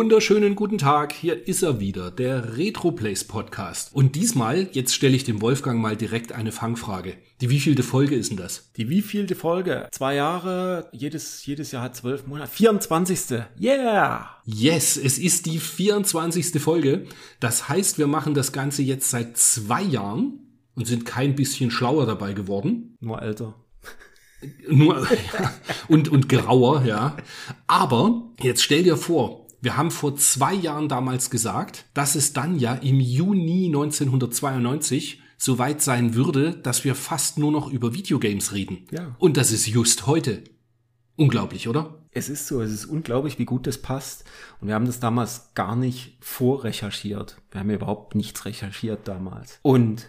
wunderschönen guten Tag, hier ist er wieder, der Retroplace Podcast. Und diesmal, jetzt stelle ich dem Wolfgang mal direkt eine Fangfrage. Die wievielte Folge ist denn das? Die wievielte Folge? Zwei Jahre, jedes, jedes Jahr hat zwölf Monate. 24. Yeah! Yes, es ist die 24. Folge. Das heißt, wir machen das Ganze jetzt seit zwei Jahren und sind kein bisschen schlauer dabei geworden. Nur älter. Nur, ja, und, und grauer, ja. Aber jetzt stell dir vor, wir haben vor zwei Jahren damals gesagt, dass es dann ja im Juni 1992 soweit sein würde, dass wir fast nur noch über Videogames reden. Ja. Und das ist just heute. Unglaublich, oder? Es ist so, es ist unglaublich, wie gut das passt. Und wir haben das damals gar nicht vorrecherchiert. Wir haben ja überhaupt nichts recherchiert damals. Und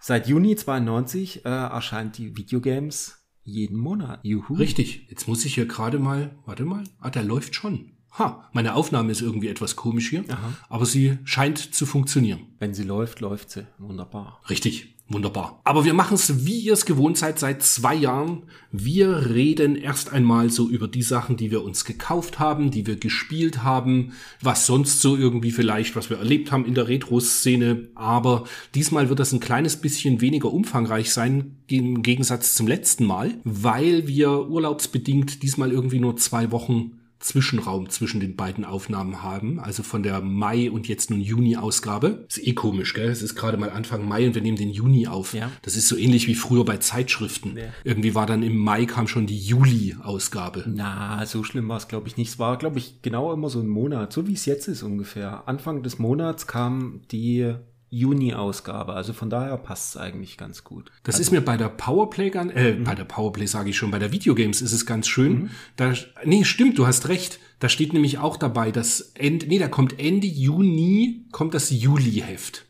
seit Juni 92 äh, erscheint die Videogames jeden Monat. Juhu. Richtig. Jetzt muss ich hier gerade mal, warte mal. Ah, der läuft schon. Ha, meine Aufnahme ist irgendwie etwas komisch hier, Aha. aber sie scheint zu funktionieren. Wenn sie läuft, läuft sie. Wunderbar. Richtig. Wunderbar. Aber wir machen es, wie ihr es gewohnt seid, seit zwei Jahren. Wir reden erst einmal so über die Sachen, die wir uns gekauft haben, die wir gespielt haben, was sonst so irgendwie vielleicht, was wir erlebt haben in der Retro-Szene. Aber diesmal wird das ein kleines bisschen weniger umfangreich sein, im Gegensatz zum letzten Mal, weil wir urlaubsbedingt diesmal irgendwie nur zwei Wochen Zwischenraum zwischen den beiden Aufnahmen haben, also von der Mai und jetzt nun Juni-Ausgabe. Ist eh komisch, gell? Es ist gerade mal Anfang Mai und wir nehmen den Juni auf. Ja. Das ist so ähnlich wie früher bei Zeitschriften. Ja. Irgendwie war dann im Mai kam schon die Juli-Ausgabe. Na, so schlimm war es, glaube ich, nicht. Es war, glaube ich, genau immer so ein Monat, so wie es jetzt ist ungefähr. Anfang des Monats kam die Juni-Ausgabe. Also von daher passt es eigentlich ganz gut. Das ist mir bei der Powerplay äh, bei der Powerplay sage ich schon, bei der Videogames ist es ganz schön. Da, nee, stimmt, du hast recht. Da steht nämlich auch dabei, dass Ende, nee, da kommt Ende Juni, kommt das Juli-Heft.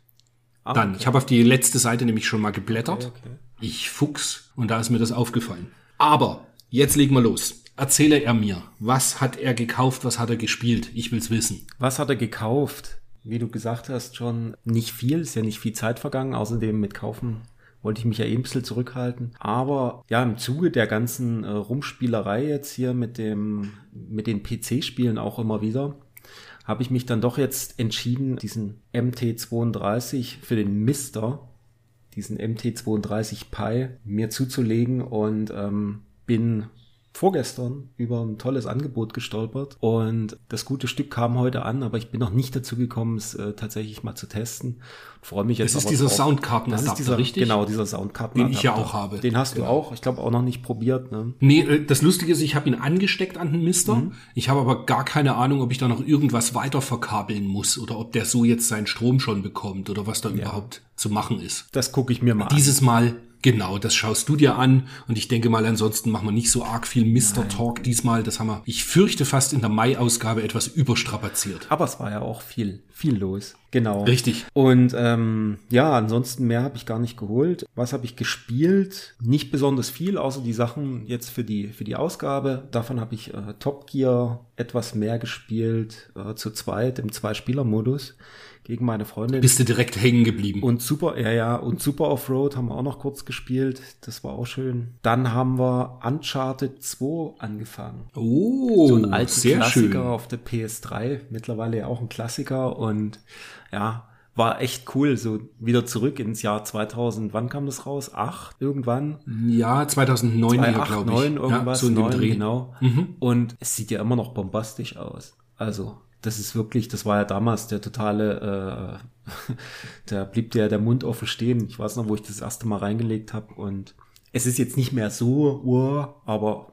Ah, Dann, okay. ich habe auf die letzte Seite nämlich schon mal geblättert. Okay, okay. Ich Fuchs. Und da ist mir das aufgefallen. Aber, jetzt legen wir los. Erzähle er mir, was hat er gekauft, was hat er gespielt? Ich will's wissen. Was hat er gekauft? Wie du gesagt hast, schon nicht viel, ist ja nicht viel Zeit vergangen. Außerdem mit Kaufen wollte ich mich ja eh ein bisschen zurückhalten. Aber ja, im Zuge der ganzen äh, Rumspielerei jetzt hier mit dem, mit den PC-Spielen auch immer wieder, habe ich mich dann doch jetzt entschieden, diesen MT32 für den Mister, diesen MT32 Pi mir zuzulegen und ähm, bin vorgestern über ein tolles Angebot gestolpert und das gute Stück kam heute an, aber ich bin noch nicht dazu gekommen, es äh, tatsächlich mal zu testen. Freue mich jetzt Das ist dieser drauf. Soundkartenadapter, Das ist dieser, richtig? Genau, dieser Soundkartenadapter. Den ich ja auch habe. Den hast du auch. Ich glaube auch noch nicht probiert. Ne? Nee, äh, das Lustige ist, ich habe ihn angesteckt an den Mister. Mhm. Ich habe aber gar keine Ahnung, ob ich da noch irgendwas weiter verkabeln muss oder ob der so jetzt seinen Strom schon bekommt oder was da überhaupt zu machen ist. Das gucke ich mir mal an. Dieses Mal, genau, das schaust du dir an und ich denke mal, ansonsten machen wir nicht so arg viel Mr. Talk diesmal. Das haben wir, ich fürchte fast in der Mai-Ausgabe etwas überstrapaziert. Aber es war ja auch viel, viel los. Genau. Richtig. Und ähm, ja, ansonsten mehr habe ich gar nicht geholt. Was habe ich gespielt? Nicht besonders viel, außer die Sachen jetzt für die für die Ausgabe. Davon habe ich äh, Top Gear etwas mehr gespielt, äh, zu zweit im Zwei-Spieler-Modus gegen meine Freundin. Bist du direkt hängen geblieben? Und Super, ja, ja, und Super Offroad haben wir auch noch kurz gespielt. Das war auch schön. Dann haben wir Uncharted 2 angefangen. oh, So ein alter Klassiker schön. auf der PS3. Mittlerweile ja auch ein Klassiker und ja, war echt cool. So wieder zurück ins Jahr 2000. Wann kam das raus? Acht irgendwann? Ja, 2009 hier, 2008, glaube ich. 9 irgendwas. ja, so in dem 9, Dreh. Mhm. Genau. Und es sieht ja immer noch bombastisch aus. Also, das ist wirklich, das war ja damals der totale, äh, da blieb der, der Mund offen stehen. Ich weiß noch, wo ich das erste Mal reingelegt habe. Und es ist jetzt nicht mehr so, uh, aber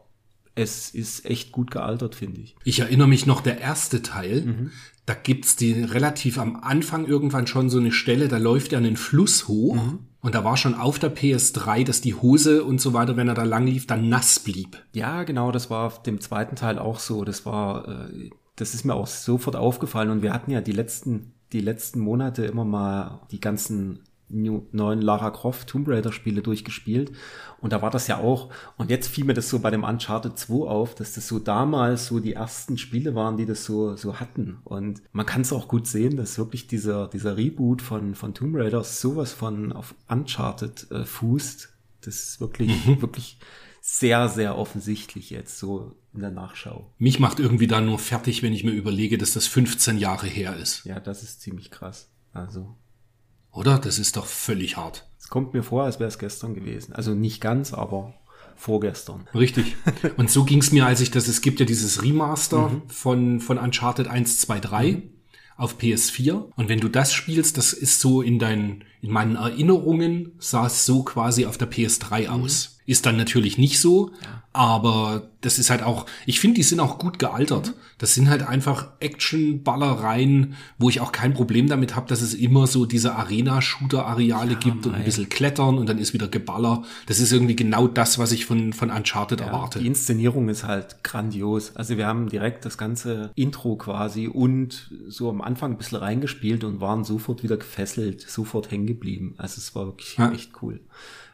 es ist echt gut gealtert, finde ich. Ich erinnere mich noch, der erste Teil, Mhm. da gibt's die relativ am Anfang irgendwann schon so eine Stelle, da läuft er einen Fluss hoch Mhm. und da war schon auf der PS3, dass die Hose und so weiter, wenn er da lang lief, dann nass blieb. Ja, genau, das war auf dem zweiten Teil auch so. Das war, äh, das ist mir auch sofort aufgefallen und wir hatten ja die letzten, die letzten Monate immer mal die ganzen neuen Lara Croft Tomb Raider Spiele durchgespielt. Und da war das ja auch. Und jetzt fiel mir das so bei dem Uncharted 2 auf, dass das so damals so die ersten Spiele waren, die das so, so hatten. Und man kann es auch gut sehen, dass wirklich dieser, dieser Reboot von, von Tomb Raider sowas von auf Uncharted äh, fußt. Das ist wirklich, mhm. wirklich sehr, sehr offensichtlich jetzt so in der Nachschau. Mich macht irgendwie da nur fertig, wenn ich mir überlege, dass das 15 Jahre her ist. Ja, das ist ziemlich krass. Also. Oder? Das ist doch völlig hart. Es kommt mir vor, als wäre es gestern gewesen. Also nicht ganz, aber vorgestern. Richtig. Und so ging es mir, als ich das, es gibt ja dieses Remaster mhm. von, von Uncharted 1, 2, 3 mhm. auf PS4. Und wenn du das spielst, das ist so in deinen, in meinen Erinnerungen sah es so quasi auf der PS3 mhm. Ist dann natürlich nicht so, ja. aber das ist halt auch, ich finde, die sind auch gut gealtert. Mhm. Das sind halt einfach Action-Ballereien, wo ich auch kein Problem damit habe, dass es immer so diese Arena-Shooter-Areale ja, gibt und ein bisschen klettern und dann ist wieder Geballer. Das ist irgendwie genau das, was ich von, von Uncharted ja, erwarte. Die Inszenierung ist halt grandios. Also wir haben direkt das ganze Intro quasi und so am Anfang ein bisschen reingespielt und waren sofort wieder gefesselt, sofort hängen geblieben. Also es war wirklich echt cool.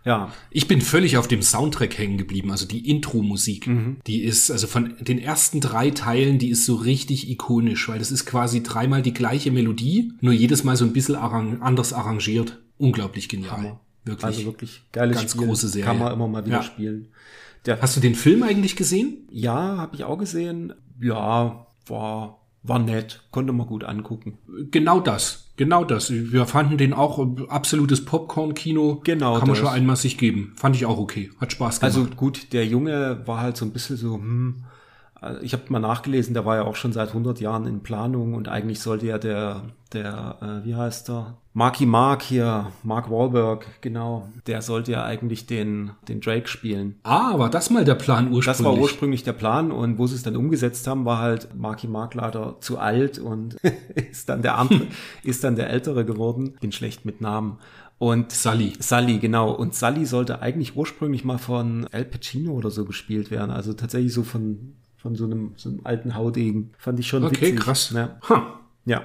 Ja. Ich bin völlig auf dem Soundtrack hängen geblieben, also die Intro-Musik. Mhm. Die ist, also von den ersten drei Teilen, die ist so richtig ikonisch, weil das ist quasi dreimal die gleiche Melodie, nur jedes Mal so ein bisschen arrang anders arrangiert. Unglaublich genial. Hammer. Wirklich. Also wirklich geiles Ganz Spiel. große Serie. Kann man immer mal wieder ja. spielen. Der, Hast du den Film eigentlich gesehen? Ja, habe ich auch gesehen. Ja, war war nett, konnte man gut angucken. Genau das, genau das. Wir fanden den auch absolutes Popcorn-Kino. Genau. Kann man schon einmal sich geben. Fand ich auch okay. Hat Spaß gemacht. Also gut, der Junge war halt so ein bisschen so, hm, äh, ich habe mal nachgelesen, der war ja auch schon seit 100 Jahren in Planung und eigentlich sollte ja der, der, äh, wie heißt der? Marky Mark hier, Mark Wahlberg, genau. Der sollte ja eigentlich den, den Drake spielen. Ah, war das mal der Plan ursprünglich? Das war ursprünglich der Plan und wo sie es dann umgesetzt haben, war halt Marky Mark leider zu alt und ist dann der andere, ist dann der Ältere geworden. Bin schlecht mit Namen. Und Sully. Sully, genau. Und Sully sollte eigentlich ursprünglich mal von Al Pacino oder so gespielt werden. Also tatsächlich so von von so einem, so einem alten Haudegen. Fand ich schon okay, witzig. Okay, krass. Ja. Huh. ja.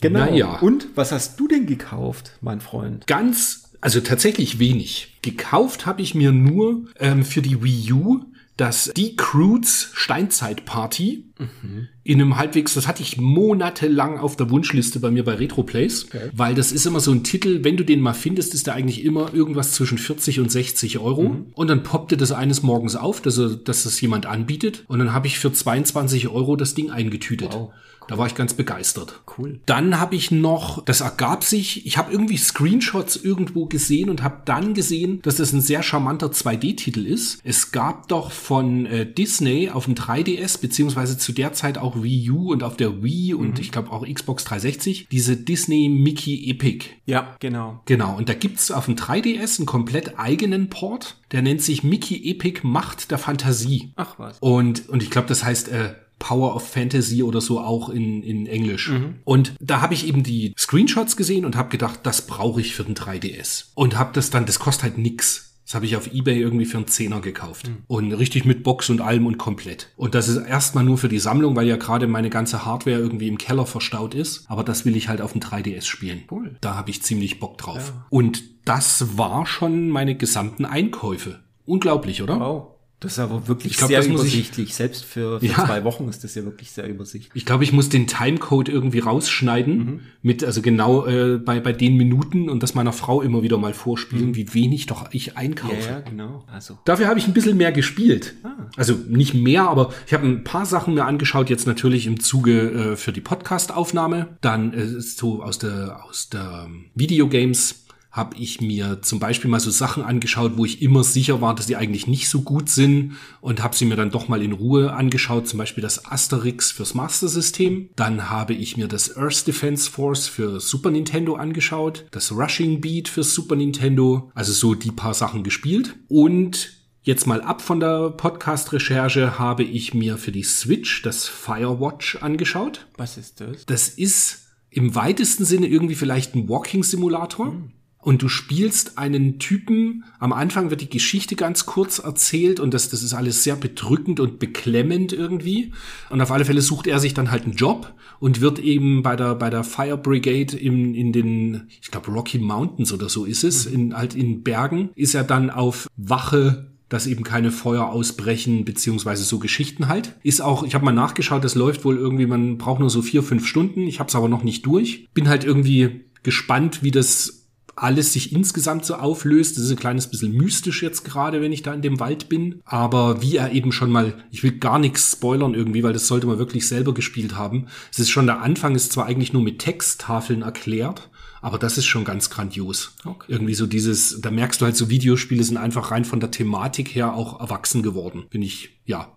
Genau. Naja. Und was hast du denn gekauft, mein Freund? Ganz, also tatsächlich wenig. Gekauft habe ich mir nur ähm, für die Wii U das Die Crudes Steinzeit Party mhm. in einem halbwegs, das hatte ich monatelang auf der Wunschliste bei mir bei Retroplays, okay. weil das ist immer so ein Titel, wenn du den mal findest, ist der eigentlich immer irgendwas zwischen 40 und 60 Euro mhm. und dann poppte das eines Morgens auf, dass, dass es jemand anbietet und dann habe ich für 22 Euro das Ding eingetütet. Wow. Da war ich ganz begeistert. Cool. Dann habe ich noch, das ergab sich, ich habe irgendwie Screenshots irgendwo gesehen und habe dann gesehen, dass das ein sehr charmanter 2D-Titel ist. Es gab doch von äh, Disney auf dem 3DS, beziehungsweise zu der Zeit auch Wii U und auf der Wii mhm. und ich glaube auch Xbox 360, diese Disney Mickey Epic. Ja, genau. Genau. Und da gibt's auf dem 3DS einen komplett eigenen Port. Der nennt sich Mickey Epic Macht der Fantasie. Ach was. Und, und ich glaube, das heißt, äh, Power of Fantasy oder so auch in, in Englisch. Mhm. Und da habe ich eben die Screenshots gesehen und habe gedacht, das brauche ich für den 3DS. Und habe das dann, das kostet halt nix. Das habe ich auf Ebay irgendwie für einen Zehner gekauft. Mhm. Und richtig mit Box und allem und komplett. Und das ist erstmal nur für die Sammlung, weil ja gerade meine ganze Hardware irgendwie im Keller verstaut ist. Aber das will ich halt auf dem 3DS spielen. Cool. Da habe ich ziemlich Bock drauf. Ja. Und das war schon meine gesamten Einkäufe. Unglaublich, oder? Wow. Das ist aber wirklich glaub, sehr übersichtlich. Ich, Selbst für, für ja. zwei Wochen ist das ja wirklich sehr übersichtlich. Ich glaube, ich muss den Timecode irgendwie rausschneiden, mhm. mit, also genau äh, bei, bei den Minuten und das meiner Frau immer wieder mal vorspielen, mhm. wie wenig doch ich einkaufe. Ja, ja genau. Also. Dafür habe ich ein bisschen mehr gespielt. Ah. Also nicht mehr, aber ich habe ein paar Sachen mir angeschaut, jetzt natürlich im Zuge äh, für die Podcast-Aufnahme. Dann äh, so aus der, aus der Videogames habe ich mir zum Beispiel mal so Sachen angeschaut, wo ich immer sicher war, dass die eigentlich nicht so gut sind und habe sie mir dann doch mal in Ruhe angeschaut, zum Beispiel das Asterix fürs Master System. Dann habe ich mir das Earth Defense Force für Super Nintendo angeschaut, das Rushing Beat für Super Nintendo, also so die paar Sachen gespielt und Jetzt mal ab von der Podcast-Recherche habe ich mir für die Switch das Firewatch angeschaut. Was ist das? Das ist im weitesten Sinne irgendwie vielleicht ein Walking-Simulator. Hm und du spielst einen Typen, am Anfang wird die Geschichte ganz kurz erzählt und das, das ist alles sehr bedrückend und beklemmend irgendwie. Und auf alle Fälle sucht er sich dann halt einen Job und wird eben bei der, bei der Fire Brigade in, in den, ich glaube Rocky Mountains oder so ist es, in, halt in Bergen, ist er dann auf Wache dass eben keine Feuer ausbrechen, beziehungsweise so Geschichten halt. Ist auch, ich habe mal nachgeschaut, das läuft wohl irgendwie, man braucht nur so vier, fünf Stunden. Ich habe es aber noch nicht durch. Bin halt irgendwie gespannt, wie das alles sich insgesamt so auflöst. Das ist ein kleines bisschen mystisch jetzt gerade, wenn ich da in dem Wald bin. Aber wie er eben schon mal, ich will gar nichts spoilern irgendwie, weil das sollte man wirklich selber gespielt haben. Es ist schon der Anfang, ist zwar eigentlich nur mit Texttafeln erklärt, aber das ist schon ganz grandios. Okay. Irgendwie so dieses, da merkst du halt so Videospiele sind einfach rein von der Thematik her auch erwachsen geworden. Bin ich, ja,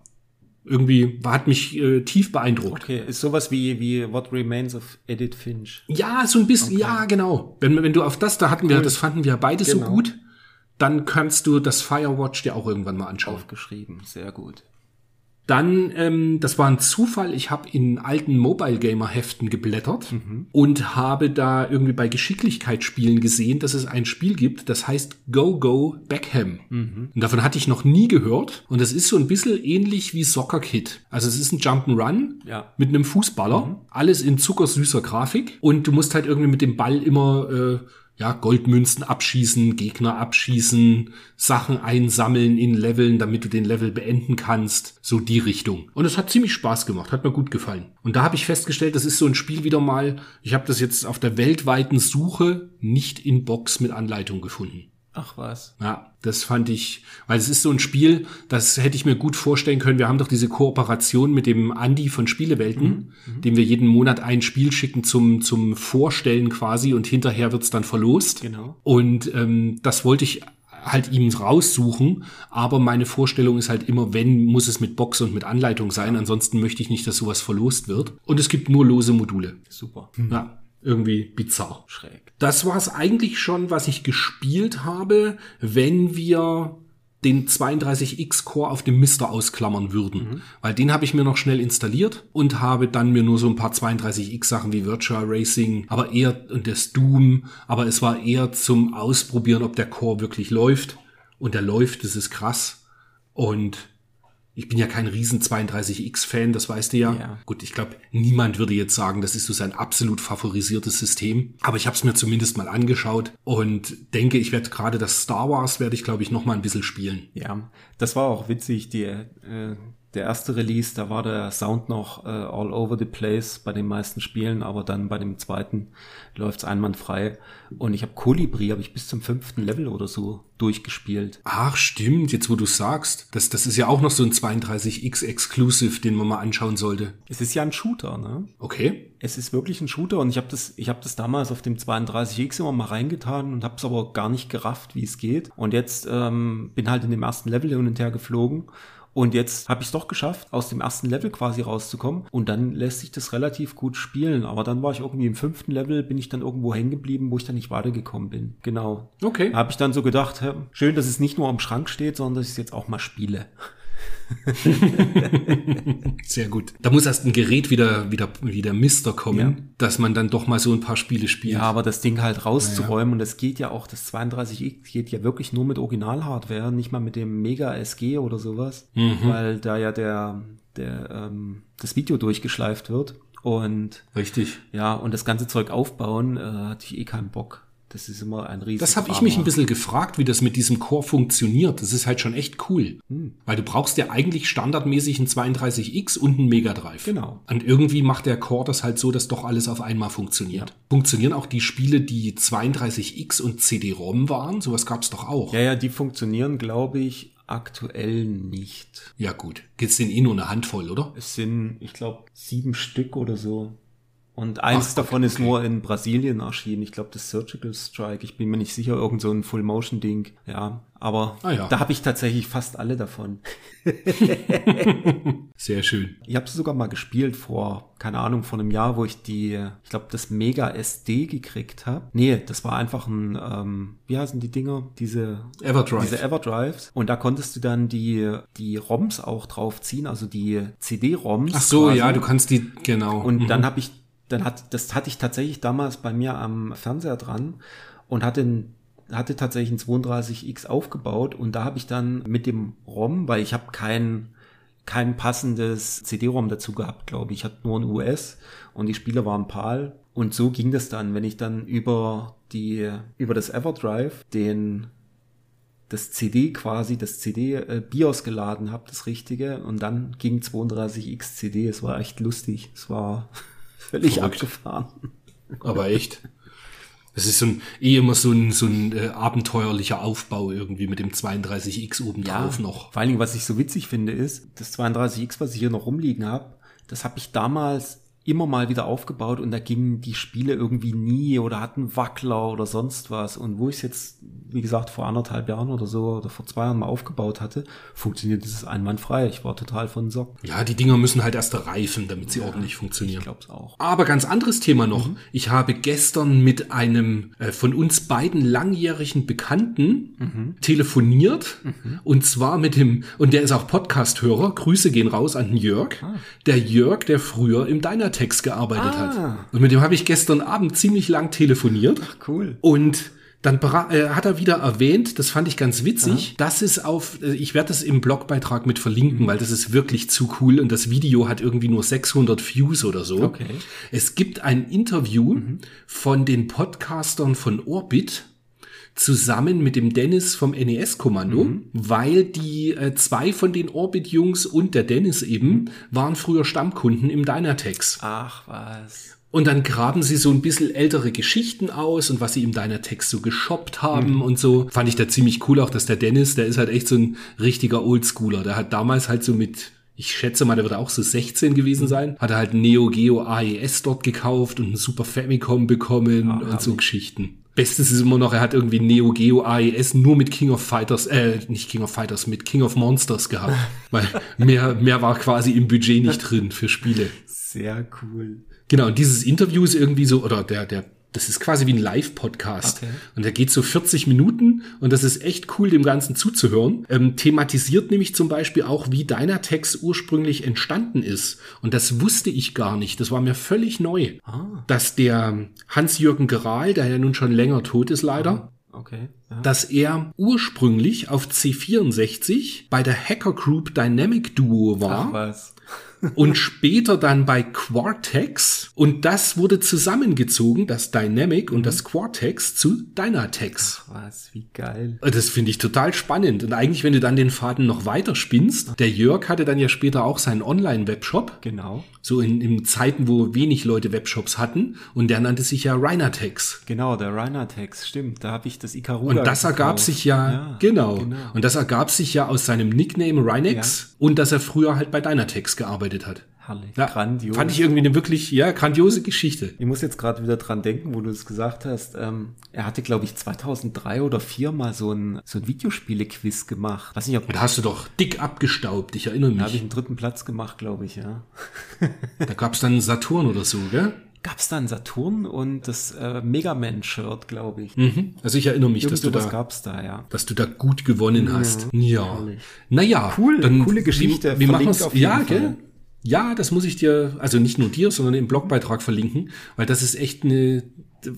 irgendwie hat mich äh, tief beeindruckt. Okay, ist sowas wie wie What Remains of Edith Finch. Ja, so ein bisschen, okay. ja, genau. Wenn wenn du auf das, da hatten wir, das fanden wir beide genau. so gut, dann kannst du das Firewatch dir auch irgendwann mal anschauen. Aufgeschrieben, sehr gut. Dann, ähm, das war ein Zufall, ich habe in alten Mobile Gamer Heften geblättert mhm. und habe da irgendwie bei Geschicklichkeitsspielen gesehen, dass es ein Spiel gibt, das heißt Go Go Beckham. Mhm. Und davon hatte ich noch nie gehört. Und das ist so ein bisschen ähnlich wie Soccer Kid. Also es ist ein Jump'n'Run ja. mit einem Fußballer, mhm. alles in zuckersüßer Grafik und du musst halt irgendwie mit dem Ball immer äh, ja, Goldmünzen abschießen, Gegner abschießen, Sachen einsammeln in Leveln, damit du den Level beenden kannst. So die Richtung. Und es hat ziemlich Spaß gemacht, hat mir gut gefallen. Und da habe ich festgestellt, das ist so ein Spiel wieder mal, ich habe das jetzt auf der weltweiten Suche nicht in Box mit Anleitung gefunden. Ach was. Ja, das fand ich, weil es ist so ein Spiel, das hätte ich mir gut vorstellen können. Wir haben doch diese Kooperation mit dem Andi von Spielewelten, mhm. mhm. dem wir jeden Monat ein Spiel schicken zum, zum Vorstellen quasi und hinterher wird's dann verlost. Genau. Und ähm, das wollte ich halt ihm raussuchen, aber meine Vorstellung ist halt immer, wenn, muss es mit Box und mit Anleitung sein, ansonsten möchte ich nicht, dass sowas verlost wird. Und es gibt nur lose Module. Super. Ja irgendwie bizarr. Schräg. Das war es eigentlich schon, was ich gespielt habe, wenn wir den 32X Core auf dem Mister ausklammern würden. Mhm. Weil den habe ich mir noch schnell installiert und habe dann mir nur so ein paar 32X Sachen wie Virtual Racing, aber eher und das Doom, aber es war eher zum Ausprobieren, ob der Core wirklich läuft. Und der läuft, das ist krass. Und ich bin ja kein riesen 32X-Fan, das weißt du ja. ja. Gut, ich glaube, niemand würde jetzt sagen, das ist so sein absolut favorisiertes System. Aber ich habe es mir zumindest mal angeschaut und denke, ich werde gerade das Star Wars, werde ich, glaube ich, noch mal ein bisschen spielen. Ja, das war auch witzig. Die, äh, der erste Release, da war der Sound noch äh, all over the place bei den meisten Spielen, aber dann bei dem zweiten läuft's einwandfrei. Und ich habe Kolibri, habe ich bis zum fünften Level oder so durchgespielt. Ach, stimmt, jetzt wo du sagst. Das, das ist ja auch noch so ein 32X Exclusive, den man mal anschauen sollte. Es ist ja ein Shooter, ne? Okay. Es ist wirklich ein Shooter und ich habe das, ich habe das damals auf dem 32X immer mal reingetan und habe es aber gar nicht gerafft, wie es geht. Und jetzt ähm, bin halt in dem ersten Level hin und her geflogen und jetzt habe ich es doch geschafft, aus dem ersten Level quasi rauszukommen. Und dann lässt sich das relativ gut spielen. Aber dann war ich irgendwie im fünften Level, bin ich dann irgendwo hängen geblieben, wo ich dann nicht weitergekommen bin. Genau. Okay. Da habe ich dann so gedacht, schön, dass es nicht nur am Schrank steht, sondern dass ich es jetzt auch mal spiele. Sehr gut. Da muss erst ein Gerät wieder, wieder, wieder Mister kommen, ja. dass man dann doch mal so ein paar Spiele spielt. Ja, aber das Ding halt rauszuräumen und das geht ja auch, das 32X geht ja wirklich nur mit Original-Hardware, nicht mal mit dem Mega SG oder sowas, mhm. weil da ja der, der, ähm, das Video durchgeschleift wird. Und richtig. Ja, und das ganze Zeug aufbauen, äh, hatte ich eh keinen Bock. Das ist immer ein riesen. Das habe ich mich ein bisschen gefragt, wie das mit diesem Core funktioniert. Das ist halt schon echt cool. Hm. Weil du brauchst ja eigentlich standardmäßig einen 32X und einen Mega Drive. Genau. Und irgendwie macht der Core das halt so, dass doch alles auf einmal funktioniert. Ja. Funktionieren auch die Spiele, die 32X und CD-ROM waren? Sowas gab es doch auch. Ja, ja, die funktionieren, glaube ich, aktuell nicht. Ja gut, geht's denn eh nur eine Handvoll, oder? Es sind, ich glaube, sieben Stück oder so. Und eins Ach, davon okay. ist nur in Brasilien erschienen. Ich glaube, das Surgical Strike. Ich bin mir nicht sicher, irgend so ein Full-Motion-Ding. Ja, aber ah, ja. da habe ich tatsächlich fast alle davon. Sehr schön. Ich habe sogar mal gespielt vor, keine Ahnung, vor einem Jahr, wo ich die, ich glaube, das Mega SD gekriegt habe. Nee, das war einfach ein, ähm, wie heißen die Dinger? Diese Everdrive. Diese Everdrives. Und da konntest du dann die, die ROMs auch draufziehen, also die CD-ROMs. Ach so, quasi. ja, du kannst die, genau. Und mhm. dann habe ich dann hat, das hatte ich tatsächlich damals bei mir am Fernseher dran und hatte hatte tatsächlich ein 32X aufgebaut und da habe ich dann mit dem ROM, weil ich habe kein kein passendes CD-ROM dazu gehabt, glaube ich. Ich hatte nur ein US und die Spiele waren PAL und so ging das dann, wenn ich dann über die über das Everdrive den das CD quasi, das CD äh, BIOS geladen habe, das richtige und dann ging 32X CD. Es war echt lustig. Es war völlig Verrückt. abgefahren. Aber echt. Es ist so ein, eh immer so ein, so ein äh, abenteuerlicher Aufbau irgendwie mit dem 32X oben drauf ja, noch. Vor allen Dingen, was ich so witzig finde, ist, das 32X, was ich hier noch rumliegen habe, das habe ich damals immer mal wieder aufgebaut und da gingen die Spiele irgendwie nie oder hatten Wackler oder sonst was. Und wo ich es jetzt, wie gesagt, vor anderthalb Jahren oder so oder vor zwei Jahren mal aufgebaut hatte, funktioniert dieses einwandfrei. Ich war total von Sock. Ja, die Dinger müssen halt erst reifen, damit sie ja, ordentlich funktionieren. Ich glaub's auch. Aber ganz anderes Thema noch. Mhm. Ich habe gestern mit einem äh, von uns beiden langjährigen Bekannten mhm. telefoniert mhm. und zwar mit dem, und der ist auch Podcast-Hörer. Grüße gehen raus an Jörg. Ah. Der Jörg, der früher im Deiner Text gearbeitet ah. hat. Und mit dem habe ich gestern Abend ziemlich lang telefoniert. Ach, cool. Und dann äh, hat er wieder erwähnt, das fand ich ganz witzig, Aha. dass es auf, äh, ich werde das im Blogbeitrag mit verlinken, mhm. weil das ist wirklich zu cool und das Video hat irgendwie nur 600 Views oder so. Okay. Es gibt ein Interview mhm. von den Podcastern von Orbit, zusammen mit dem Dennis vom NES-Kommando, mhm. weil die äh, zwei von den Orbit-Jungs und der Dennis eben mhm. waren früher Stammkunden im Dynatex. Ach was. Und dann graben sie so ein bisschen ältere Geschichten aus und was sie im Dynatex so geshoppt haben mhm. und so. Fand ich da ziemlich cool auch, dass der Dennis, der ist halt echt so ein richtiger Oldschooler. Der hat damals halt so mit ich schätze mal, der wird auch so 16 gewesen sein, hat er halt Neo Geo AES dort gekauft und ein Super Famicom bekommen ah, und so Geschichten. Bestes ist immer noch, er hat irgendwie Neo Geo AES nur mit King of Fighters, äh, nicht King of Fighters, mit King of Monsters gehabt. weil mehr, mehr war quasi im Budget nicht drin für Spiele. Sehr cool. Genau, und dieses Interview ist irgendwie so, oder der, der das ist quasi wie ein Live-Podcast. Okay. Und der geht so 40 Minuten und das ist echt cool, dem Ganzen zuzuhören. Ähm, thematisiert nämlich zum Beispiel auch, wie deiner Text ursprünglich entstanden ist. Und das wusste ich gar nicht. Das war mir völlig neu. Ah. Dass der Hans-Jürgen Geral, der ja nun schon länger tot ist leider, ah, Okay. Ja. dass er ursprünglich auf C64 bei der Hacker Group Dynamic Duo war. Ach was und später dann bei Quartex. Und das wurde zusammengezogen, das Dynamic und das Quartex zu Dynatex. Ach was, wie geil. Das finde ich total spannend. Und eigentlich, wenn du dann den Faden noch weiter spinnst, der Jörg hatte dann ja später auch seinen Online-Webshop. Genau. So in, in Zeiten, wo wenig Leute Webshops hatten. Und der nannte sich ja Rynatex. Genau, der Rynatex, stimmt. Da habe ich das Ikaruga Und das gekauft. ergab sich ja, ja genau. genau. Und das ergab sich ja aus seinem Nickname Rynex ja. und dass er früher halt bei Dynatex gearbeitet hat. Herrlich, ja, grandios. Fand ich irgendwie eine wirklich, ja, grandiose Geschichte. Ich muss jetzt gerade wieder dran denken, wo du es gesagt hast. Ähm, er hatte, glaube ich, 2003 oder 2004 mal so ein, so ein Videospiele-Quiz gemacht. Weiß nicht, ob da hast du doch dick abgestaubt, ich erinnere mich. Da habe ich einen dritten Platz gemacht, glaube ich, ja. da gab es dann einen Saturn oder so, gell? Gab es da einen Saturn und das äh, Mega Man-Shirt, glaube ich. Mhm. Also ich erinnere mich, dass du da, gab's da, ja. dass du da gut gewonnen hast. Ja. ja. Naja, cool, dann, coole Geschichte. Wie, wie machen Ja, Fall. gell? Ja, das muss ich dir, also nicht nur dir, sondern im Blogbeitrag verlinken, weil das ist echt eine.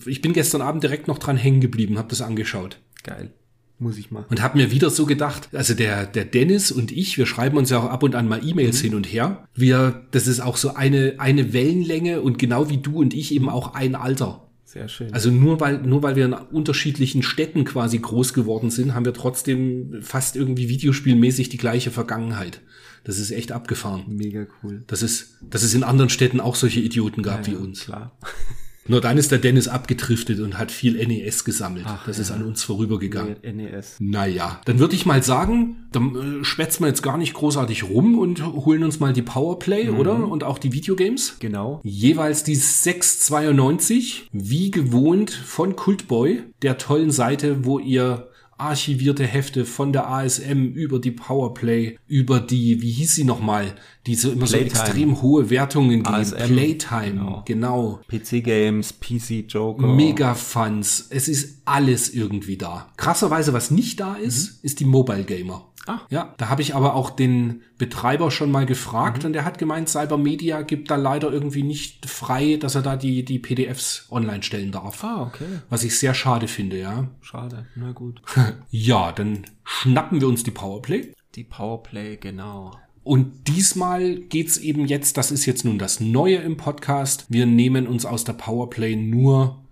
Ich bin gestern Abend direkt noch dran hängen geblieben, habe das angeschaut. Geil. Muss ich mal. Und habe mir wieder so gedacht, also der, der Dennis und ich, wir schreiben uns ja auch ab und an mal E-Mails mhm. hin und her. Wir, das ist auch so eine, eine Wellenlänge und genau wie du und ich eben auch ein Alter. Sehr schön. Also nur weil, nur weil wir in unterschiedlichen Städten quasi groß geworden sind, haben wir trotzdem fast irgendwie videospielmäßig die gleiche Vergangenheit. Das ist echt abgefahren. Mega cool. Das ist, dass es in anderen Städten auch solche Idioten gab ja, wie uns. Klar. Nur dann ist der Dennis abgetriftet und hat viel NES gesammelt. Ach, das ja. ist an uns vorübergegangen. NES. Naja, dann würde ich mal sagen, dann äh, schwätzen wir jetzt gar nicht großartig rum und holen uns mal die Powerplay, mhm. oder? Und auch die Videogames. Genau. Jeweils die 692, wie gewohnt von Cultboy, der tollen Seite, wo ihr archivierte Hefte von der ASM über die Powerplay, über die, wie hieß sie nochmal, die so immer Playtime. so extrem hohe Wertungen geben. ASM, Playtime, genau. genau. PC Games, PC Joker. Mega Funds. Es ist alles irgendwie da. Krasserweise, was nicht da ist, mhm. ist die Mobile Gamer. Ah. Ja, da habe ich aber auch den Betreiber schon mal gefragt mhm. und der hat gemeint, Cybermedia gibt da leider irgendwie nicht frei, dass er da die, die PDFs online stellen darf. Ah, okay. Was ich sehr schade finde, ja. Schade, na gut. ja, dann schnappen wir uns die Powerplay. Die Powerplay, genau. Und diesmal geht's eben jetzt, das ist jetzt nun das Neue im Podcast. Wir nehmen uns aus der Powerplay nur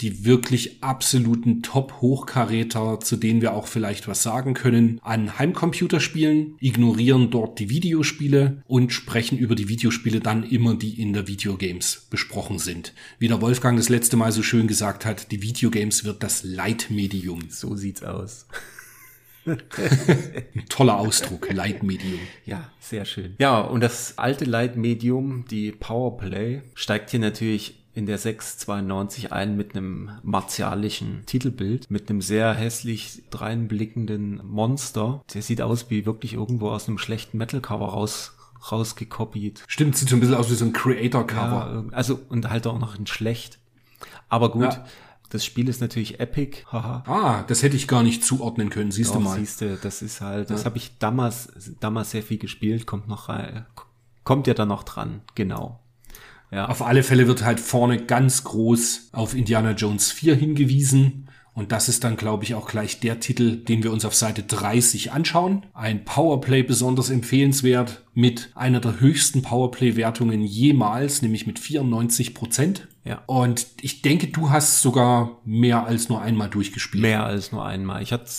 die wirklich absoluten Top-Hochkaräter, zu denen wir auch vielleicht was sagen können, an Heimcomputerspielen, ignorieren dort die Videospiele und sprechen über die Videospiele dann immer, die in der Videogames besprochen sind. Wie der Wolfgang das letzte Mal so schön gesagt hat, die Videogames wird das Leitmedium. So sieht's aus. toller Ausdruck, Leitmedium. Ja, sehr schön. Ja, und das alte Leitmedium, die Powerplay, steigt hier natürlich in der 692 ein mit einem martialischen Titelbild, mit einem sehr hässlich dreinblickenden Monster. Der sieht aus wie wirklich irgendwo aus einem schlechten Metal-Cover raus rausgekopiert. Stimmt, sieht so ein bisschen aus wie so ein Creator-Cover. Ja, also, und halt auch noch in schlecht. Aber gut. Ja. Das Spiel ist natürlich Epic. Haha. ah, das hätte ich gar nicht zuordnen können, siehst Doch, du mal. Siehst du, das ist halt, das ja. habe ich damals, damals sehr viel gespielt, kommt noch rein, kommt ja dann noch dran, genau. Ja. Auf alle Fälle wird halt vorne ganz groß auf Indiana Jones 4 hingewiesen. Und das ist dann, glaube ich, auch gleich der Titel, den wir uns auf Seite 30 anschauen. Ein Powerplay besonders empfehlenswert mit einer der höchsten Powerplay-Wertungen jemals, nämlich mit 94 Prozent. Ja. Und ich denke, du hast sogar mehr als nur einmal durchgespielt. Mehr als nur einmal. Ich hatte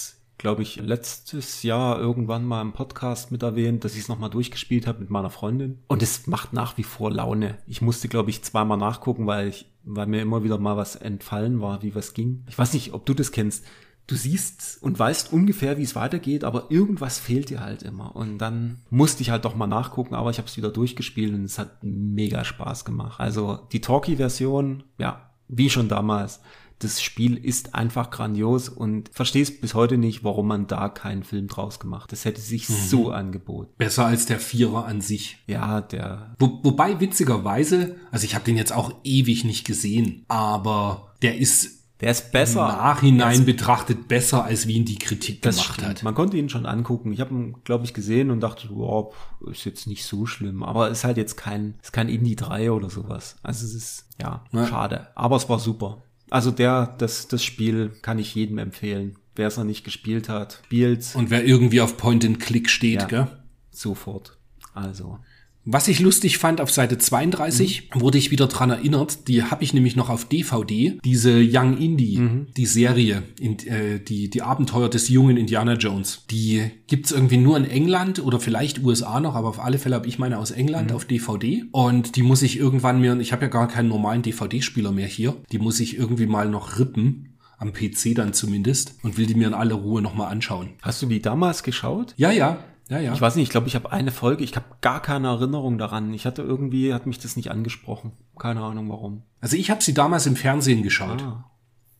glaube ich, letztes Jahr irgendwann mal im Podcast mit erwähnt, dass ich es nochmal durchgespielt habe mit meiner Freundin. Und es macht nach wie vor Laune. Ich musste, glaube ich, zweimal nachgucken, weil ich, weil mir immer wieder mal was entfallen war, wie was ging. Ich weiß nicht, ob du das kennst. Du siehst und weißt ungefähr, wie es weitergeht, aber irgendwas fehlt dir halt immer. Und dann musste ich halt doch mal nachgucken, aber ich habe es wieder durchgespielt und es hat mega Spaß gemacht. Also die Talkie-Version, ja, wie schon damals das Spiel ist einfach grandios und verstehst bis heute nicht, warum man da keinen Film draus gemacht. Das hätte sich mhm. so angeboten. Besser als der Vierer an sich. Ja, der. Wo, wobei witzigerweise, also ich habe den jetzt auch ewig nicht gesehen, aber der ist der ist besser. Im Nachhinein ist, betrachtet besser, als wie ihn die Kritik gemacht stimmt. hat. Man konnte ihn schon angucken. Ich habe ihn, glaube ich, gesehen und dachte, wow, ist jetzt nicht so schlimm. Aber ist halt jetzt kein, ist kein Indie 3 oder sowas. Also es ist, ja, ja. schade. Aber es war super. Also der, das, das Spiel kann ich jedem empfehlen. Wer es noch nicht gespielt hat, spielt's. Und wer irgendwie auf Point and Click steht, ja, gell? Sofort. Also. Was ich lustig fand, auf Seite 32 mhm. wurde ich wieder dran erinnert, die habe ich nämlich noch auf DVD, diese Young Indie, mhm. die Serie, in, äh, die, die Abenteuer des jungen Indiana Jones. Die gibt's irgendwie nur in England oder vielleicht USA noch, aber auf alle Fälle habe ich meine aus England mhm. auf DVD. Und die muss ich irgendwann mir, ich habe ja gar keinen normalen DVD-Spieler mehr hier, die muss ich irgendwie mal noch rippen am PC dann zumindest und will die mir in aller Ruhe nochmal anschauen. Hast du die damals geschaut? Ja, ja. Ja, ja. Ich weiß nicht, ich glaube, ich habe eine Folge, ich habe gar keine Erinnerung daran. Ich hatte irgendwie, hat mich das nicht angesprochen. Keine Ahnung warum. Also ich habe sie damals im Fernsehen geschaut. Ah.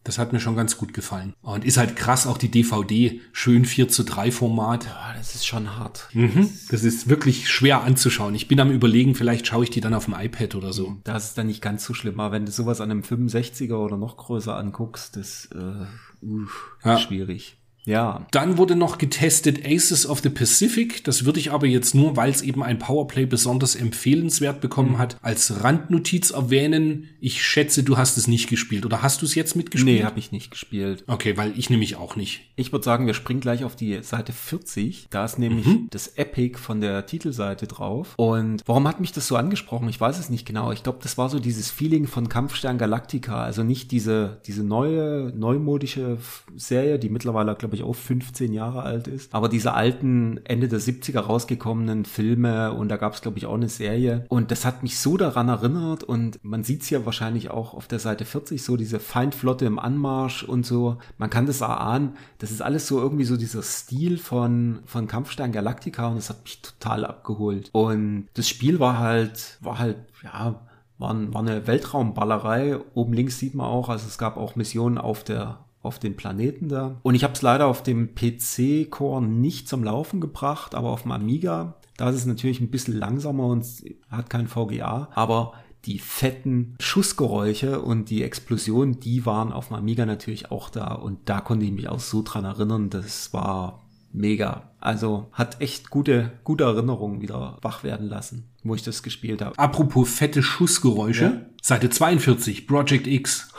Das hat mir schon ganz gut gefallen. Und ist halt krass, auch die DVD, schön 4 zu 3 Format. Ja, das ist schon hart. Mhm. Das ist wirklich schwer anzuschauen. Ich bin am überlegen, vielleicht schaue ich die dann auf dem iPad oder so. Das ist dann nicht ganz so schlimm. Aber wenn du sowas an einem 65er oder noch größer anguckst, das äh, uff, ja. schwierig. Ja. Dann wurde noch getestet Aces of the Pacific. Das würde ich aber jetzt nur, weil es eben ein Powerplay besonders empfehlenswert bekommen mhm. hat, als Randnotiz erwähnen. Ich schätze, du hast es nicht gespielt. Oder hast du es jetzt mitgespielt? Nee, habe ich nicht gespielt. Okay, weil ich nämlich auch nicht. Ich würde sagen, wir springen gleich auf die Seite 40. Da ist nämlich mhm. das Epic von der Titelseite drauf. Und warum hat mich das so angesprochen? Ich weiß es nicht genau. Ich glaube, das war so dieses Feeling von Kampfstern Galactica. Also nicht diese, diese neue, neumodische Serie, die mittlerweile, glaube ich, auch 15 Jahre alt ist. Aber diese alten Ende der 70er rausgekommenen Filme und da gab es, glaube ich, auch eine Serie. Und das hat mich so daran erinnert und man sieht es ja wahrscheinlich auch auf der Seite 40, so diese Feindflotte im Anmarsch und so. Man kann das erahnen. Das ist alles so irgendwie so dieser Stil von, von Kampfstern Galactica und das hat mich total abgeholt. Und das Spiel war halt, war halt, ja, war, war eine Weltraumballerei. Oben links sieht man auch, also es gab auch Missionen auf der auf den Planeten da. Und ich habe es leider auf dem PC-Core nicht zum Laufen gebracht, aber auf dem Amiga, da ist es natürlich ein bisschen langsamer und hat kein VGA, aber die fetten Schussgeräusche und die Explosionen, die waren auf dem Amiga natürlich auch da und da konnte ich mich auch so dran erinnern, das war mega. Also hat echt gute, gute Erinnerungen wieder wach werden lassen, wo ich das gespielt habe. Apropos fette Schussgeräusche. Ja. Seite 42, Project X.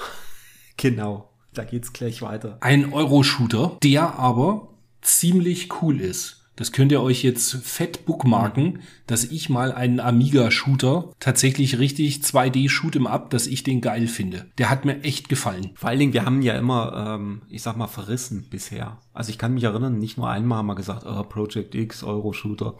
Genau, da geht's gleich weiter. Ein Euro-Shooter, der aber ziemlich cool ist. Das könnt ihr euch jetzt fett bookmarken, dass ich mal einen Amiga-Shooter tatsächlich richtig 2D shoot im ab, dass ich den geil finde. Der hat mir echt gefallen. Vor allen Dingen, wir haben ja immer, ähm, ich sag mal, verrissen bisher. Also ich kann mich erinnern, nicht nur einmal haben wir gesagt, oh, Project X, Euro-Shooter.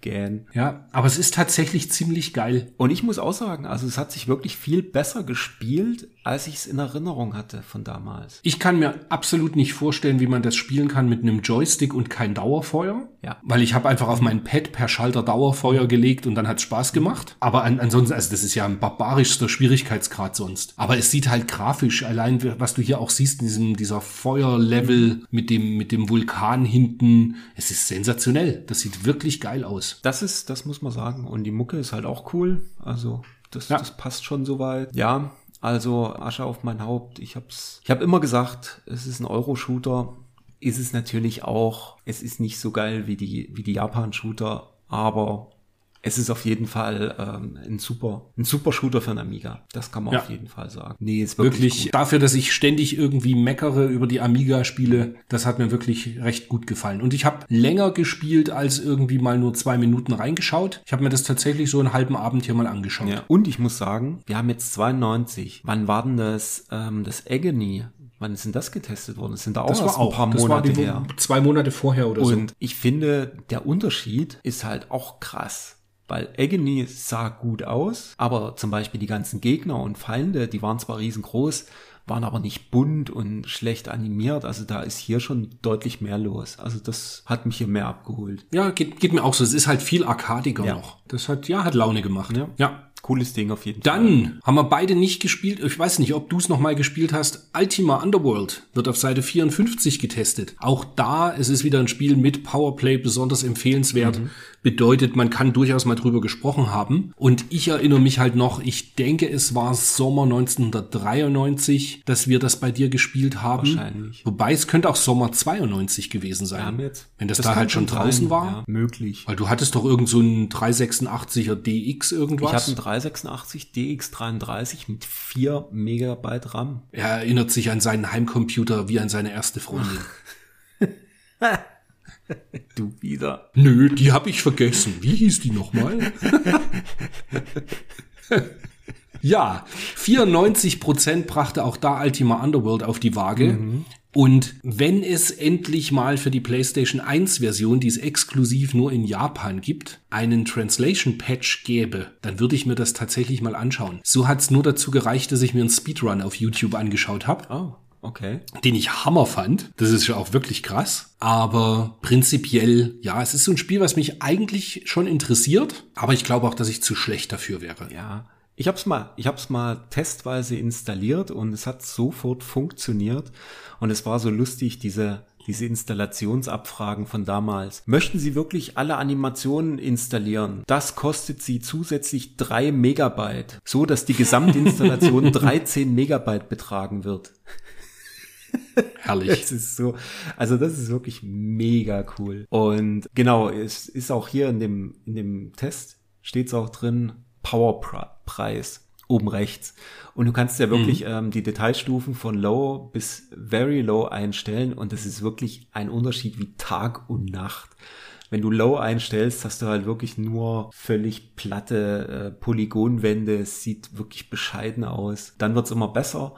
Gern. Ja, aber es ist tatsächlich ziemlich geil. Und ich muss auch sagen, also es hat sich wirklich viel besser gespielt, als ich es in Erinnerung hatte von damals. Ich kann mir absolut nicht vorstellen, wie man das spielen kann mit einem Joystick und kein Dauerfeuer. Ja. Weil ich habe einfach auf mein Pad per Schalter Dauerfeuer gelegt und dann hat's Spaß gemacht. Aber an, ansonsten, also das ist ja ein barbarischster Schwierigkeitsgrad sonst. Aber es sieht halt grafisch, allein was du hier auch siehst, in diesem, dieser Feuerlevel mit dem, mit dem Vulkan hinten, es ist sensationell. Das sieht wirklich geil aus. Das ist, das muss man sagen. Und die Mucke ist halt auch cool. Also das, Ja. das passt schon soweit. Ja, also Asche auf mein Haupt. Ich hab's, ich habe immer gesagt, es ist ein Euro-Shooter. Ist es natürlich auch. Es ist nicht so geil wie die, wie die Japan-Shooter, aber es ist auf jeden Fall ähm, ein super, ein super Shooter für einen Amiga. Das kann man Ja. auf jeden Fall sagen. Nee, ist wirklich, Wirklich, gut. dafür, dass ich ständig irgendwie meckere über die Amiga-Spiele, das hat mir wirklich recht gut gefallen. Und ich habe länger gespielt als irgendwie mal nur zwei Minuten reingeschaut. Ich habe mir das tatsächlich so einen halben Abend hier mal angeschaut. Ja. Und ich muss sagen, wir haben jetzt 92. Wann war denn das, ähm, das Agony? Wann ist denn das getestet worden? Das sind da auch Das erst war auch ein paar Monate her. zwei Monate vorher oder so. Und ich finde, der Unterschied ist halt auch krass. Weil Agony sah gut aus, aber zum Beispiel die ganzen Gegner und Feinde, die waren zwar riesengroß, waren aber nicht bunt und schlecht animiert. Also da ist hier schon deutlich mehr los. Also das hat mich hier mehr abgeholt. Ja, geht, geht mir auch so. Es ist halt viel arkadiger Ja. noch. Das hat, ja, hat Laune gemacht. Ja. ja. Cooles Ding auf jeden Fall. Dann haben wir beide nicht gespielt. Ich weiß nicht, ob du es nochmal gespielt hast. Ultima Underworld wird auf Seite 54 getestet. Auch da, es ist wieder ein Spiel mit Powerplay, besonders empfehlenswert. Bedeutet, man kann durchaus mal drüber gesprochen haben. Und ich erinnere mich halt noch, ich denke, es war Sommer 1993, dass wir das bei dir gespielt haben. Wahrscheinlich. Wobei es könnte auch Sommer 92 gewesen sein. Jetzt, Wenn das, das da halt schon sein, draußen war. Ja, möglich. Weil du hattest doch irgend so einen 386er DX irgendwas. Ich hatte 386 DX33 mit 4 Megabyte RAM. Er erinnert sich an seinen Heimcomputer wie an seine erste Freundin. Du wieder. Nö, die habe ich vergessen. Wie hieß die nochmal? ja, 94% brachte auch da Ultima Underworld auf die Waage. Und wenn es endlich mal für die PlayStation 1 Version, die es exklusiv nur in Japan gibt, einen Translation Patch gäbe, dann würde ich mir das tatsächlich mal anschauen. So hat's nur dazu gereicht, dass ich mir einen Speedrun auf YouTube angeschaut habe Oh, okay. den ich Hammer fand. Das ist ja auch wirklich krass. Aber prinzipiell, ja, es ist so ein Spiel, was mich eigentlich schon interessiert. Aber ich glaube auch, dass ich zu schlecht dafür wäre. Ja. Ich hab's mal, ich hab's mal testweise installiert und es hat sofort funktioniert. Und es war so lustig, diese, diese Installationsabfragen von damals. Möchten Sie wirklich alle Animationen installieren? Das kostet Sie zusätzlich drei Megabyte, so dass die Gesamtinstallation 13 Megabyte betragen wird. Herrlich. Es ist so, also das ist wirklich mega cool. Und genau, es ist auch hier in dem, in dem Test steht es auch drin, Powerpreis oben rechts. Und du kannst ja wirklich ähm, die Detailstufen von Low bis Very Low einstellen und das ist wirklich ein Unterschied wie Tag und Nacht. Wenn du Low einstellst, hast du halt wirklich nur völlig platte äh, Polygonwände. Es sieht wirklich bescheiden aus. Dann wird's immer besser.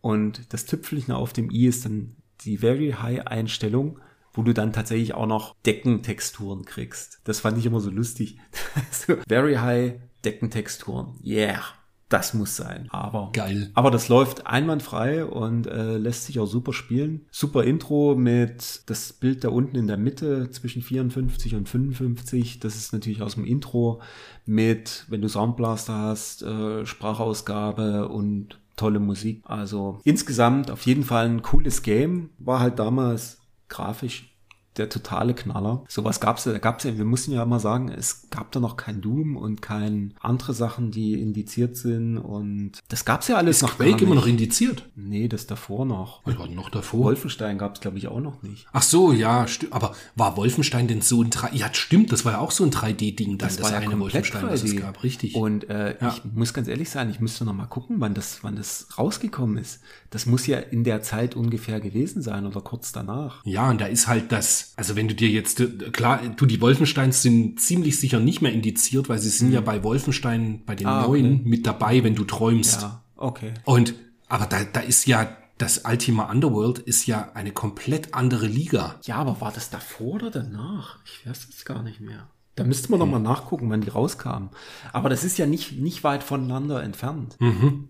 Und das Tüpfelchen auf dem i ist dann die Very High Einstellung, wo du dann tatsächlich auch noch Deckentexturen kriegst. Das fand ich immer so lustig. so, Very High Deckentexturen. Yeah. Das muss sein. Aber Geil. aber das läuft einwandfrei und äh, lässt sich auch super spielen. Super Intro mit das Bild da unten in der Mitte zwischen 54 und 55. Das ist natürlich aus dem Intro mit, wenn du Soundblaster hast, äh, Sprachausgabe und tolle Musik. Also insgesamt auf jeden Fall ein cooles Game. War halt damals grafisch der totale Knaller. Sowas gab's ja, da gab's ja, wir mussten ja immer sagen, es gab da noch kein Doom und kein andere Sachen, die indiziert sind und das gab's ja alles Ist noch Quake immer noch indiziert? Nee, das davor noch. Was war denn noch davor? Wolfenstein gab's glaube ich auch noch nicht. Ach so, ja. Aber war Wolfenstein denn so ein 3 Ja, stimmt, das war ja auch so ein 3D-Ding dann, das, eine Wolfenstein, was es 3D. gab, richtig. Und äh, Ja. ich muss ganz ehrlich sein, ich müsste noch mal gucken, wann das, wann das rausgekommen ist. Das muss ja in der Zeit ungefähr gewesen sein oder kurz danach. Ja, und da ist halt das, also wenn du dir jetzt, klar, du, die Wolfensteins sind ziemlich sicher nicht mehr indiziert, weil sie sind ja bei Wolfenstein, bei den Mhm. Ah, neuen mit dabei, wenn du träumst. Ja, okay. Und, aber da, da ist ja, das Ultima Underworld ist ja eine komplett andere Liga. Ja, aber war das davor oder danach? Ich weiß es gar nicht mehr. Da müsste man noch mal nachgucken, wann die rauskamen. Aber das ist ja nicht, nicht weit voneinander entfernt.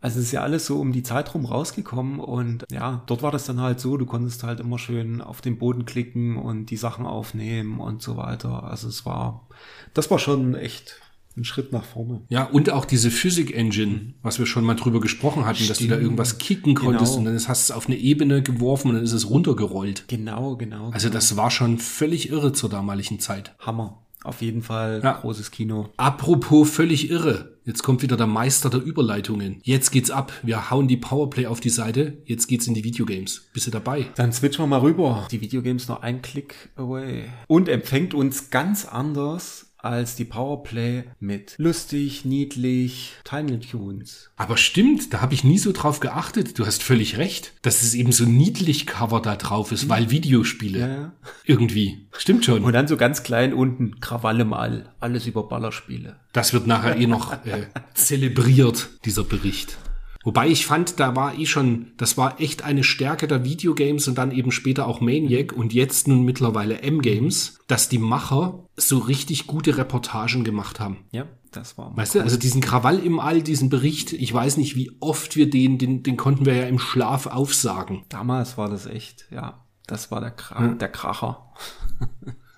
Also es ist ja alles so um die Zeit rum rausgekommen und ja, dort war das dann halt so, du konntest halt immer schön auf den Boden klicken und die Sachen aufnehmen und so weiter. Also es war, das war schon echt ein Schritt nach vorne. Ja, und auch diese Physik Engine, was wir schon mal drüber gesprochen hatten, dass du da Stimmt. irgendwas kicken konntest Genau. und dann hast du es auf eine Ebene geworfen und dann ist es runtergerollt. Genau, genau. Also das war schon völlig irre zur damaligen Zeit. Hammer. Auf jeden Fall Ja. großes Kino. Apropos völlig irre. Jetzt kommt wieder der Meister der Überleitungen. Jetzt geht's ab. Wir hauen die Powerplay auf die Seite. Jetzt geht's in die Videogames. Bist du dabei? Dann switchen wir mal rüber. Die Videogames nur ein Klick away. Und empfängt uns ganz anders als die Powerplay mit lustig, niedlich, Tiny Tunes. Aber stimmt, da habe ich nie so drauf geachtet. Du hast völlig recht, dass es eben so niedlich Cover da drauf ist, weil Videospiele. Ja, ja. Irgendwie. Stimmt schon. Und dann so ganz klein unten, Krawall im All. Alles über Ballerspiele. Das wird nachher eh noch äh, zelebriert, dieser Bericht. Wobei ich fand, da war eh schon, das war echt eine Stärke der Videogames und dann eben später auch Maniac und jetzt nun mittlerweile M-Games, dass die Macher so richtig gute Reportagen gemacht haben. Ja, das war Weißt du, also diesen Krawall im All, diesen Bericht, ich weiß nicht, wie oft wir den, den, den konnten wir ja im Schlaf aufsagen. Damals war das echt, ja. Das war der, Kra der Kracher.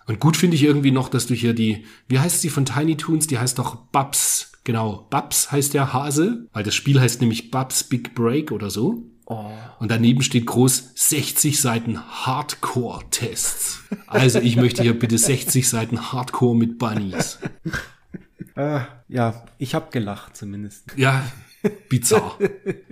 Und gut finde ich irgendwie noch, dass du hier die, wie heißt sie von Tiny Toons? Die heißt doch Babs. Genau, Babs heißt der Hase, weil das Spiel heißt nämlich Babs Big Break oder so. Oh. Und daneben steht groß 60 Seiten Hardcore-Tests. Also ich möchte hier bitte 60 Seiten Hardcore mit Bunnies. Äh, ja, ich habe gelacht zumindest. Ja, bizarr.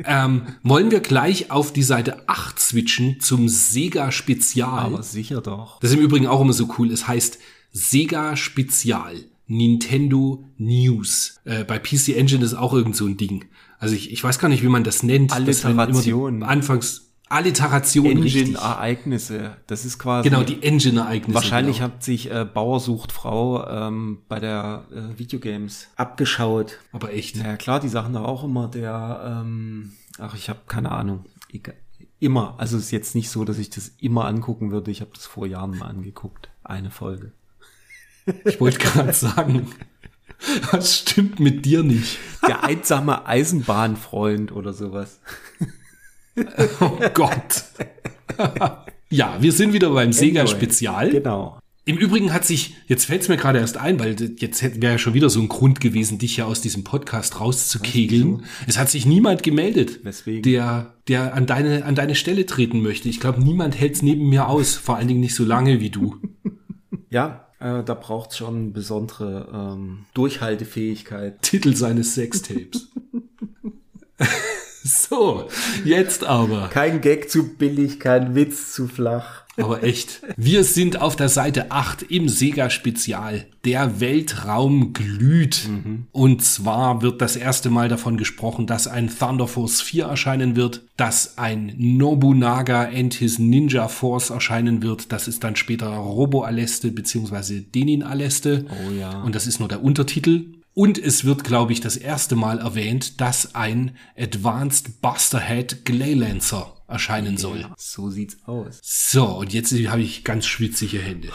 ähm, wollen wir gleich auf die Seite 8 switchen zum Sega Spezial? Aber sicher doch. Das ist im Übrigen auch immer so cool. Es heißt Sega Spezial. Nintendo News. Äh, bei PC Engine ist auch irgend so ein Ding. Also ich, ich weiß gar nicht, wie man das nennt. Das Alliteration. Anfangs Alliteration. Engine-Ereignisse. Das ist quasi. Genau, die Engine-Ereignisse. Wahrscheinlich genau. hat sich äh, Bauer sucht Frau ähm, bei der äh, Videogames abgeschaut. Aber echt. Ja klar, die Sachen da auch immer der, ähm, ach ich habe keine Ahnung, Egal. immer. Also es ist jetzt nicht so, dass ich das immer angucken würde. Ich habe das vor Jahren mal angeguckt, eine Folge. Ich wollte gerade sagen, was stimmt mit dir nicht? Der einsame Eisenbahnfreund oder sowas. Oh Gott. ja, wir sind wieder beim Sega Anyway, Spezial. Genau. Im Übrigen hat sich, jetzt fällt es mir gerade erst ein, weil jetzt wäre ja schon wieder so ein Grund gewesen, dich ja aus diesem Podcast rauszukegeln. Es hat sich niemand gemeldet, Weswegen? der, der an deine, an deine Stelle treten möchte. Ich glaube, niemand hält es neben mir aus, vor allen Dingen nicht so lange wie du. Ja, äh, da braucht's schon besondere ähm, Durchhaltefähigkeit. Titel seines Sextapes. so, jetzt aber. Kein Gag zu billig, kein Witz zu flach. Aber echt. Wir sind auf der Seite 8 im Sega Spezial. Der Weltraum glüht. Und zwar wird das erste Mal davon gesprochen, dass ein Thunder Force 4 erscheinen wird, dass ein Nobunaga and his Ninja Force erscheinen wird. Das ist dann später Robo Aleste bzw. Denin Aleste. Oh ja. Und das ist nur der Untertitel. Und es wird, glaube ich, das erste Mal erwähnt, dass ein Advanced Busterhead Glaylancer erscheinen soll. Ja, so sieht's aus. So, und jetzt habe ich ganz schwitzige Hände.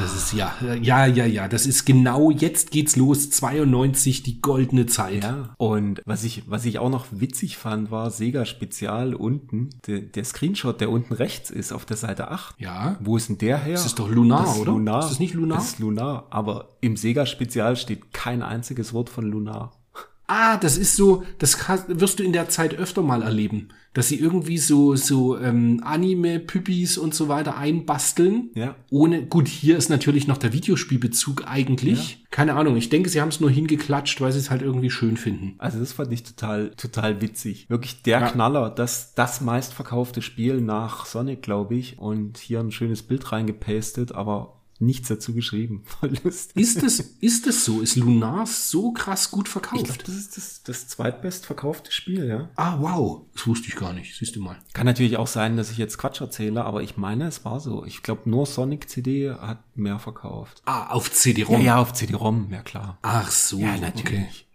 Das ist ja, ja, ja, ja, das ist genau, jetzt geht's los, 92, die goldene Zeit. Ja. Und was ich, was ich auch noch witzig fand, war Sega Spezial unten. Der, der Screenshot, der unten rechts ist auf der Seite 8. Ja. Wo ist denn der her? Das ist doch Lunar, das ist oder? Lunar. Ist das nicht Lunar? Das ist Lunar. Aber im Sega Spezial steht kein einziges Wort von Lunar. Ah, das ist so, das wirst du in der Zeit öfter mal erleben, dass sie irgendwie so so ähm, Anime-Püppis und so weiter einbasteln. Ja. Ohne, gut, hier ist natürlich noch der Videospielbezug eigentlich. Keine Ahnung, ich denke, sie haben es nur hingeklatscht, weil sie es halt irgendwie schön finden. Also das fand ich total, total witzig. Wirklich der Ja. Knaller, das, das meistverkaufte Spiel nach Sonic, glaube ich. Und hier ein schönes Bild reingepastet, aber nichts dazu geschrieben. Ist es, ist es so? Ist Lunar so krass gut Ich glaube, verkauft? das ist das, das zweitbest verkaufte Spiel, ja. Ah, wow. Das wusste ich gar nicht. Siehst du mal. Kann natürlich auch sein, dass ich jetzt Quatsch erzähle, aber ich meine, es war so. Ich glaube, nur Sonic CD hat mehr verkauft. Ah, auf CD-ROM. Ja, ja, auf CD-ROM, ja klar. Ach so. Ja, Okay. natürlich.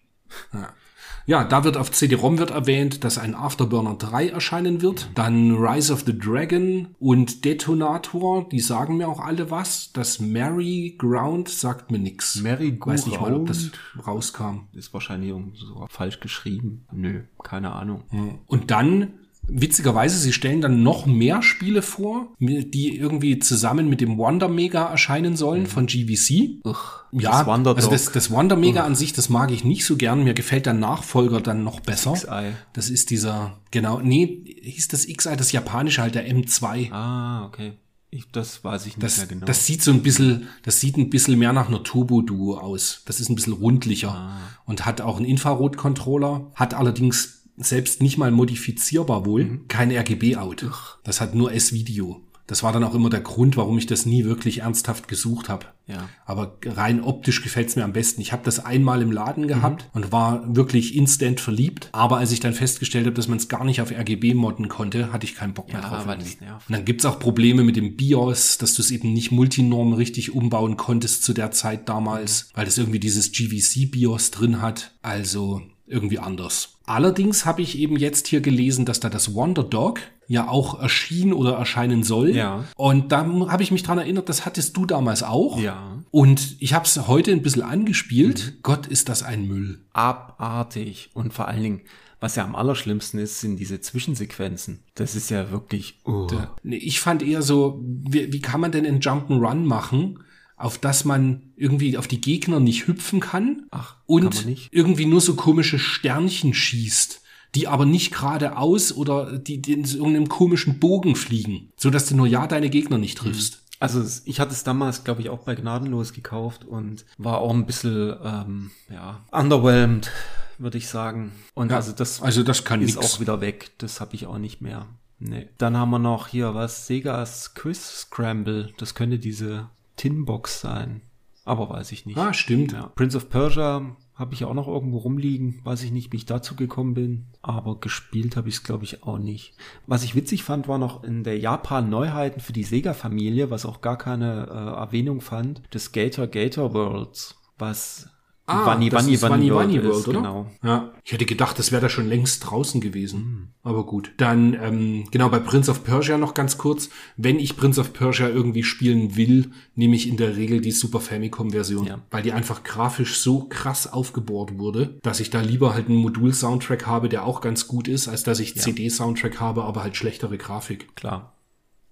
Ja, da wird auf CD-ROM wird erwähnt, dass ein Afterburner 3 erscheinen wird. Dann Rise of the Dragon und Detonator, die sagen mir auch alle was. Das Merry Ground sagt mir nix. Merry Go Weiß nicht mal, ob das rauskam. Ist wahrscheinlich sogar falsch geschrieben. Nö, keine Ahnung. Und dann, witzigerweise, sie stellen dann noch mehr Spiele vor, die irgendwie zusammen mit dem Wonder Mega erscheinen sollen von GVC. Ugh, Ja, das Wonder also das, das Wonder Mega an sich, das mag ich nicht so gern. Mir gefällt der Nachfolger dann noch besser. X-Eye. Das ist dieser, genau, nee, hieß das X-Eye, das japanische halt der M2. Ah, okay. Ich, das weiß ich nicht Das, mehr genau. das sieht so ein bisschen, das sieht ein bisschen mehr nach einer Turbo-Duo aus. Das ist ein bisschen rundlicher Ah. und hat auch einen Infrarot-Controller, hat allerdings selbst nicht mal modifizierbar wohl, Mhm. kein RGB-Out. Das hat nur S-Video. Das war dann auch immer der Grund, warum ich das nie wirklich ernsthaft gesucht habe. Ja. Aber rein optisch gefällt's mir am besten. Ich habe das einmal im Laden Mhm. gehabt und war wirklich instant verliebt. Aber als ich dann festgestellt habe, dass man es gar nicht auf RGB modden konnte, hatte ich keinen Bock mehr Ja, drauf. Und dann gibt's auch Probleme mit dem BIOS, dass du es eben nicht multinorm richtig umbauen konntest zu der Zeit damals, weil das irgendwie dieses GVC-BIOS drin hat. Also irgendwie anders. Allerdings habe ich eben jetzt hier gelesen, dass da das Wonder Dog ja auch erschien oder erscheinen soll. Ja. Und da habe ich mich dran erinnert, das hattest du damals auch. Ja. Und ich habe es heute ein bisschen angespielt. Gott, ist das ein Müll. Abartig. Und vor allen Dingen, was ja am allerschlimmsten ist, sind diese Zwischensequenzen. Das ist ja wirklich. Oh. Ich fand eher so, wie, wie kann man denn einen Jump'n'Run machen, auf das man irgendwie auf die Gegner nicht hüpfen kann Ach, und kann irgendwie nur so komische Sternchen schießt, die aber nicht geradeaus oder die, die in so irgendeinem komischen Bogen fliegen, so dass du nur ja deine Gegner nicht triffst. Also ich hatte es damals, glaube ich, auch bei Gnadenlos gekauft und war auch ein bisschen, ähm, ja, underwhelmed, würde ich sagen. Und Ja, also das also das kann ist nix. auch wieder weg. Das habe ich auch nicht mehr. Nee. Dann haben wir noch hier was, Segas Quiz Scramble. Das könnte diese Tinbox sein. Aber weiß ich nicht. Ah, stimmt. Ja. Prince of Persia habe ich auch noch irgendwo rumliegen. Weiß ich nicht, wie ich dazu gekommen bin. Aber gespielt habe ich es, glaube ich, auch nicht. Was ich witzig fand, war noch in der Japan Neuheiten für die Sega-Familie, was auch gar keine äh, Erwähnung fand, des Gator Gator Worlds. Was Ah, das ist Wanni Wanni World, ist, oder? Genau. Ja, ich hätte gedacht, das wäre da schon längst draußen gewesen. Hm. Aber gut. Dann, ähm, genau, bei Prince of Persia noch ganz kurz. Wenn ich Prince of Persia irgendwie spielen will, nehme ich in der Regel die Super Famicom-Version. Ja. Weil die einfach grafisch so krass aufgebohrt wurde, dass ich da lieber halt einen Modul-Soundtrack habe, der auch ganz gut ist, als dass ich CD-Soundtrack habe, aber halt schlechtere Grafik. Klar.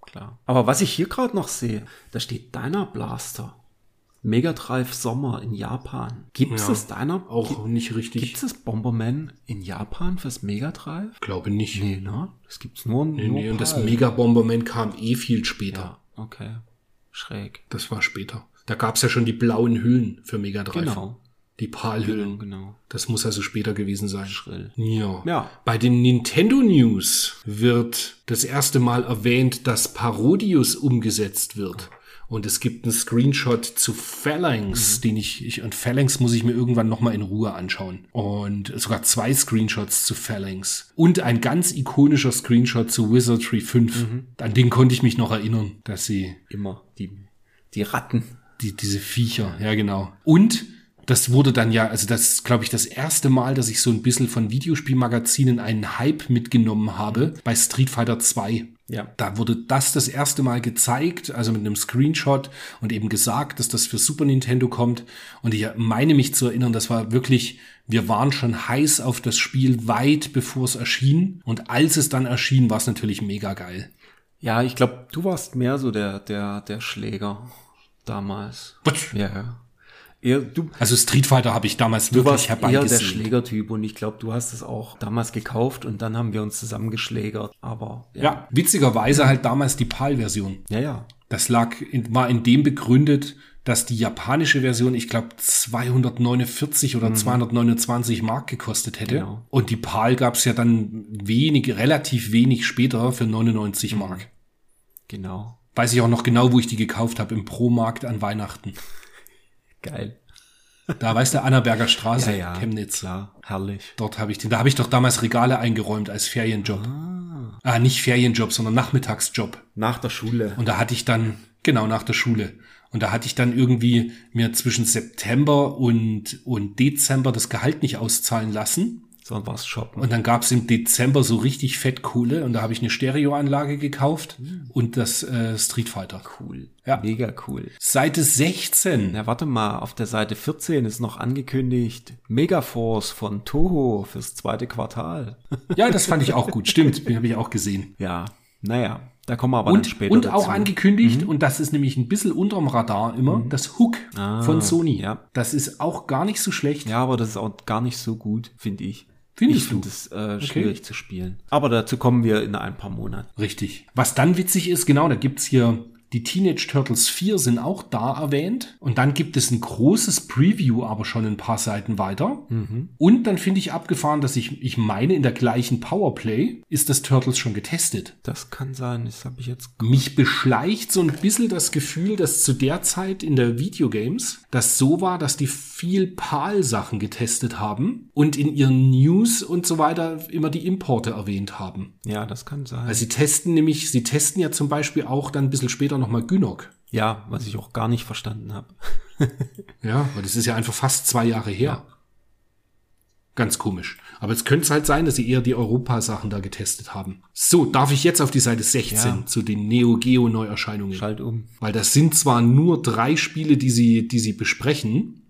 Klar. Aber was ich hier gerade noch sehe, da steht Dyna Blaster. Mega Drive Sommer in Japan. Gibt es Ja, das Dyna? Auch nicht richtig. Gibt es Bomberman in Japan fürs Mega Drive? Glaube nicht. Nee, ne? Das gibt's nur, Nee, nur nee, und das. Mega Bomberman kam eh viel später. Ja, okay. Schräg. Das war später. Da gab's ja schon die blauen Hüllen für Mega Drive. Genau. Die PAL-Hüllen. Genau. Das muss also später gewesen sein. Schrill. Ja. Ja. Bei den Nintendo News wird das erste Mal erwähnt, dass Parodius umgesetzt wird. Und es gibt einen Screenshot zu Phalanx, den ich, ich, und Phalanx muss ich mir irgendwann nochmal in Ruhe anschauen. Und sogar zwei Screenshots zu Phalanx. Und ein ganz ikonischer Screenshot zu Wizardry 5. An den konnte ich mich noch erinnern, dass sie Immer die, die Ratten. die, diese Viecher, ja genau. Und das wurde dann ja, also das ist, glaube ich, das erste Mal, dass ich so ein bisschen von Videospielmagazinen einen Hype mitgenommen habe bei Street Fighter 2. Ja. Da wurde das das erste Mal gezeigt, also mit einem Screenshot und eben gesagt, dass das für Super Nintendo kommt. Und ich meine mich zu erinnern, das war wirklich, wir waren schon heiß auf das Spiel weit bevor es erschien. Und als es dann erschien, war es natürlich mega geil. Ja, ich glaube, du warst mehr so der, der, der Schläger damals. Was? Ja, ja. Eher, du, Also Street Fighter habe ich damals du wirklich warst eher der. Schlägertyp und ich glaube, du hast es auch damals gekauft und dann haben wir uns zusammen geschlägert. Aber ja, Ja, witzigerweise halt damals die PAL-Version. ja, ja. Das lag in, war in dem begründet, dass die japanische Version, ich glaube, 249 oder 229 Mark gekostet hätte. Genau. Und die PAL gab es ja dann wenig, relativ wenig später für 99 Mark. genau. Weiß ich auch noch genau, wo ich die gekauft habe, im Pro-Markt an Weihnachten. Geil. Da weißt du, Annaberger Straße, Ja, ja. Chemnitz. Klar, herrlich. Dort habe ich den, da habe ich doch damals Regale eingeräumt als Ferienjob. Ah, nicht Ferienjob, sondern Nachmittagsjob. Nach der Schule. Und da hatte ich dann, genau nach der Schule, und da hatte ich dann irgendwie mir zwischen September und, und Dezember das Gehalt nicht auszahlen lassen. So war's shoppen. Und dann gab's im Dezember so richtig fett Kohle und da habe ich eine Stereoanlage gekauft und das äh, Street Fighter. cool. Ja. Mega cool. Seite 16. Na, warte mal, auf der Seite 14 ist noch angekündigt Megaforce von Toho fürs zweite Quartal. Ja, das fand ich auch gut. Stimmt, habe ich auch gesehen. ja, naja, da kommen wir aber dann Und, später und dazu. auch angekündigt, und das ist nämlich ein bisschen unterm Radar immer, das Hook von Sony. ja. Das ist auch gar nicht so schlecht. Ja, aber das ist auch gar nicht so gut, finde ich. Findest ich finde es äh, schwierig zu spielen. Aber dazu kommen wir in ein paar Monaten. Richtig. Was dann witzig ist, genau, da gibt's hier die Teenage Turtles 4 sind auch da erwähnt. Und dann gibt es ein großes Preview, aber schon ein paar Seiten weiter. Und dann finde ich abgefahren, dass ich, ich meine, in der gleichen Powerplay ist das Turtles schon getestet. Das kann sein, das habe ich jetzt. Mich beschleicht so ein bisschen das Gefühl, dass zu der Zeit in der Videogames das so war, dass die viel PAL-Sachen getestet haben und in ihren News und so weiter immer die Importe erwähnt haben. Ja, das kann sein. Also sie testen nämlich, sie testen ja zum Beispiel auch dann ein bisschen später nochmal Gynok. ja, was ich auch gar nicht verstanden habe. Ja, weil das ist ja einfach fast zwei Jahre her. Ganz komisch. Aber es könnte halt sein, dass sie eher die Europa-Sachen da getestet haben. So, darf ich jetzt auf die Seite 16 Ja. zu den Neo Geo Neuerscheinungen? Schalt um. Weil das sind zwar nur drei Spiele, die sie, die sie besprechen,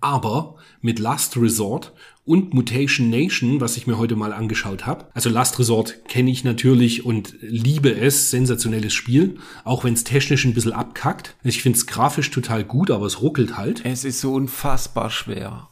aber mit Last Resort und Mutation Nation, was ich mir heute mal angeschaut habe. Also Last Resort kenne ich natürlich und liebe es, sensationelles Spiel, auch wenn es technisch ein bisschen abkackt. Ich finde es grafisch total gut, aber es ruckelt halt. Es ist so unfassbar schwer.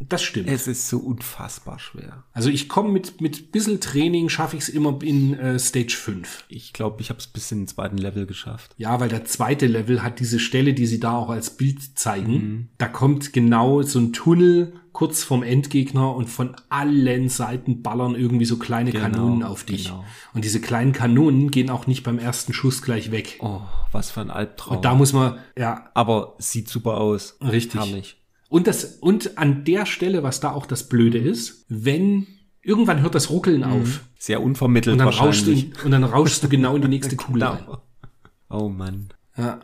Das stimmt. Es ist so unfassbar schwer. Also ich komme mit mit bisschen Training schaffe ich es immer in äh, Stage 5. Ich glaube, ich habe es bis in den zweiten Level geschafft. Ja, weil der zweite Level hat diese Stelle, die sie da auch als Bild zeigen. Mhm. Da kommt genau so ein Tunnel kurz vorm Endgegner und von allen Seiten ballern irgendwie so kleine Genau, Kanonen auf dich. genau. Und diese kleinen Kanonen gehen auch nicht beim ersten Schuss gleich weg. Oh, was für ein Albtraum. Und da muss man, ja, Aber sieht super aus. Richtig. Herrlich. Und das, und an der Stelle, was da auch das Blöde ist, wenn irgendwann hört das Ruckeln auf Sehr unvermittelt und dann rauschst Mhm. wahrscheinlich. du, und dann rauschst du genau in die nächste Kugel rein. Genau. Oh Mann. Ja.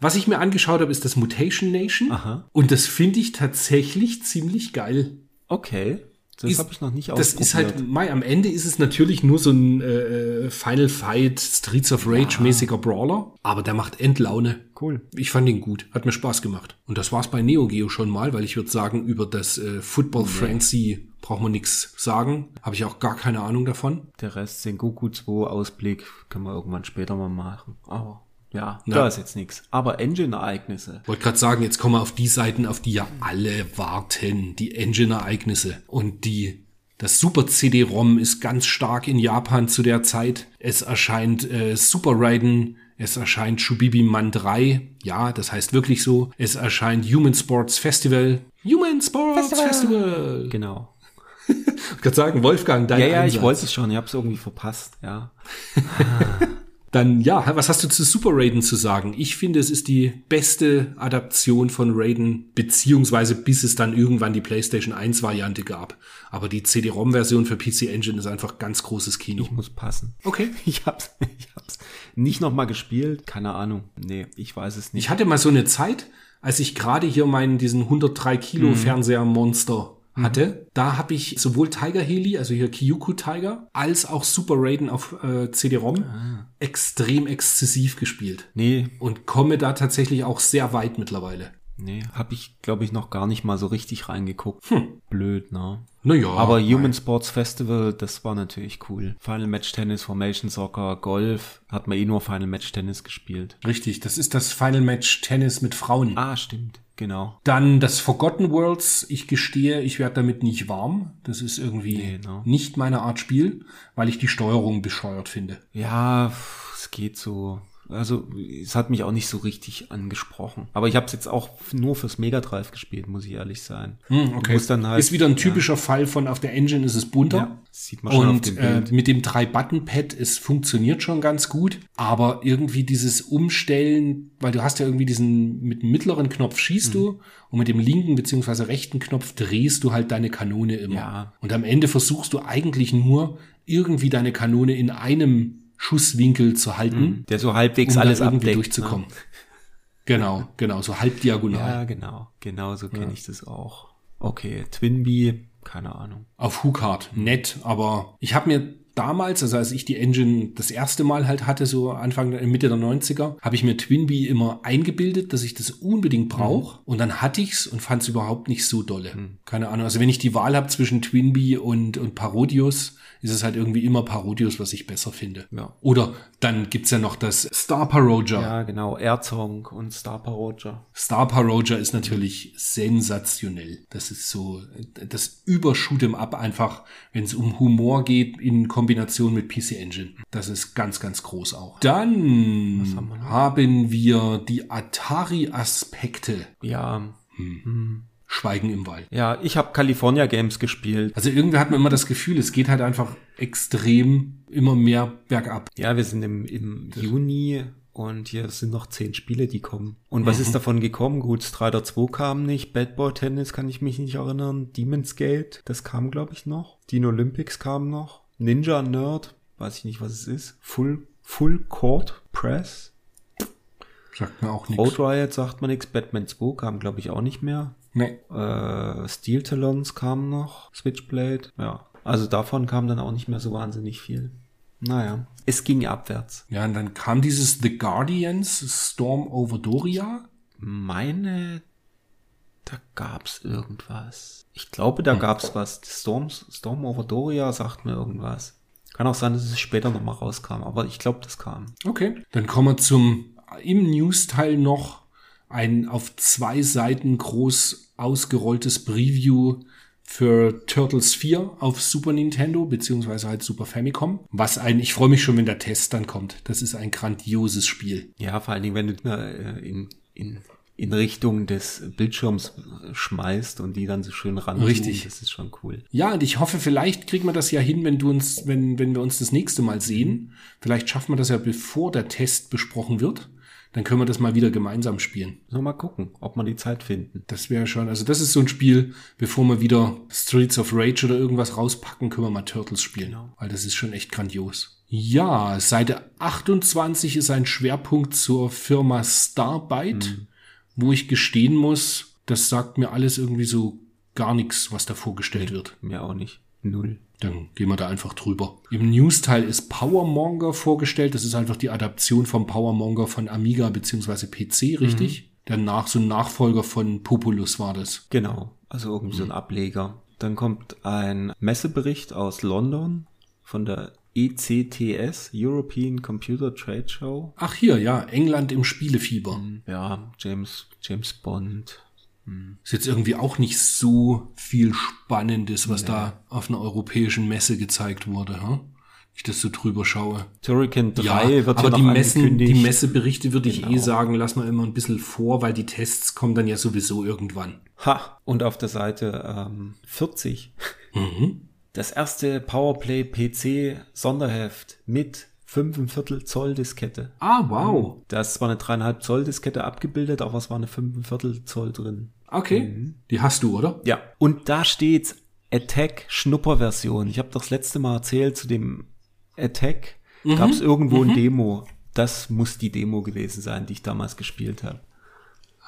Was ich mir angeschaut habe, ist das Mutation Nation. Aha. Und das finde ich tatsächlich ziemlich geil. Okay. Das habe ich noch nicht Das ausprobiert. ist halt, Mai, am Ende ist es natürlich nur so ein äh, Final Fight, Streets of Rage mäßiger Brawler, aber der macht Endlaune. Cool. Ich fand ihn gut, hat mir Spaß gemacht. Und das war's bei Neo Geo schon mal, weil ich würde sagen, über das äh, Football Frenzy braucht man nichts sagen. Habe ich auch gar keine Ahnung davon. Der Rest Sengoku 2 Ausblick können wir irgendwann später mal machen. Aber ja, Ja. da ist jetzt nichts. Aber Engine-Ereignisse. Wollte gerade sagen, jetzt kommen wir auf die Seiten, auf die ja alle warten. Die Engine-Ereignisse. Und die, das Super CD-ROM ist ganz stark in Japan zu der Zeit. Es erscheint äh, Super Raiden. Es erscheint Shubibi Man 3. Ja, das heißt wirklich so. Es erscheint Human Sports Festival. Human Sports Festival. Genau. Ich kann sagen, Wolfgang, dein Ja, ja, ich Einsatz. wollte es schon. Ich habe es irgendwie verpasst. Ja. Dann ja, was hast du zu Super Raiden zu sagen? Ich finde, es ist die beste Adaption von Raiden, beziehungsweise bis es dann irgendwann die PlayStation 1 Variante gab. Aber die CD-ROM-Version für PC Engine ist einfach ganz großes Kino. Ich muss passen. Okay. Ich hab's, ich hab's nicht nochmal gespielt. Keine Ahnung. Nee, ich weiß es nicht. Ich hatte mal so eine Zeit, als ich gerade hier meinen diesen 103 Kilo Fernseher Monster hatte, da habe ich sowohl Tiger Heli, also hier Kyuku Tiger, als auch Super Raiden auf äh, CD-ROM extrem exzessiv gespielt. nee, Und komme da tatsächlich auch sehr weit mittlerweile. Nee, habe ich, glaube ich, noch gar nicht mal so richtig reingeguckt. Hm. Blöd, ne? Naja. Aber Human Sports Festival, das war natürlich cool. Final Match Tennis, Formation Soccer, Golf, hat man eh nur Final Match Tennis gespielt. Richtig, das ist das Final Match Tennis mit Frauen. Ah, stimmt, genau. Dann das Forgotten Worlds. Ich gestehe, ich werde damit nicht warm. Das ist irgendwie Nee, no. nicht meine Art Spiel, weil ich die Steuerung bescheuert finde. Ja, es geht so. Also, es hat mich auch nicht so richtig angesprochen. Aber ich habe es jetzt auch nur fürs Mega Drive gespielt, muss ich ehrlich sein. Hm, dann halt, ist wieder ein typischer Fall von auf der Engine ist es bunter. Ja, sieht man schon auf Und dem äh, mit dem Drei-Button-Pad, es funktioniert schon ganz gut, aber irgendwie dieses Umstellen, weil du hast ja irgendwie diesen, mit dem mittleren Knopf schießt Mhm. du und mit dem linken beziehungsweise rechten Knopf drehst du halt deine Kanone immer. Ja. Und am Ende versuchst du eigentlich nur irgendwie deine Kanone in einem Schusswinkel zu halten, der so halbwegs um alles irgendwie abdeckt. durchzukommen. Ne? Genau, genau, so halb diagonal. Ja, genau. Genau so kenne ich das auch. Okay, Twinbee, keine Ahnung. auf Hookard. Nett, aber ich habe mir damals, also als ich die Engine das erste Mal halt hatte, so Anfang, äh, Mitte der 90er, habe ich mir Twinbee immer eingebildet, dass ich das unbedingt brauche. Und dann hatte ich's und fand es überhaupt nicht so dolle. Keine Ahnung. Also wenn ich die Wahl habe zwischen Twinbee und, und Parodius, ist es halt irgendwie immer Parodius, was ich besser finde. Ja. Oder dann gibt's ja noch das Star Paroja. Ja, genau. Erzong und Star Paroja. Star Paroja ist natürlich sensationell. Das ist so das Übershoot'em Up einfach, wenn es um Humor geht in Kombination mit PC Engine. Das ist ganz, ganz groß auch. Dann haben wir die Atari-Aspekte. Ja, Schweigen im Wald. ja, ich habe California Games gespielt. Also irgendwie hat man immer das Gefühl, es geht halt einfach extrem immer mehr bergab. Ja, wir sind im, im Juni und hier sind noch zehn Spiele, die kommen. Und was Mhm. ist davon gekommen? Gut, Strider 2 kam nicht, Bad Boy Tennis kann ich mich nicht erinnern, Demon's Gate, das kam glaube ich noch, Dino Olympics kam noch, Ninja Nerd, weiß ich nicht, was es ist, Full, Full Court Press, Sagt mir auch nichts. Road Riot sagt man nichts, Batman 2 kam glaube ich auch nicht mehr, Nee. äh, Steel Talons kam noch, Switchblade, ja. Also davon kam dann auch nicht mehr so wahnsinnig viel. Naja, es ging abwärts. Ja, und dann kam dieses The Guardians Storm over Doria. meine, da gab's irgendwas. Ich glaube, da gab's was. Storms, Storm over Doria sagt mir irgendwas. Kann auch sein, dass es später nochmal rauskam, aber ich glaube, das kam. Okay. Dann kommen wir zum im News-Teil noch ein auf zwei Seiten groß ausgerolltes Preview für Turtles 4 auf Super Nintendo, beziehungsweise halt Super Famicom. Was ein, ich freue mich schon, wenn der Test dann kommt. Das ist ein grandioses Spiel. Ja, vor allen Dingen, wenn du äh, in, in, in Richtung des Bildschirms schmeißt und die dann so schön ran. Richtig. Das ist schon cool. Ja, und ich hoffe, vielleicht kriegen wir das ja hin, wenn du uns, wenn, wenn wir uns das nächste Mal sehen. Vielleicht schaffen wir das ja, bevor der Test besprochen wird. Dann können wir das mal wieder gemeinsam spielen. So mal gucken, ob wir die Zeit finden. Das wäre schon, also das ist so ein Spiel, bevor wir wieder Streets of Rage oder irgendwas rauspacken, können wir mal Turtles spielen. Genau. Weil das ist schon echt grandios. Ja, Seite 28 ist ein Schwerpunkt zur Firma Starbyte, wo ich gestehen muss, das sagt mir alles irgendwie so gar nichts, was da vorgestellt wird. Mir auch nicht. Null. Dann gehen wir da einfach drüber. Im News-Teil ist Powermonger vorgestellt. Das ist einfach die Adaption vom Powermonger von Amiga bzw. PC, richtig? Der nach, so ein Nachfolger von Populus war das. Genau, also irgendwie so ein Ableger. Dann kommt ein Messebericht aus London von der ECTS, European Computer Trade Show. Ach hier, ja, England im Spielefieber. Ja, James, James Bond. Ist jetzt irgendwie auch nicht so viel Spannendes, was da auf einer europäischen Messe gezeigt wurde. Hm? Ich das so drüber schaue. Turrican 3 Ja, wird aber ja die Messen, die. Messeberichte würde ich eh Genau. sagen, lass mal immer ein bisschen vor, weil die Tests kommen dann ja sowieso irgendwann. Ha, und auf der Seite ähm, 40 Mhm. Das erste Powerplay PC Sonderheft mit 5 Zoll Diskette. Ah, wow. Das war eine 3,5 Zoll Diskette abgebildet, aber es war eine 5 Zoll drin. Okay. Die hast du, oder? Ja. Und da steht Attack Schnupperversion. Ich habe das letzte Mal erzählt zu dem Attack. Gab es irgendwo ein Demo. Das muss die Demo gewesen sein, die ich damals gespielt habe.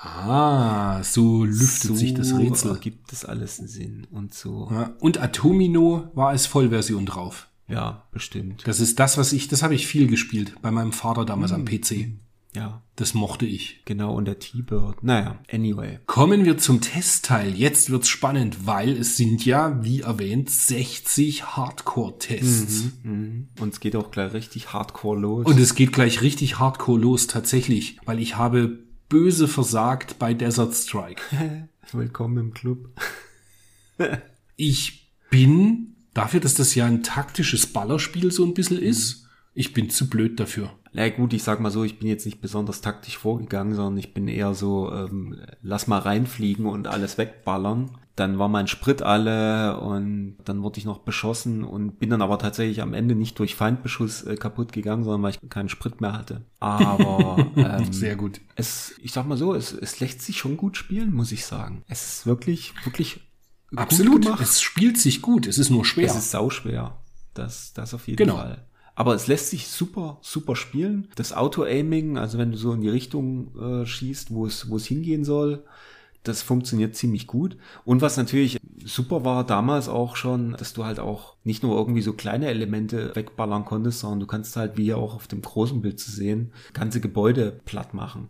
Ah, so lüftet sich das Rätsel. Gibt es alles einen Sinn und so. Ja, und Atomino war als Vollversion drauf. Ja, bestimmt. Das ist das, was ich, das habe ich viel gespielt bei meinem Vater damals am PC. Ja, Das mochte ich. genau, und der T-Bird. Naja, anyway. Kommen wir zum Testteil. Jetzt wird's spannend, weil es sind ja, wie erwähnt, 60 Hardcore-Tests. Mhm. Und es geht auch gleich richtig hardcore los. Und es geht gleich richtig hardcore los, tatsächlich, weil ich habe böse versagt bei Desert Strike. Willkommen im Club. Ich bin, dafür, dass das ja ein taktisches Ballerspiel so ein bisschen ist, ich bin zu blöd dafür. Na gut, ich sag mal so, ich bin jetzt nicht besonders taktisch vorgegangen, sondern ich bin eher so, ähm, lass mal reinfliegen und alles wegballern. Dann war mein Sprit alle und dann wurde ich noch beschossen und bin dann aber tatsächlich am Ende nicht durch Feindbeschuss äh, kaputt gegangen, sondern weil ich keinen Sprit mehr hatte. Aber ähm, Sehr gut. es, ich sag mal so, es, es lässt sich schon gut spielen, muss ich sagen. Es ist wirklich, wirklich gut Absolut. gemacht. Es spielt sich gut, es ist nur schwer. Es ist sauschwer. Das, das auf jeden Genau. Fall. Aber es lässt sich super, super spielen. Das Auto-Aiming, also wenn du so in die Richtung äh, schießt, wo es, wo es hingehen soll, das funktioniert ziemlich gut. Und was natürlich super war damals auch schon, dass du halt auch nicht nur irgendwie so kleine Elemente wegballern konntest, sondern du kannst halt, wie ja auch auf dem großen Bild zu sehen, ganze Gebäude platt machen.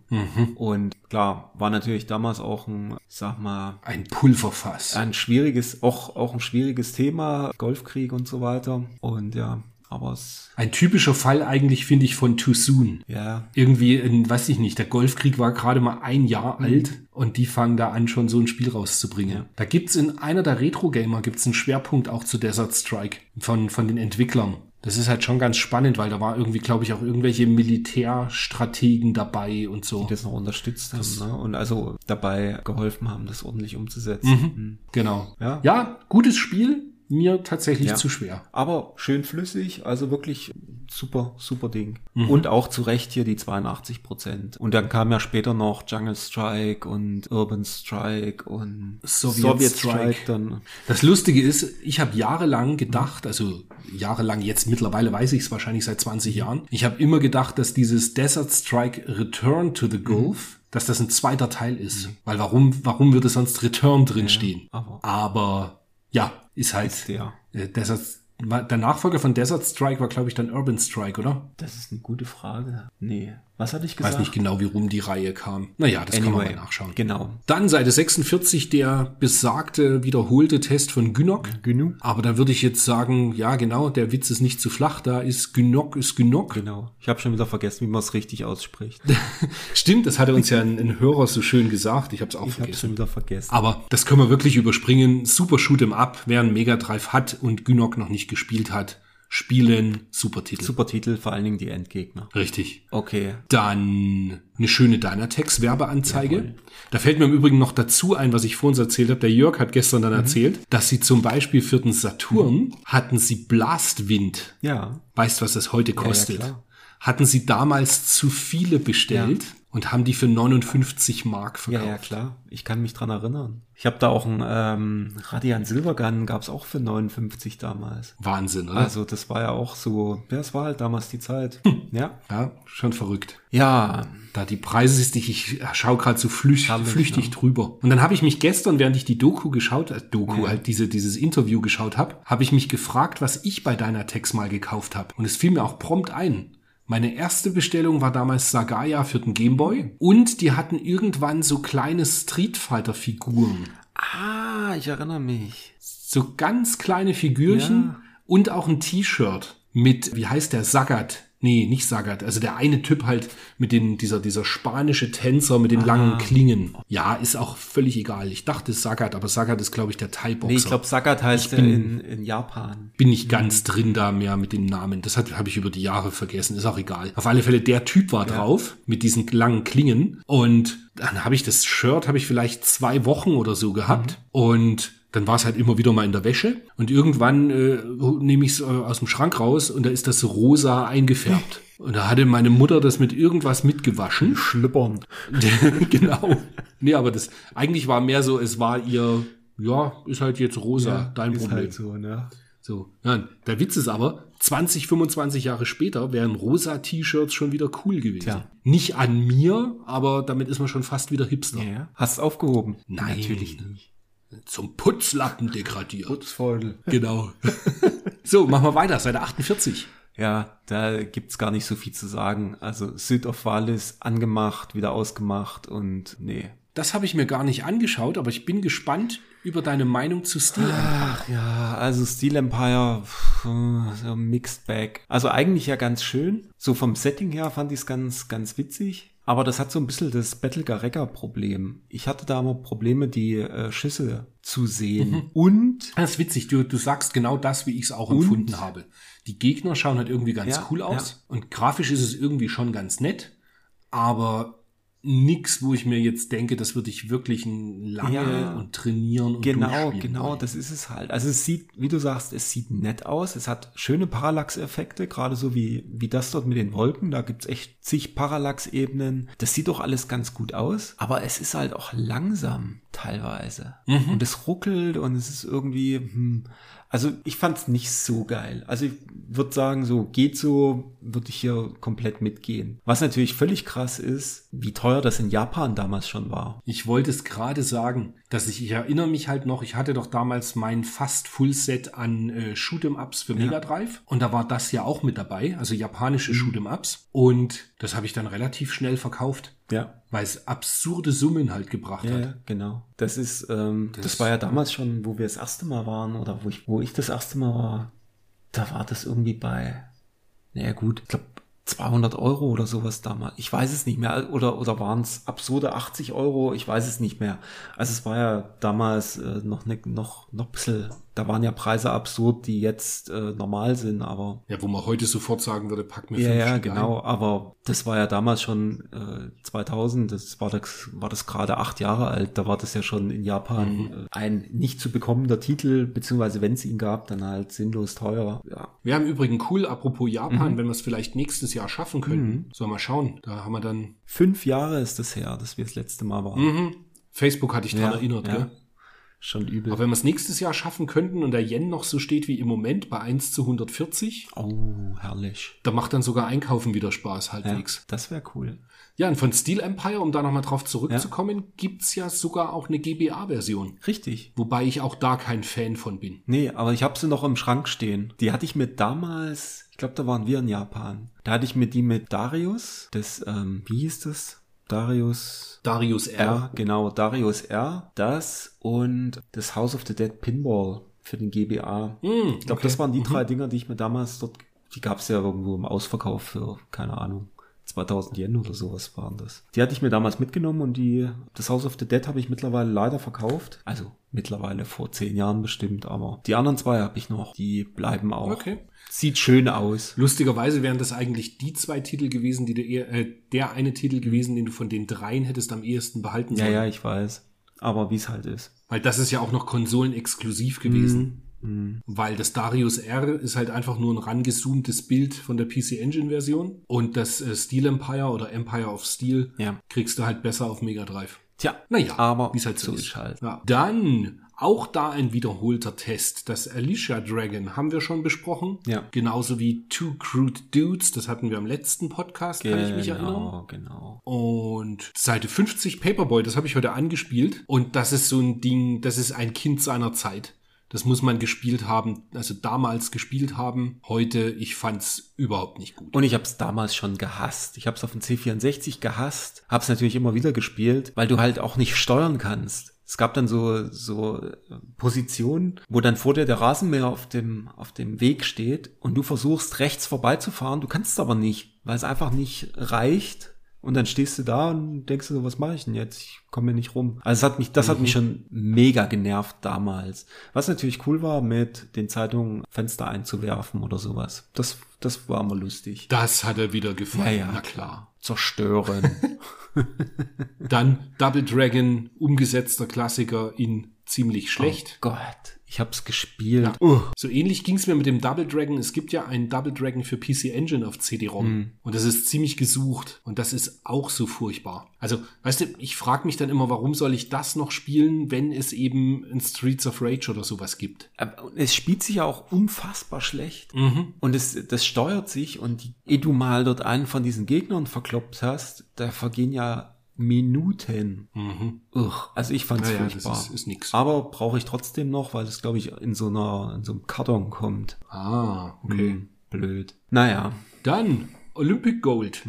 Und klar, war natürlich damals auch ein, ich sag mal, ein Pulverfass. ein schwieriges, auch, auch ein schwieriges Thema, Golfkrieg und so weiter. Und ja, aber es, Ein typischer Fall eigentlich, finde ich, von Too Soon. ja, Irgendwie, in, weiß ich nicht, der Golfkrieg war gerade mal ein Jahr alt und die fangen da an, schon so ein Spiel rauszubringen. Da gibt's in einer der Retro-Gamer gibt's einen Schwerpunkt auch zu Desert Strike von, von den Entwicklern. Das ist halt schon ganz spannend, weil da war irgendwie, glaube ich, auch irgendwelche Militärstrategen dabei und so. die das noch unterstützt haben, ne? Und also dabei geholfen haben, das ordentlich umzusetzen. Mhm. Genau. Ja. ja, gutes Spiel, mir tatsächlich Ja. zu schwer. Aber schön flüssig, also wirklich super, super Ding. Mhm. Und auch zu Recht hier die 82 Prozent. Und dann kam ja später noch Jungle Strike und Urban Strike und Soviet Strike. dann. Das Lustige ist, ich habe jahrelang gedacht, also jahrelang jetzt mittlerweile weiß ich es wahrscheinlich seit 20 Jahren, ich habe immer gedacht, dass dieses Desert Strike Return to the Gulf, dass das ein zweiter Teil ist. Weil warum, warum würde sonst Return drin stehen? aber- aber ja, ist halt Ist der. äh, Desert, der Nachfolger von Desert Strike war, glaube ich, dann Urban Strike, oder? Das ist eine gute Frage. Nee. Was hatte ich Ich gesagt? weiß nicht genau, wie rum die Reihe kam. Naja, das kann man mal nachschauen. Genau. Dann Seite 46 der besagte wiederholte Test von Gynok. Genug. Aber da würde ich jetzt sagen, ja genau, der Witz ist nicht zu flach, da ist Gynok ist Gynok. Genau. Ich habe schon wieder vergessen, wie man es richtig ausspricht. Stimmt, das hatte uns ja ein, ein Hörer so schön gesagt, ich habe es auch Ich habe vergessen. schon wieder vergessen. Aber das können wir wirklich überspringen. Super Shoot'em Up, wer einen Mega Drive hat und Gynok noch nicht gespielt hat, spielen, super Titel. Super Titel, vor allen Dingen die Endgegner. Richtig. Okay. Dann eine schöne Dynatex-Werbeanzeige. Da fällt mir im Übrigen noch dazu ein, was ich vorhin erzählt habe. Der Jörg hat gestern Mhm. dann erzählt, dass sie zum Beispiel für den Saturn hatten sie Blastwind. Ja. Weißt, was das heute kostet? klar. hatten sie damals zu viele bestellt und haben die für 59 Mark Ja, verkauft. ja, klar. Ich kann mich dran erinnern. Ich habe da auch einen ähm, Radiant Silvergun, gab's auch für 59 damals. Wahnsinn, oder? Also das war ja auch so, ja, es war halt damals die Zeit. Ja. ja, schon verrückt. Ja, Da die Preise ist, ich, ich schaue gerade so flüch, Haben wir flüchtig nicht, drüber. Und dann habe ich mich gestern, während ich die Doku geschaut, äh, Doku, halt diese, dieses Interview geschaut habe, habe ich mich gefragt, was ich bei Dynatex mal gekauft habe. Und es fiel mir auch prompt ein. Meine erste Bestellung war damals Sagaya für den Gameboy. Und die hatten irgendwann so kleine Street Fighter Figuren. Ah, ich erinnere mich. So ganz kleine Figürchen Ja. und auch ein T-Shirt mit, wie heißt der, Sagat. Nee, nicht Sagat. Also der eine Typ halt mit den, dieser, dieser spanische Tänzer mit den langen Klingen. Ja, ist auch völlig egal. Ich dachte Sagat, aber Sagat ist, glaube ich, der Thai-Boxer. Nee, ich glaube, Sagat heißt der in, in Japan. bin nicht ganz drin da mehr mit den Namen. Das habe ich über die Jahre vergessen. Ist auch egal. Auf alle Fälle, der Typ war drauf mit diesen langen Klingen. Und dann habe ich das Shirt, habe ich vielleicht zwei Wochen oder so gehabt. Und dann war es halt immer wieder mal in der Wäsche. Und irgendwann äh, nehme ich es äh, aus dem Schrank raus und da ist das rosa eingefärbt. Und da hatte meine Mutter das mit irgendwas mitgewaschen. Schlippern. genau. Nee, aber das eigentlich war mehr so, es war ihr, ja, ist halt jetzt rosa, dein ist Problem. halt so, ne? So, ja, der Witz ist aber, 20, 25 Jahre später wären rosa T-Shirts schon wieder cool gewesen. Tja. Nicht an mir, aber damit ist man schon fast wieder Hipster. Ja, ja. Hast aufgehoben? Nein. Natürlich nicht. Zum Putzlappen degradiert. Putzfeudel. Genau. so, machen wir weiter, Seite 48. Ja, da gibt's gar nicht so viel zu sagen. Also Süd of Wallis angemacht, wieder ausgemacht und nee. Das habe ich mir gar nicht angeschaut, aber ich bin gespannt über deine Meinung zu Steel Empire. Ach ja, also Steel Empire, pff, so Mixed Bag. Also eigentlich ja ganz schön. So vom Setting her fand ich es ganz, ganz witzig. Aber das hat so ein bisschen das Battle Garekka-Problem. Ich hatte da immer Probleme, die äh, Schüsse zu sehen. Mhm. Und Das ist witzig, du, du sagst genau das, wie ich es auch Und? empfunden habe. Die Gegner schauen halt irgendwie ganz Ja, cool aus und grafisch ist es irgendwie schon ganz nett, aber nix, wo ich mir jetzt denke, das würde ich wirklich lange Ja. und trainieren und Genau, genau, das ist es halt. Also es sieht, wie du sagst, es sieht nett aus. Es hat schöne Parallax-Effekte, gerade so wie, wie das dort mit den Wolken. Da gibt's echt zig Parallax-Ebenen. Das sieht doch alles ganz gut aus. Aber es ist halt auch langsam teilweise. Und es ruckelt und es ist irgendwie, hm, also ich fand's nicht so geil. Also ich würde sagen, so geht so, würde ich hier komplett mitgehen. Was natürlich völlig krass ist, wie teuer das in Japan damals schon war. Ich wollte es gerade sagen, dass ich, ich erinnere mich halt noch, ich hatte doch damals mein fast Full-Set an äh, Shoot'em-Ups für Mega Drive und da war das ja auch mit dabei, also japanische Mhm. Shoot'em-Ups und das habe ich dann relativ schnell verkauft, Ja. Weil es absurde Summen halt gebracht Ja, hat. ja, genau. Das ist, ähm, das, Das- war ja damals schon, wo wir das erste Mal waren oder wo ich, wo ich das erste Mal war, da war das irgendwie bei, naja gut, ich glaube 200 Euro oder sowas damals. Ich weiß es nicht mehr. Oder, oder waren es absurde 80 Euro? Ich weiß es nicht mehr. Also es war ja damals äh, noch, ne, noch, noch ein bisschen, da waren ja Preise absurd, die jetzt äh, normal sind, aber Ja, wo man heute sofort sagen würde, pack mir ja, fünf ja, Stück genau. Aber das war ja damals schon äh, 2000. Das war das, war das gerade acht Jahre alt. Da war das ja schon in Japan Mhm. äh, ein nicht zu bekommender Titel, beziehungsweise wenn es ihn gab, dann halt sinnlos teuer. Ja, Wir haben übrigens cool, apropos Japan, Mhm. wenn wir es vielleicht nächstes Jahr schaffen könnten. Sollen wir mal schauen. Da haben wir dann. fünf Jahre ist das her, dass wir das letzte Mal waren. Mhm. Facebook hatte ich daran erinnert, ja. gell? Schon übel. Aber wenn wir es nächstes Jahr schaffen könnten und der Yen noch so steht wie im Moment bei 1 zu 140, oh, herrlich. da macht dann sogar Einkaufen wieder Spaß Ja, halbwegs. das wäre cool. Ja, und von Steel Empire, um da nochmal drauf zurückzukommen, gibt's ja sogar auch eine GBA-Version. Richtig. Wobei ich auch da kein Fan von bin. Nee, aber ich habe sie noch im Schrank stehen. Die hatte ich mir damals, ich glaube, da waren wir in Japan. Da hatte ich mir die mit Darius, das, ähm, wie hieß das? Darius Darius R. R, genau, Darius R, das und das House of the Dead Pinball für den GBA. Hm, ich glaube, okay. das waren die drei Dinger, die ich mir damals dort, die gab es ja irgendwo im Ausverkauf für, keine Ahnung, 2000 Yen oder sowas waren das. Die hatte ich mir damals mitgenommen und die, das House of the Dead habe ich mittlerweile leider verkauft. Also mittlerweile vor zehn Jahren bestimmt, aber die anderen zwei habe ich noch. Die bleiben auch. Okay. Sieht schön aus. Lustigerweise wären das eigentlich die zwei Titel gewesen, die du eher, äh, der eine Titel gewesen, den du von den dreien hättest am ehesten behalten Ja, sollen. ja, ich weiß. Aber wie es halt ist. Weil das ist ja auch noch konsolenexklusiv gewesen. Weil das Darius R ist halt einfach nur ein rangezoomtes Bild von der PC Engine Version. Und das äh, Steel Empire oder Empire of Steel Ja. kriegst du halt besser auf Mega Drive. Tja, Naja, aber wie es halt so, ist halt. Ja. Dann auch da ein wiederholter Test. Das Alicia Dragon haben wir schon besprochen. Ja. Genauso wie Two Crude Dudes. Das hatten wir am letzten Podcast, kann ich mich erinnern. Genau, genau. Und Seite 50 Paperboy, das habe ich heute angespielt. Und das ist so ein Ding, das ist ein Kind seiner Zeit. Das muss man gespielt haben, also damals gespielt haben. Heute, ich fand's überhaupt nicht gut. Und ich habe es damals schon gehasst. Ich habe es auf dem C64 gehasst, habe es natürlich immer wieder gespielt, weil du halt auch nicht steuern kannst. Es gab dann so so äh, Positionen, wo dann vor dir der Rasenmäher auf dem auf dem Weg steht und du versuchst rechts vorbeizufahren, du kannst es aber nicht, weil es einfach nicht reicht. Und dann stehst du da und denkst du so, was mache ich denn jetzt? Ich komme hier nicht rum. Also es hat mich, das hat mich schon mega genervt damals. Was natürlich cool war, mit den Zeitungen Fenster einzuwerfen oder sowas. Das, das war immer lustig. Das hat er wieder gefallen, Ja, ja, na klar. Zerstören. Dann Double Dragon, umgesetzter Klassiker in ziemlich schlecht. Gott, ich hab's gespielt. Ja. Uh, So ähnlich ging's mir mit dem Double Dragon. Es gibt ja einen Double Dragon für PC Engine auf CD-ROM. Hm. Und das ist ziemlich gesucht. Und das ist auch so furchtbar. Also, weißt du, ich frage mich dann immer, warum soll ich das noch spielen, wenn es eben ein Streets of Rage oder sowas gibt? aber es spielt sich ja auch unfassbar schlecht. Mhm. Und es, das steuert sich und ehe du mal dort einen von diesen Gegnern verkloppt hast, da vergehen ja Minuten. Uch, also ich fand's Mhm. Ja, ja, das furchtbar. ist- ist nix. Aber brauche ich trotzdem noch, weil es, glaube ich, in so einer, in so einem Karton kommt. Ah, okay. Hm. Blöd. Naja. Dann Olympic Gold.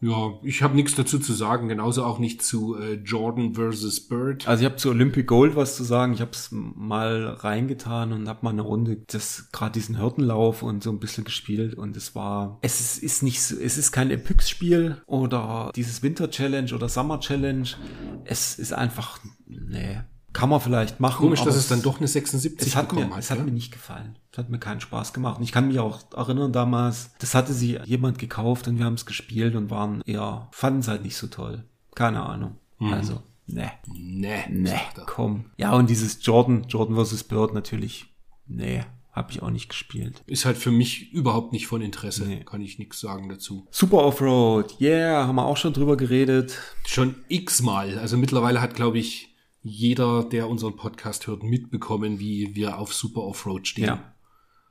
Ja, ich habe nichts dazu zu sagen. Genauso auch nicht zu äh, Jordan versus Bird. Also ich habe zu Olympic Gold was zu sagen. Ich habe es mal reingetan und habe mal eine Runde das gerade diesen Hürdenlauf und so ein bisschen gespielt und es war es ist, ist nicht so, es ist kein Epics Spiel oder dieses Winter Challenge oder Summer Challenge. Es ist einfach nee, kann man vielleicht machen. Komisch, dass es dann doch eine 76 es hat bekommen mir, hat. es hat mir nicht gefallen. Es hat mir keinen Spaß gemacht. Und ich kann mich auch erinnern damals, das hatte sie jemand gekauft und wir haben es gespielt und waren eher, fanden es halt nicht so toll. Keine Ahnung. Also, ne. nee, Nee, sagt er. komm. Ja, und dieses Jordan, Jordan vs. Bird natürlich, nee, habe ich auch nicht gespielt. Ist halt für mich überhaupt nicht von Interesse. Nee. Kann ich nichts sagen dazu. Super Offroad, yeah, haben wir auch schon drüber geredet. Schon x-mal. Also mittlerweile hat, glaube ich, jeder, der unseren Podcast hört, mitbekommen, wie wir auf Super Offroad stehen. Ja.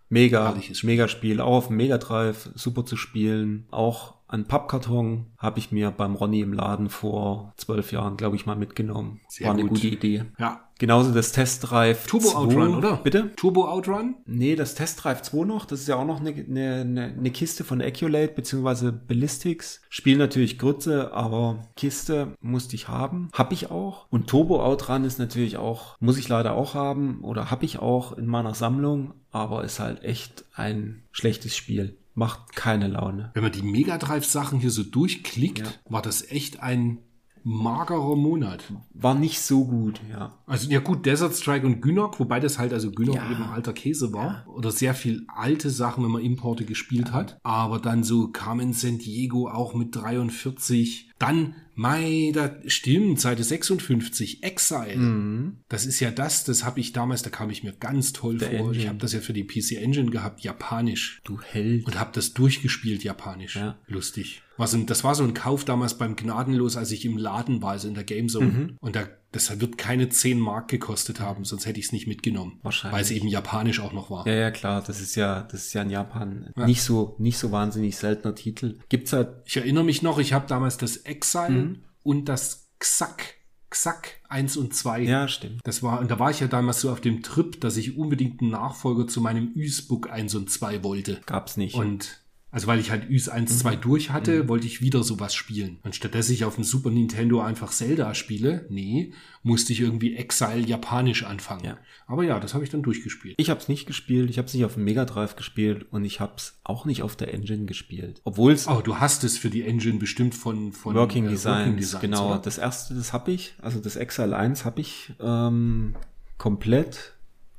Mega, mega Spiel, auch auf Mega Drive, super zu spielen. Auch ein Pappkarton habe ich mir beim Ronny im Laden vor zwölf Jahren, glaube ich, mal mitgenommen. Sehr War eine gut. gute Idee. Ja. Genauso das Test Drive Turbo 2. Outrun, oder? Bitte? Turbo Outrun? Nee, das Test Drive 2 noch, das ist ja auch noch eine, eine, eine, eine Kiste von Acculate beziehungsweise Ballistics. Spiel natürlich Grütze, aber Kiste musste ich haben. Hab ich auch. Und Turbo Outrun ist natürlich auch, muss ich leider auch haben oder hab ich auch in meiner Sammlung, aber ist halt echt ein schlechtes Spiel. Macht keine Laune. Wenn man die Mega Drive Sachen hier so durchklickt, Ja. war das echt ein magerer Monat. War nicht so gut, ja. Also ja gut, Desert Strike und Gynok, wobei das halt also Gynok Ja. eben alter Käse war. Oder sehr viel alte Sachen, wenn man Importe gespielt hat. Aber dann so Carmen San Diego auch mit 43. Dann, Mai, da stimmt, Seite 56, Exile. Das ist ja das, das habe ich damals, da kam ich mir ganz toll Der vor. Ich Engine. habe das ja für die PC Engine gehabt, japanisch. Du Held. Und habe das durchgespielt, japanisch. Ja. Lustig. Ein, das war so ein Kauf damals beim Gnadenlos, als ich im Laden war, also in der Gamezone. Mhm. Und da, das wird keine 10 Mark gekostet haben, sonst hätte ich es nicht mitgenommen. Wahrscheinlich. Weil es eben japanisch auch noch war. Ja, ja, klar, das ist ja, das ist ja in Japan nicht so, nicht so wahnsinnig seltener Titel. Gibt's halt Ich erinnere mich noch, ich habe damals das Exile Mhm. und das Xack, Xack 1 und 2. Ja, stimmt. Das war, und da war ich ja damals so auf dem Trip, dass ich unbedingt einen Nachfolger zu meinem Usbook 1 und 2 wollte. Gab's nicht. Und also weil ich halt Üs 1, 2 durch hatte, wollte ich wieder sowas spielen. Und stattdessen ich auf dem Super Nintendo einfach Zelda spiele, nee, musste ich irgendwie Exile japanisch anfangen. Ja. Aber ja, das habe ich dann durchgespielt. ich hab's nicht gespielt, ich hab's nicht auf dem Mega Drive gespielt und ich hab's auch nicht auf der Engine gespielt. Obwohl es Oh, du hast es für die Engine bestimmt von, von Working äh, Designs, Working Designs, genau. oder? Das erste, das hab ich, also das Exile 1 hab ich ähm, komplett,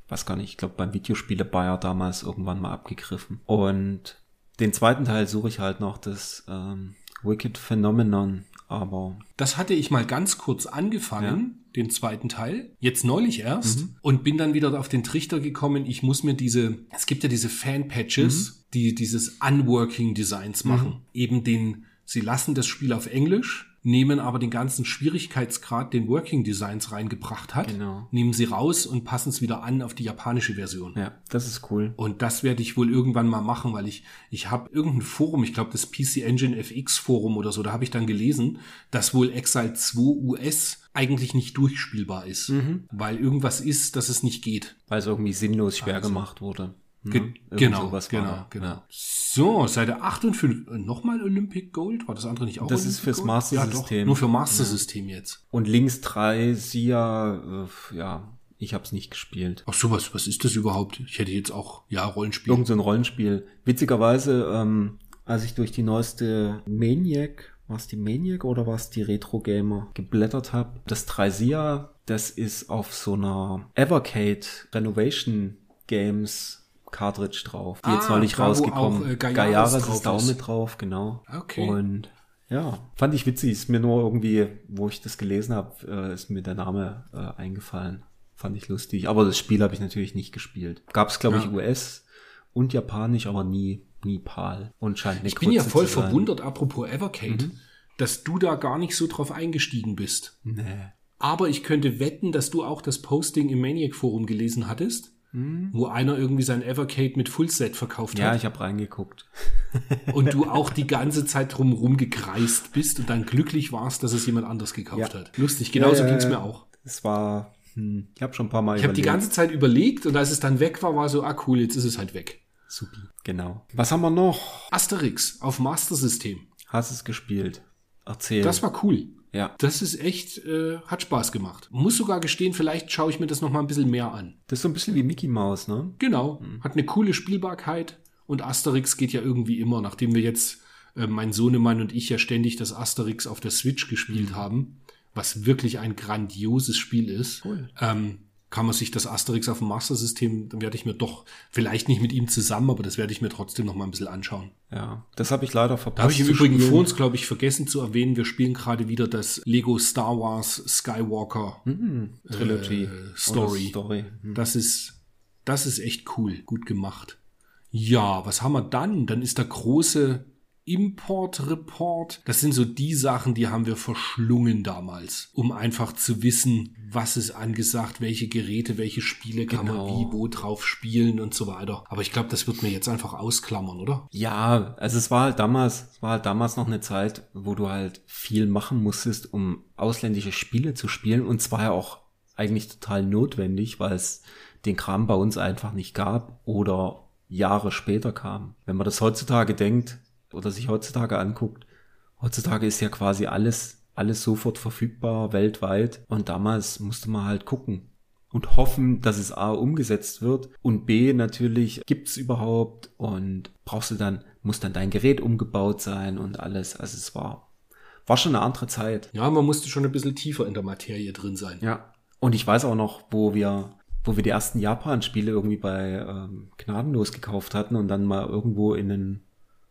weiß gar nicht, ich glaube beim Videospiele Bayer damals irgendwann mal abgegriffen. Und den zweiten Teil suche ich halt noch, das ähm, Wicked Phenomenon, aber Das hatte ich mal ganz kurz angefangen, den zweiten Teil, jetzt neulich erst, und bin dann wieder auf den Trichter gekommen, ich muss mir diese, es gibt ja diese Fan-Patches, die dieses Unworking Designs machen. Eben den, sie lassen das Spiel auf Englisch, nehmen aber den ganzen Schwierigkeitsgrad, den Working Designs reingebracht hat, Genau. nehmen sie raus und passen es wieder an auf die japanische Version. ja, das ist cool. Und das werde ich wohl irgendwann mal machen, weil ich, ich habe irgendein Forum, ich glaube das PC Engine FX Forum oder so, da habe ich dann gelesen, dass wohl Exile 2 US eigentlich nicht durchspielbar ist, Mhm. weil irgendwas ist, dass es nicht geht. Weil es irgendwie sinnlos schwer gemacht wurde. Ne? Ge Irgend genau, sowas genau, genau. Ja. So, Seite 58, äh, nochmal Olympic Gold? War das andere nicht auch Das Olympic ist fürs Gold? Master Ja, doch, nur für Master System jetzt. Und links drei, Sia, äh, ja, ich hab's nicht gespielt. Ach so, was, was ist das überhaupt? Ich hätte jetzt auch, ja, Rollenspiel. Irgend so ein Rollenspiel. Witzigerweise, ähm, als ich durch die neueste Maniac, war es die Maniac oder war es die Retro Gamer geblättert habe, das Traisia, das ist auf so einer Evercade Renovation Games Cartridge drauf, die Ah, jetzt neulich rausgekommen. auch, äh, Gaiares ist da auch mit drauf, genau. Okay. Und ja, fand ich witzig. Ist mir nur irgendwie, wo ich das gelesen habe, äh, ist mir der Name äh, eingefallen. Fand ich lustig. Aber das Spiel habe ich natürlich nicht gespielt. Gab es, glaube ich, Ja. US und Japanisch, aber nie, nie PAL. Und scheint Ich bin ja voll verwundert, apropos Evercade, Mhm. dass du da gar nicht so drauf eingestiegen bist. Nee. Aber ich könnte wetten, dass du auch das Posting im Maniac Forum gelesen hattest, wo einer irgendwie sein Evercade mit Fullset verkauft. Ja, hat ich habe reingeguckt. und du auch die ganze Zeit drumherum gekreist bist und dann glücklich warst, dass es jemand anders gekauft Ja. hat. Lustig, genauso Ja, ja, ging's ja. mir auch. Es war, hm, ich habe schon ein paar Mal Ich habe die ganze Zeit überlegt und als es dann weg war, war so, ah cool, jetzt ist es halt weg. Supi. Genau. Was haben wir noch? Asterix auf Master System. Hast es gespielt? Erzähl. Das war cool. Ja. Das ist echt, äh, hat Spaß gemacht. Muss sogar gestehen, vielleicht schaue ich mir das noch mal ein bisschen mehr an. Das ist so ein bisschen wie Mickey Mouse, ne? Genau, hat eine coole Spielbarkeit und Asterix geht ja irgendwie immer, nachdem wir jetzt, äh, mein Sohnemann und ich ja ständig das Asterix auf der Switch gespielt haben, was wirklich ein grandioses Spiel ist, Cool. ähm, kann man sich das Asterix auf dem Master-System, dann werde ich mir doch, vielleicht nicht mit ihm zusammen, aber das werde ich mir trotzdem noch mal ein bisschen anschauen. Ja. Das habe ich leider verpasst. Da habe ich im Übrigen spielen. vor uns, glaube ich, vergessen zu erwähnen, wir spielen gerade wieder das Lego Star Wars Skywalker Trilogy. äh, Story. Story. Hm. Das ist, das ist echt cool, gut gemacht. Ja, was haben wir dann? Dann ist der große Import-Report. Das sind so die Sachen, die haben wir verschlungen damals, um einfach zu wissen, was ist angesagt, welche Geräte, welche Spiele kann man Genau. wie, wo drauf spielen und so weiter. Aber ich glaube, das wird mir jetzt einfach ausklammern, oder? Ja, also es war halt damals, es war halt damals noch eine Zeit, wo du halt viel machen musstest, um ausländische Spiele zu spielen. Und zwar ja auch eigentlich total notwendig, weil es den Kram bei uns einfach nicht gab oder Jahre später kam. Wenn man das heutzutage denkt oder sich heutzutage anguckt, heutzutage ist ja quasi alles, alles sofort verfügbar weltweit. Und damals musste man halt gucken und hoffen, dass es A umgesetzt wird und B natürlich gibt's überhaupt und brauchst du dann, muss dann dein Gerät umgebaut sein und alles. Also es war, war schon eine andere Zeit. Ja, man musste schon ein bisschen tiefer in der Materie drin sein. Ja. Und ich weiß auch noch, wo wir, wo wir die ersten Japan-Spiele irgendwie bei ähm, Gnadenlos gekauft hatten und dann mal irgendwo in einen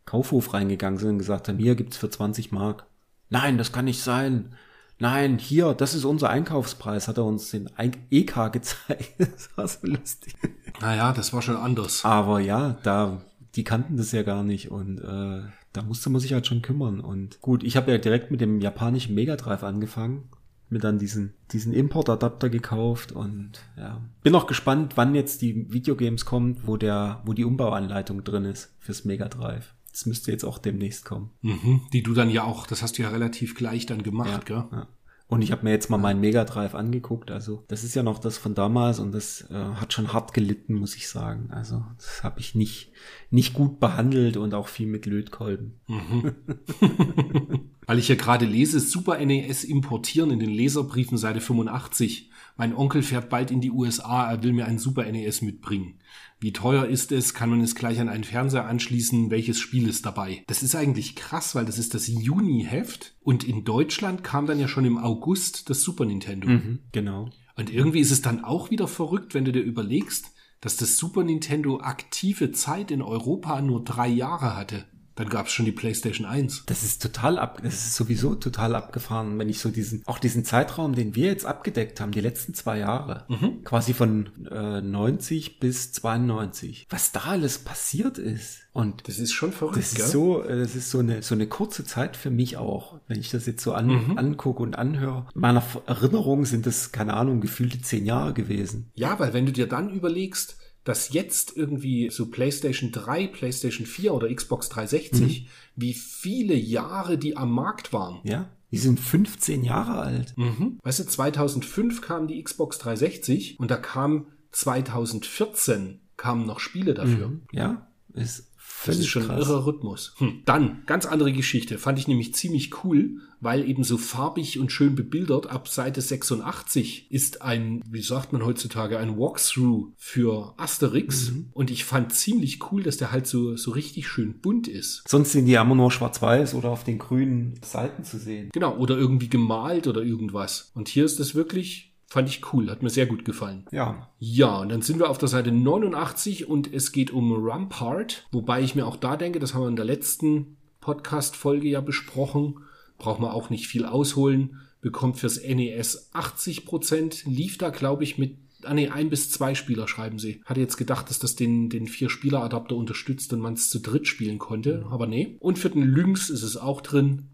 Kaufhof reingegangen sind und gesagt haben, hier gibt's für 20 Mark. Nein, das kann nicht sein. Nein, hier, das ist unser Einkaufspreis, hat er uns den EK gezeigt. Das war so lustig. Naja, das war schon anders. Aber ja, da, die kannten das ja gar nicht und äh, da musste man sich halt schon kümmern. Und gut, ich habe ja direkt mit dem japanischen Mega Drive angefangen, mir dann diesen, diesen Importadapter gekauft und ja. Bin auch gespannt, wann jetzt die Videogames kommen, wo der, wo die Umbauanleitung drin ist fürs Mega Drive. Das müsste jetzt auch demnächst kommen. Mhm, die du dann ja auch, das hast du ja relativ gleich dann gemacht, gell? Ja. Und ich habe mir jetzt mal meinen Mega Drive angeguckt. Also das ist ja noch das von damals und das äh, hat schon hart gelitten, muss ich sagen. Also das habe ich nicht nicht gut behandelt und auch viel mit Lötkolben. Weil ich ja gerade lese, Super NES importieren in den Leserbriefen Seite 85. Mein Onkel fährt bald in die USA, er will mir ein Super NES mitbringen. Wie teuer ist es? Kann man es gleich an einen Fernseher anschließen? Welches Spiel ist dabei? Das ist eigentlich krass, weil das ist das Juni-Heft und in Deutschland kam dann ja schon im August das Super Nintendo. Genau. Und irgendwie ist es dann auch wieder verrückt, wenn du dir überlegst, dass das Super Nintendo aktive Zeit in Europa nur drei Jahre hatte. Dann gab es schon die PlayStation 1. Das ist total ab, das ist sowieso total abgefahren, wenn ich so diesen, auch diesen Zeitraum, den wir jetzt abgedeckt haben, die letzten zwei Jahre, quasi von äh, 90 bis 92, was da alles passiert ist. Und Das ist schon verrückt, Das ist so, äh, das ist so eine, so eine kurze Zeit für mich auch, wenn ich das jetzt so an, angucke und anhöre. In meiner Erinnerung sind das, keine Ahnung, gefühlte zehn Jahre gewesen. Ja, weil wenn du dir dann überlegst, dass jetzt irgendwie so PlayStation 3, PlayStation 4 oder Xbox 360, wie viele Jahre die am Markt waren. Ja, die sind 15 Jahre alt. Mhm. Weißt du, 2005 kam die Xbox 360 und da kam 2014 kamen noch Spiele dafür. Ja, ist Das ist schon ein krass. irrer Rhythmus. Hm. Dann, ganz andere Geschichte. Fand ich nämlich ziemlich cool, weil eben so farbig und schön bebildert. Ab Seite 86 ist ein, wie sagt man heutzutage, ein Walkthrough für Asterix. Und ich fand ziemlich cool, dass der halt so, so richtig schön bunt ist. Sonst sind die ja immer nur schwarz-weiß oder auf den grünen Seiten zu sehen. Genau, oder irgendwie gemalt oder irgendwas. Und hier ist das wirklich, fand ich cool, hat mir sehr gut gefallen. Ja, Ja, und dann sind wir auf der Seite 89 und es geht um Rampart, wobei ich mir auch da denke, das haben wir in der letzten Podcast-Folge ja besprochen, braucht man auch nicht viel ausholen, bekommt fürs NES 80%, lief da glaube ich mit Ah nee, ein bis zwei Spieler schreiben sie. Hatte jetzt gedacht, dass das den, den Vier-Spieler-Adapter unterstützt und man es zu dritt spielen konnte, aber nee. Und für den Lynx ist es auch drin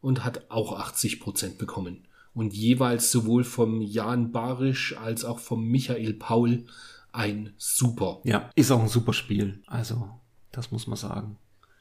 und hat auch 80% bekommen. Und jeweils sowohl vom Jan Barisch als auch vom Michael Paul ein super. ja, ist auch ein super Spiel. Also, das muss man sagen.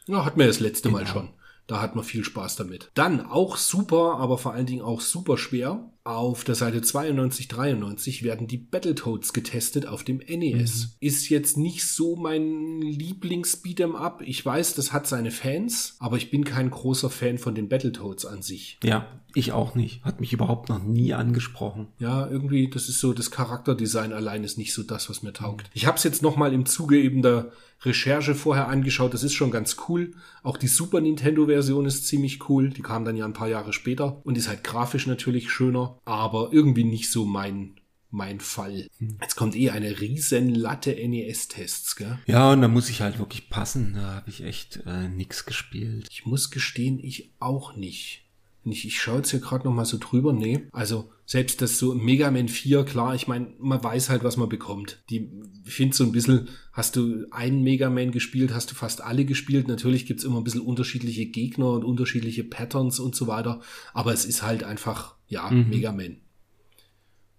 Ja, hatten wir das letzte Mal schon. Da hat man viel Spaß damit. Dann auch super, aber vor allen Dingen auch super schwer. Auf der Seite 92, 93 werden die Battletoads getestet auf dem NES. Mhm. Ist jetzt nicht so mein Lieblings-Beat'em Up. Ich weiß, das hat seine Fans, aber ich bin kein großer Fan von den Battletoads an sich. Ja, ich auch nicht. Hat mich überhaupt noch nie angesprochen. Ja, irgendwie, das ist so, das Charakterdesign allein ist nicht so das, was mir taugt. Ich habe es jetzt nochmal im Zuge eben der Recherche vorher angeschaut. Das ist schon ganz cool. Auch die Super Nintendo-Version ist ziemlich cool. Die kam dann ja ein paar Jahre später und ist halt grafisch natürlich schöner, aber irgendwie nicht so mein mein Fall. Hm. Jetzt kommt eh eine riesen Latte NES-Tests, gell? Ja, und da muss ich halt wirklich passen. Da habe ich echt äh, nix gespielt. Ich muss gestehen, ich auch nicht. Ich, ich schaue jetzt hier gerade noch mal so drüber. Nee, also selbst das so Mega Man 4, klar, ich meine, man weiß halt, was man bekommt. Die, ich finde so ein bisschen, hast du einen Mega Man gespielt, hast du fast alle gespielt. Natürlich gibt's immer ein bisschen unterschiedliche Gegner und unterschiedliche Patterns und so weiter. Aber es ist halt einfach, ja, mhm. Mega Man.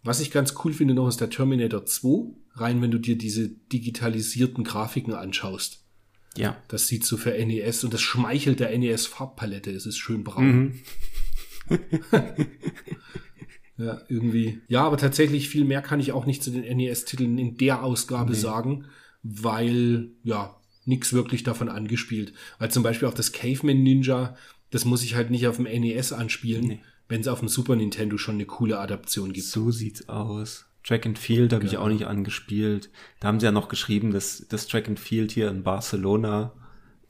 Was ich ganz cool finde noch, ist der Terminator 2. Rein, wenn du dir diese digitalisierten Grafiken anschaust. Ja. Das sieht so für NES und das schmeichelt der NES Farbpalette. Es ist schön braun. Mhm. ja, irgendwie. Ja, aber tatsächlich viel mehr kann ich auch nicht zu den NES-Titeln in der Ausgabe nee. sagen, weil, ja, nichts wirklich davon angespielt. Weil zum Beispiel auch das Caveman Ninja, das muss ich halt nicht auf dem NES anspielen, nee. Wenn es auf dem Super Nintendo schon eine coole Adaption gibt. So sieht's aus. Track and Field habe ja. ich auch nicht angespielt. Da haben sie ja noch geschrieben, dass das Track and Field hier in Barcelona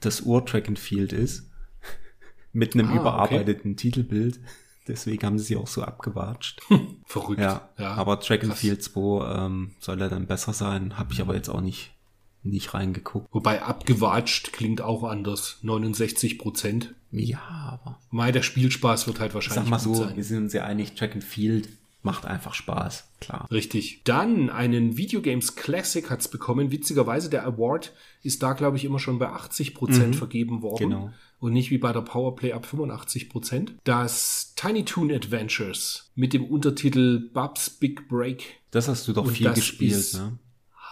das Ur-Track and Field ist. Mit einem ah, überarbeiteten okay. Titelbild. Deswegen haben sie sie auch so abgewatscht. Verrückt. Ja, ja aber Track and Field 2 ähm, soll ja dann besser sein. Habe ich aber jetzt auch nicht, nicht reingeguckt. Wobei abgewatscht klingt auch anders. 69 Prozent. Ja, aber. Mai, der Spielspaß wird halt wahrscheinlich Sag mal so, sein. wir sind uns ja einig, Track and Field macht einfach Spaß, klar. Richtig. Dann einen Videogames Classic hat's bekommen. Witzigerweise, der Award ist da, glaube ich, immer schon bei 80 Prozent mhm. vergeben worden. Genau. Und nicht wie bei der Powerplay ab 85 Prozent. Das Tiny Toon Adventures mit dem Untertitel Bubs Big Break. Das hast du doch Und viel gespielt, ne?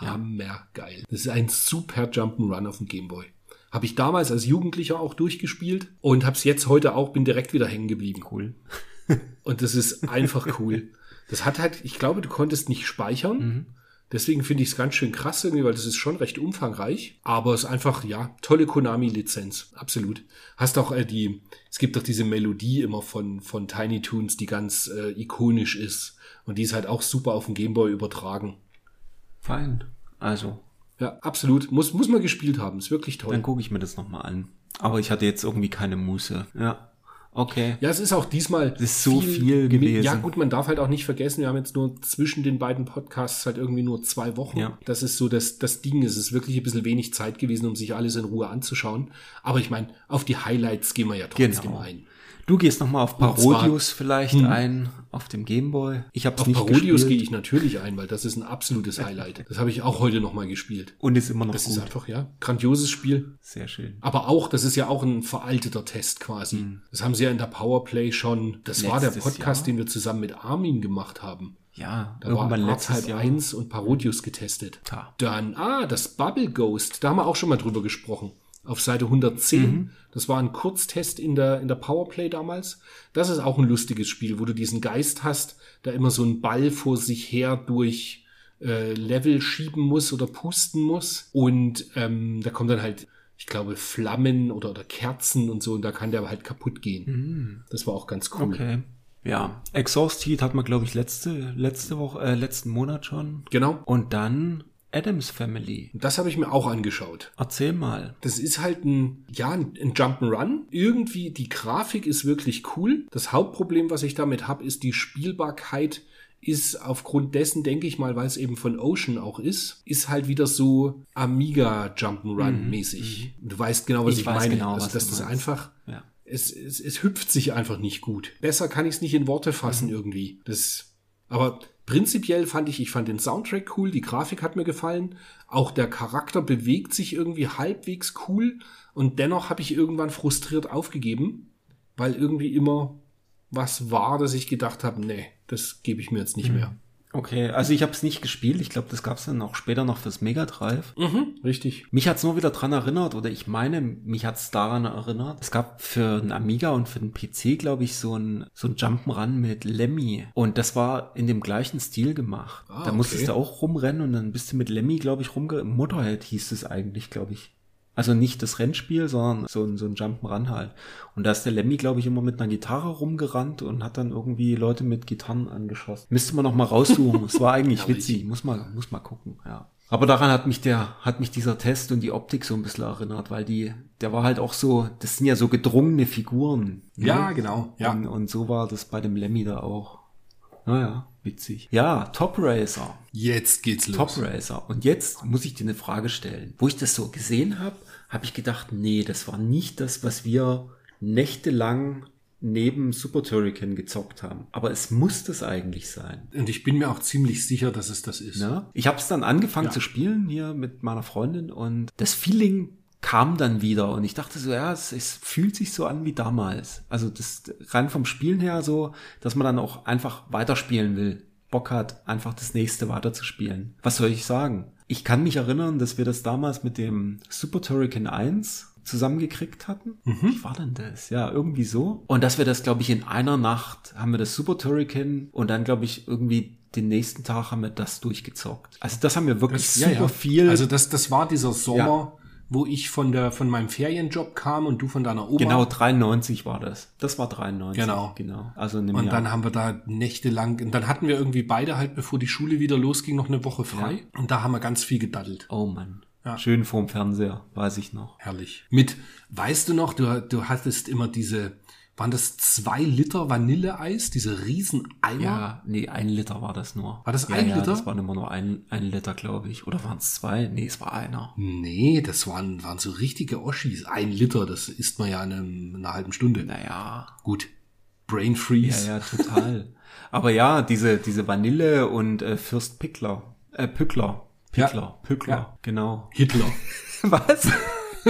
Hammergeil. Das ist ein super Jump'n'Run auf dem Gameboy. Habe ich damals als Jugendlicher auch durchgespielt und habe es jetzt heute auch, bin direkt wieder hängen geblieben. Cool. und das ist einfach cool. Das hat halt, ich glaube, du konntest nicht speichern. Mhm. Deswegen finde ich es ganz schön krass irgendwie, weil das ist schon recht umfangreich. Aber es ist einfach, ja, tolle Konami-Lizenz. Absolut. Hast auch äh, die, es gibt doch diese Melodie immer von, von Tiny Toons, die ganz äh, ikonisch ist. Und die ist halt auch super auf dem Gameboy übertragen. Fein. Also. Ja, absolut. Muss, muss man gespielt haben. Ist wirklich toll. Dann gucke ich mir das nochmal an. Aber ich hatte jetzt irgendwie keine Muße. Ja. Okay. Ja, es ist auch diesmal es ist so viel, viel gewesen. Ja, gut, man darf halt auch nicht vergessen, wir haben jetzt nur zwischen den beiden Podcasts halt irgendwie nur zwei Wochen. Ja. Das ist so das, das Ding. Es ist wirklich ein bisschen wenig Zeit gewesen, um sich alles in Ruhe anzuschauen. Aber ich meine, auf die Highlights gehen wir ja trotzdem genau. ein. Du gehst noch mal auf Parodius vielleicht hm. ein, auf dem Gameboy. Ich habe Auf nicht Parodius gehe ich natürlich ein, weil das ist ein absolutes Highlight. Das habe ich auch heute noch mal gespielt. Und ist immer noch das gut. Das ist einfach, ja, grandioses Spiel. Sehr schön. Aber auch, das ist ja auch ein veralteter Test quasi. Hm. Das haben sie ja in der Powerplay schon, das Letztes war der Podcast, Jahr? den wir zusammen mit Armin gemacht haben. Ja, da war Arts halb Jahr. 1 und Parodius getestet. Ta. Dann, ah, das Bubble Ghost, da haben wir auch schon mal drüber gesprochen auf Seite 110. Mhm. Das war ein Kurztest in der, in der Powerplay damals. Das ist auch ein lustiges Spiel, wo du diesen Geist hast, der immer so einen Ball vor sich her durch äh, Level schieben muss oder pusten muss. Und ähm, da kommt dann halt, ich glaube, Flammen oder, oder Kerzen und so, und da kann der halt kaputt gehen. Mhm. Das war auch ganz cool. Okay. Ja, Exhaust Heat hat man, glaube ich, letzte, letzte Woche, äh, letzten Monat schon. Genau. Und dann Adams Family. Das habe ich mir auch angeschaut. Erzähl mal. Das ist halt ein, ja, ein Jump'n'Run. Irgendwie, die Grafik ist wirklich cool. Das Hauptproblem, was ich damit habe, ist die Spielbarkeit ist aufgrund dessen, denke ich mal, weil es eben von Ocean auch ist, ist halt wieder so Amiga Jump'n'Run mhm, mäßig. Mhm. Du weißt genau, was ich, ich meine. Genau, also, dass das einfach, ja. es, es, es hüpft sich einfach nicht gut. Besser kann ich es nicht in Worte fassen mhm. irgendwie. Das, aber Prinzipiell fand ich, ich fand den Soundtrack cool, die Grafik hat mir gefallen, auch der Charakter bewegt sich irgendwie halbwegs cool und dennoch habe ich irgendwann frustriert aufgegeben, weil irgendwie immer was war, dass ich gedacht habe, nee, das gebe ich mir jetzt nicht mhm. mehr. Okay, also ich habe es nicht gespielt. Ich glaube, das gab es dann auch später noch fürs Mega Drive. Mhm, richtig. Mich hat's nur wieder dran erinnert, oder ich meine, mich hat's daran erinnert. Es gab für einen Amiga und für den PC, glaube ich, so ein, so ein Jump'n'Run mit Lemmy. Und das war in dem gleichen Stil gemacht. Ah, da musstest okay. du auch rumrennen und dann bist du mit Lemmy, glaube ich, rumge... Motorhead hieß es eigentlich, glaube ich. Also nicht das Rennspiel, sondern so ein, so ein Jump'n'Run halt. Und da ist der Lemmy, glaube ich, immer mit einer Gitarre rumgerannt und hat dann irgendwie Leute mit Gitarren angeschossen. Müsste man noch mal raussuchen. Es war eigentlich witzig. Muss mal, muss mal gucken, ja. Aber daran hat mich der, hat mich dieser Test und die Optik so ein bisschen erinnert, weil die, der war halt auch so, das sind ja so gedrungene Figuren. ne? Ja, genau. Ja. Und, und so war das bei dem Lemmy da auch. Naja, witzig. Ja, Top Racer. Jetzt geht's los. Top Racer. Und jetzt muss ich dir eine Frage stellen. Wo ich das so gesehen habe, habe ich gedacht, nee, das war nicht das, was wir nächtelang neben Super Turrican gezockt haben. Aber es muss das eigentlich sein. Und ich bin mir auch ziemlich sicher, dass es das ist. Ne? Ich habe es dann angefangen Ja. zu spielen hier mit meiner Freundin und das Feeling kam dann wieder und ich dachte so, ja, es, es fühlt sich so an wie damals. Also das rein vom Spielen her so, dass man dann auch einfach weiterspielen will. Bock hat, einfach das nächste weiterzuspielen. Was soll ich sagen? Ich kann mich erinnern, dass wir das damals mit dem Super Turrican 1 zusammengekriegt hatten. Wie war denn das? Ja, irgendwie so. Und dass wir das, glaube ich, in einer Nacht haben wir das Super Turrican und dann, glaube ich, irgendwie den nächsten Tag haben wir das durchgezockt. Also das haben wir wirklich Das- super viel. Also das, das war dieser Sommer, wo ich von der von meinem Ferienjob kam und du von deiner Oma. genau, 93 war das. Das war 93. Genau. Genau. Also in dem Und Jahr. dann haben wir da nächtelang, und dann hatten wir irgendwie beide halt, bevor die Schule wieder losging, noch eine Woche frei. Und da haben wir ganz viel gedaddelt. oh Mann. Ja. Schön vorm Fernseher, weiß ich noch. Herrlich. Mit, weißt du noch, du, du hattest immer diese, waren das zwei Liter Vanilleeis, diese riesen Eimer? Ja, nee, ein Liter war das nur. War das ja, ein ja, Liter? Das waren immer nur ein, ein Liter, glaube ich. Oder waren es zwei? Nee, es war einer. Nee, das waren, waren so richtige Oschis. Ein Liter, das isst man ja in, einem, in einer halben Stunde. Naja, Gut. Brain Freeze. Ja, ja, total. Aber ja, diese, diese Vanille und äh, Fürst Pickler. Äh, Pückler. Ja. Pickler. Pückler, Ja. genau. Hitler. Was?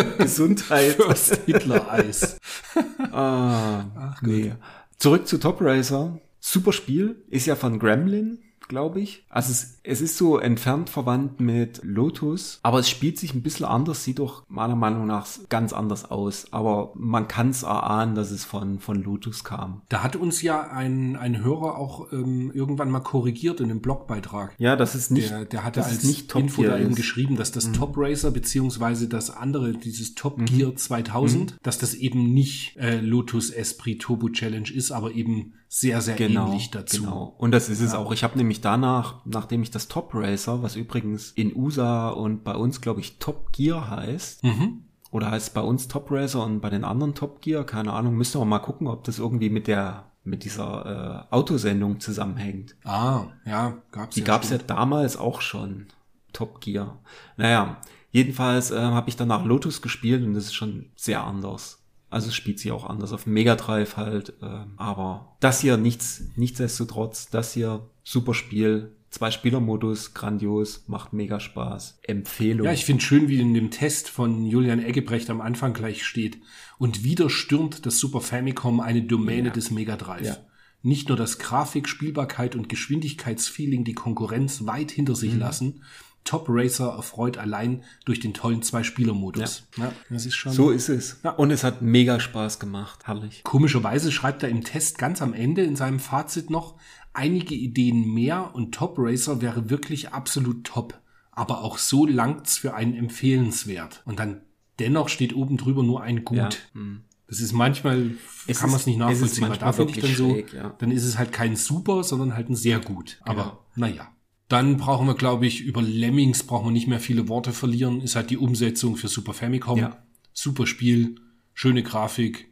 Gesundheit. First Hitler-Eis. ah, nee. Zurück zu Top Racer. Super Spiel. Ist ja von Gremlin, glaube ich. Also es, es ist so entfernt verwandt mit Lotus, aber es spielt sich ein bisschen anders, sieht doch meiner Meinung nach ganz anders aus. Aber man kann es erahnen, dass es von, von Lotus kam. Da hat uns ja ein, ein Hörer auch ähm, irgendwann mal korrigiert in einem Blogbeitrag. Ja, das ist nicht, Der, der hatte als nicht Top Info Gear da eben ist. Mhm. geschrieben, dass das Top Racer beziehungsweise das andere, dieses Top Gear 2000, Mhm. dass das eben nicht äh, Lotus Esprit Turbo Challenge ist, aber eben sehr, sehr ähnlich dazu. Genau. Und das ist es auch. Ich habe nämlich danach, nachdem ich das Top Racer, was übrigens in USA und bei uns, glaube ich, Top Gear heißt, Mhm. oder heißt bei uns Top Racer und bei den anderen Top Gear, keine Ahnung, müsste man mal gucken, ob das irgendwie mit der mit dieser äh, Autosendung zusammenhängt. Ah, ja, gab's Die ja. gab's ja stimmt. damals auch schon. Top Gear. Naja, jedenfalls äh, habe ich danach Lotus gespielt und das ist schon sehr anders. Also es spielt sich auch anders auf Mega Drive halt. Äh, aber das hier nichts, nichtsdestotrotz, das hier super Spiel. Zwei Spielermodus, grandios, macht mega Spaß. Empfehlung. Ja, ich finde schön, wie in dem Test von Julian Eggebrecht am Anfang gleich steht. Und wieder stürmt das Super Famicom eine Domäne des Mega Drive. Ja. Nicht nur das Grafik, Spielbarkeit und Geschwindigkeitsfeeling die Konkurrenz weit hinter sich Mhm. lassen. Top Racer erfreut allein durch den tollen Zwei-Spieler-Modus. Ja. das ist schon. so ist es. Ja. Und es hat mega Spaß gemacht. Herrlich. Komischerweise schreibt er im Test ganz am Ende in seinem Fazit noch, einige Ideen mehr und Top Racer wäre wirklich absolut top. Aber auch so langt's für einen empfehlenswert. Und dann dennoch steht oben drüber nur ein Gut. Ja. hm. Das ist manchmal, Es kann man es nicht nachvollziehen. weil manchmal da finde ich dann so, schräg, ja. dann ist es halt kein super, sondern halt ein sehr gut. Aber Genau. naja. Dann brauchen wir, glaube ich, über Lemmings brauchen wir nicht mehr viele Worte verlieren. Ist halt die Umsetzung für Super Famicom. Ja. Super Spiel, schöne Grafik.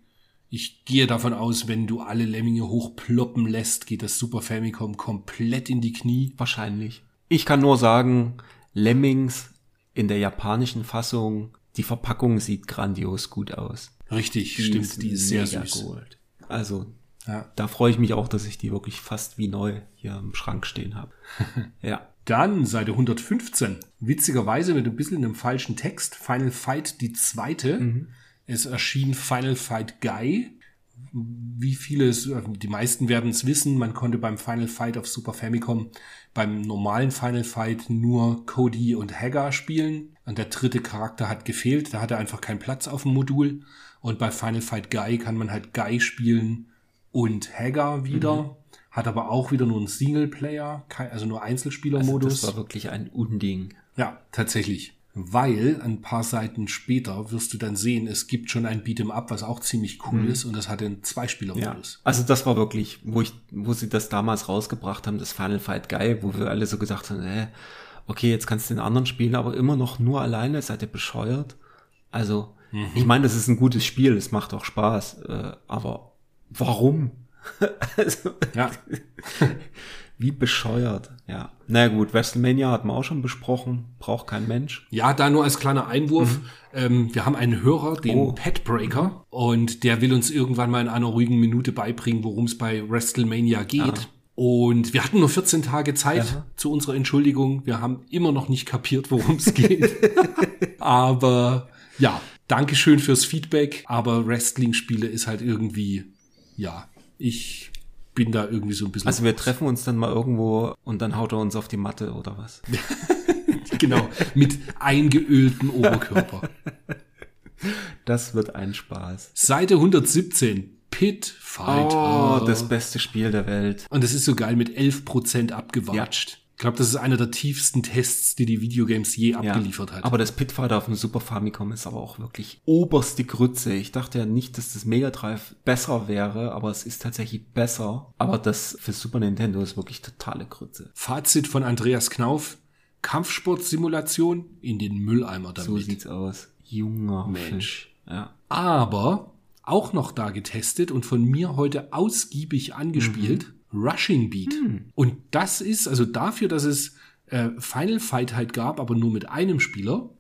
Ich gehe davon aus, wenn du alle Lemminge hochploppen lässt, geht das Super Famicom komplett in die Knie. Wahrscheinlich. Ich kann nur sagen, Lemmings in der japanischen Fassung, die Verpackung sieht grandios gut aus. Richtig, stimmt, die ist sehr süß. Gold. Also, Ja. da freue ich mich auch, dass ich die wirklich fast wie neu hier im Schrank stehen habe. ja. Dann Seite 115. Witzigerweise mit ein bisschen einem falschen Text. Final Fight die zweite. Mhm. Es erschien Final Fight Guy, wie viele es, die meisten werden es wissen, man konnte beim Final Fight auf Super Famicom beim normalen Final Fight nur Cody und Hagar spielen. Und der dritte Charakter hat gefehlt, da hatte einfach keinen Platz auf dem Modul. Und bei Final Fight Guy kann man halt Guy spielen und Hagar wieder. Mhm. Hat aber auch wieder nur einen Singleplayer, also nur Einzelspielermodus. Also das war wirklich ein Unding. Ja, tatsächlich weil ein paar Seiten später wirst du dann sehen, es gibt schon ein Beat'em Up, was auch ziemlich cool mhm. ist und das hat einen Zweispieler-Modus. Ja. Also das war wirklich, wo ich, wo sie das damals rausgebracht haben, das Final Fight Guy, wo wir alle so gesagt haben, äh, okay, jetzt kannst du den anderen spielen, aber immer noch nur alleine, seid ihr bescheuert? Also, mhm. ich meine, das ist ein gutes Spiel, es macht auch Spaß, äh, aber warum? also, ja. Wie bescheuert, ja. Na gut, WrestleMania hatten wir auch schon besprochen, braucht kein Mensch. Ja, da nur als kleiner Einwurf. Mhm. Ähm, wir haben einen Hörer, den oh. Petbreaker, und der will uns irgendwann mal in einer ruhigen Minute beibringen, worum es bei WrestleMania geht. Ah. Und wir hatten nur 14 Tage Zeit Aha. zu unserer Entschuldigung. Wir haben immer noch nicht kapiert, worum es geht. Aber ja, Dankeschön fürs Feedback. Aber Wrestling-Spiele ist halt irgendwie, ja, ich bin da irgendwie so ein bisschen. Also wir treffen uns dann mal irgendwo und dann haut er uns auf die Matte oder was? genau, mit eingeöltem Oberkörper. Das wird ein Spaß. Seite 117. Pit Fighter. Oh, das beste Spiel der Welt. Und das ist so geil mit 11% abgewatscht. Ja. Ich glaube, das ist einer der tiefsten Tests, die die Videogames je ja, abgeliefert hat. Aber das Pitfighter auf dem Super Famicom ist aber auch wirklich oberste Grütze. Ich dachte ja nicht, dass das Mega Drive besser wäre, aber es ist tatsächlich besser. Aber das für Super Nintendo ist wirklich totale Grütze. Fazit von Andreas Knauf. Kampfsportsimulation in den Mülleimer damit. So sieht's aus. Junger Mensch. Fisch. Ja. Aber auch noch da getestet und von mir heute ausgiebig angespielt. Mhm. Rushing Beat. Hm. Und das ist, also dafür, dass es äh, Final Fight halt gab, aber nur mit einem Spieler,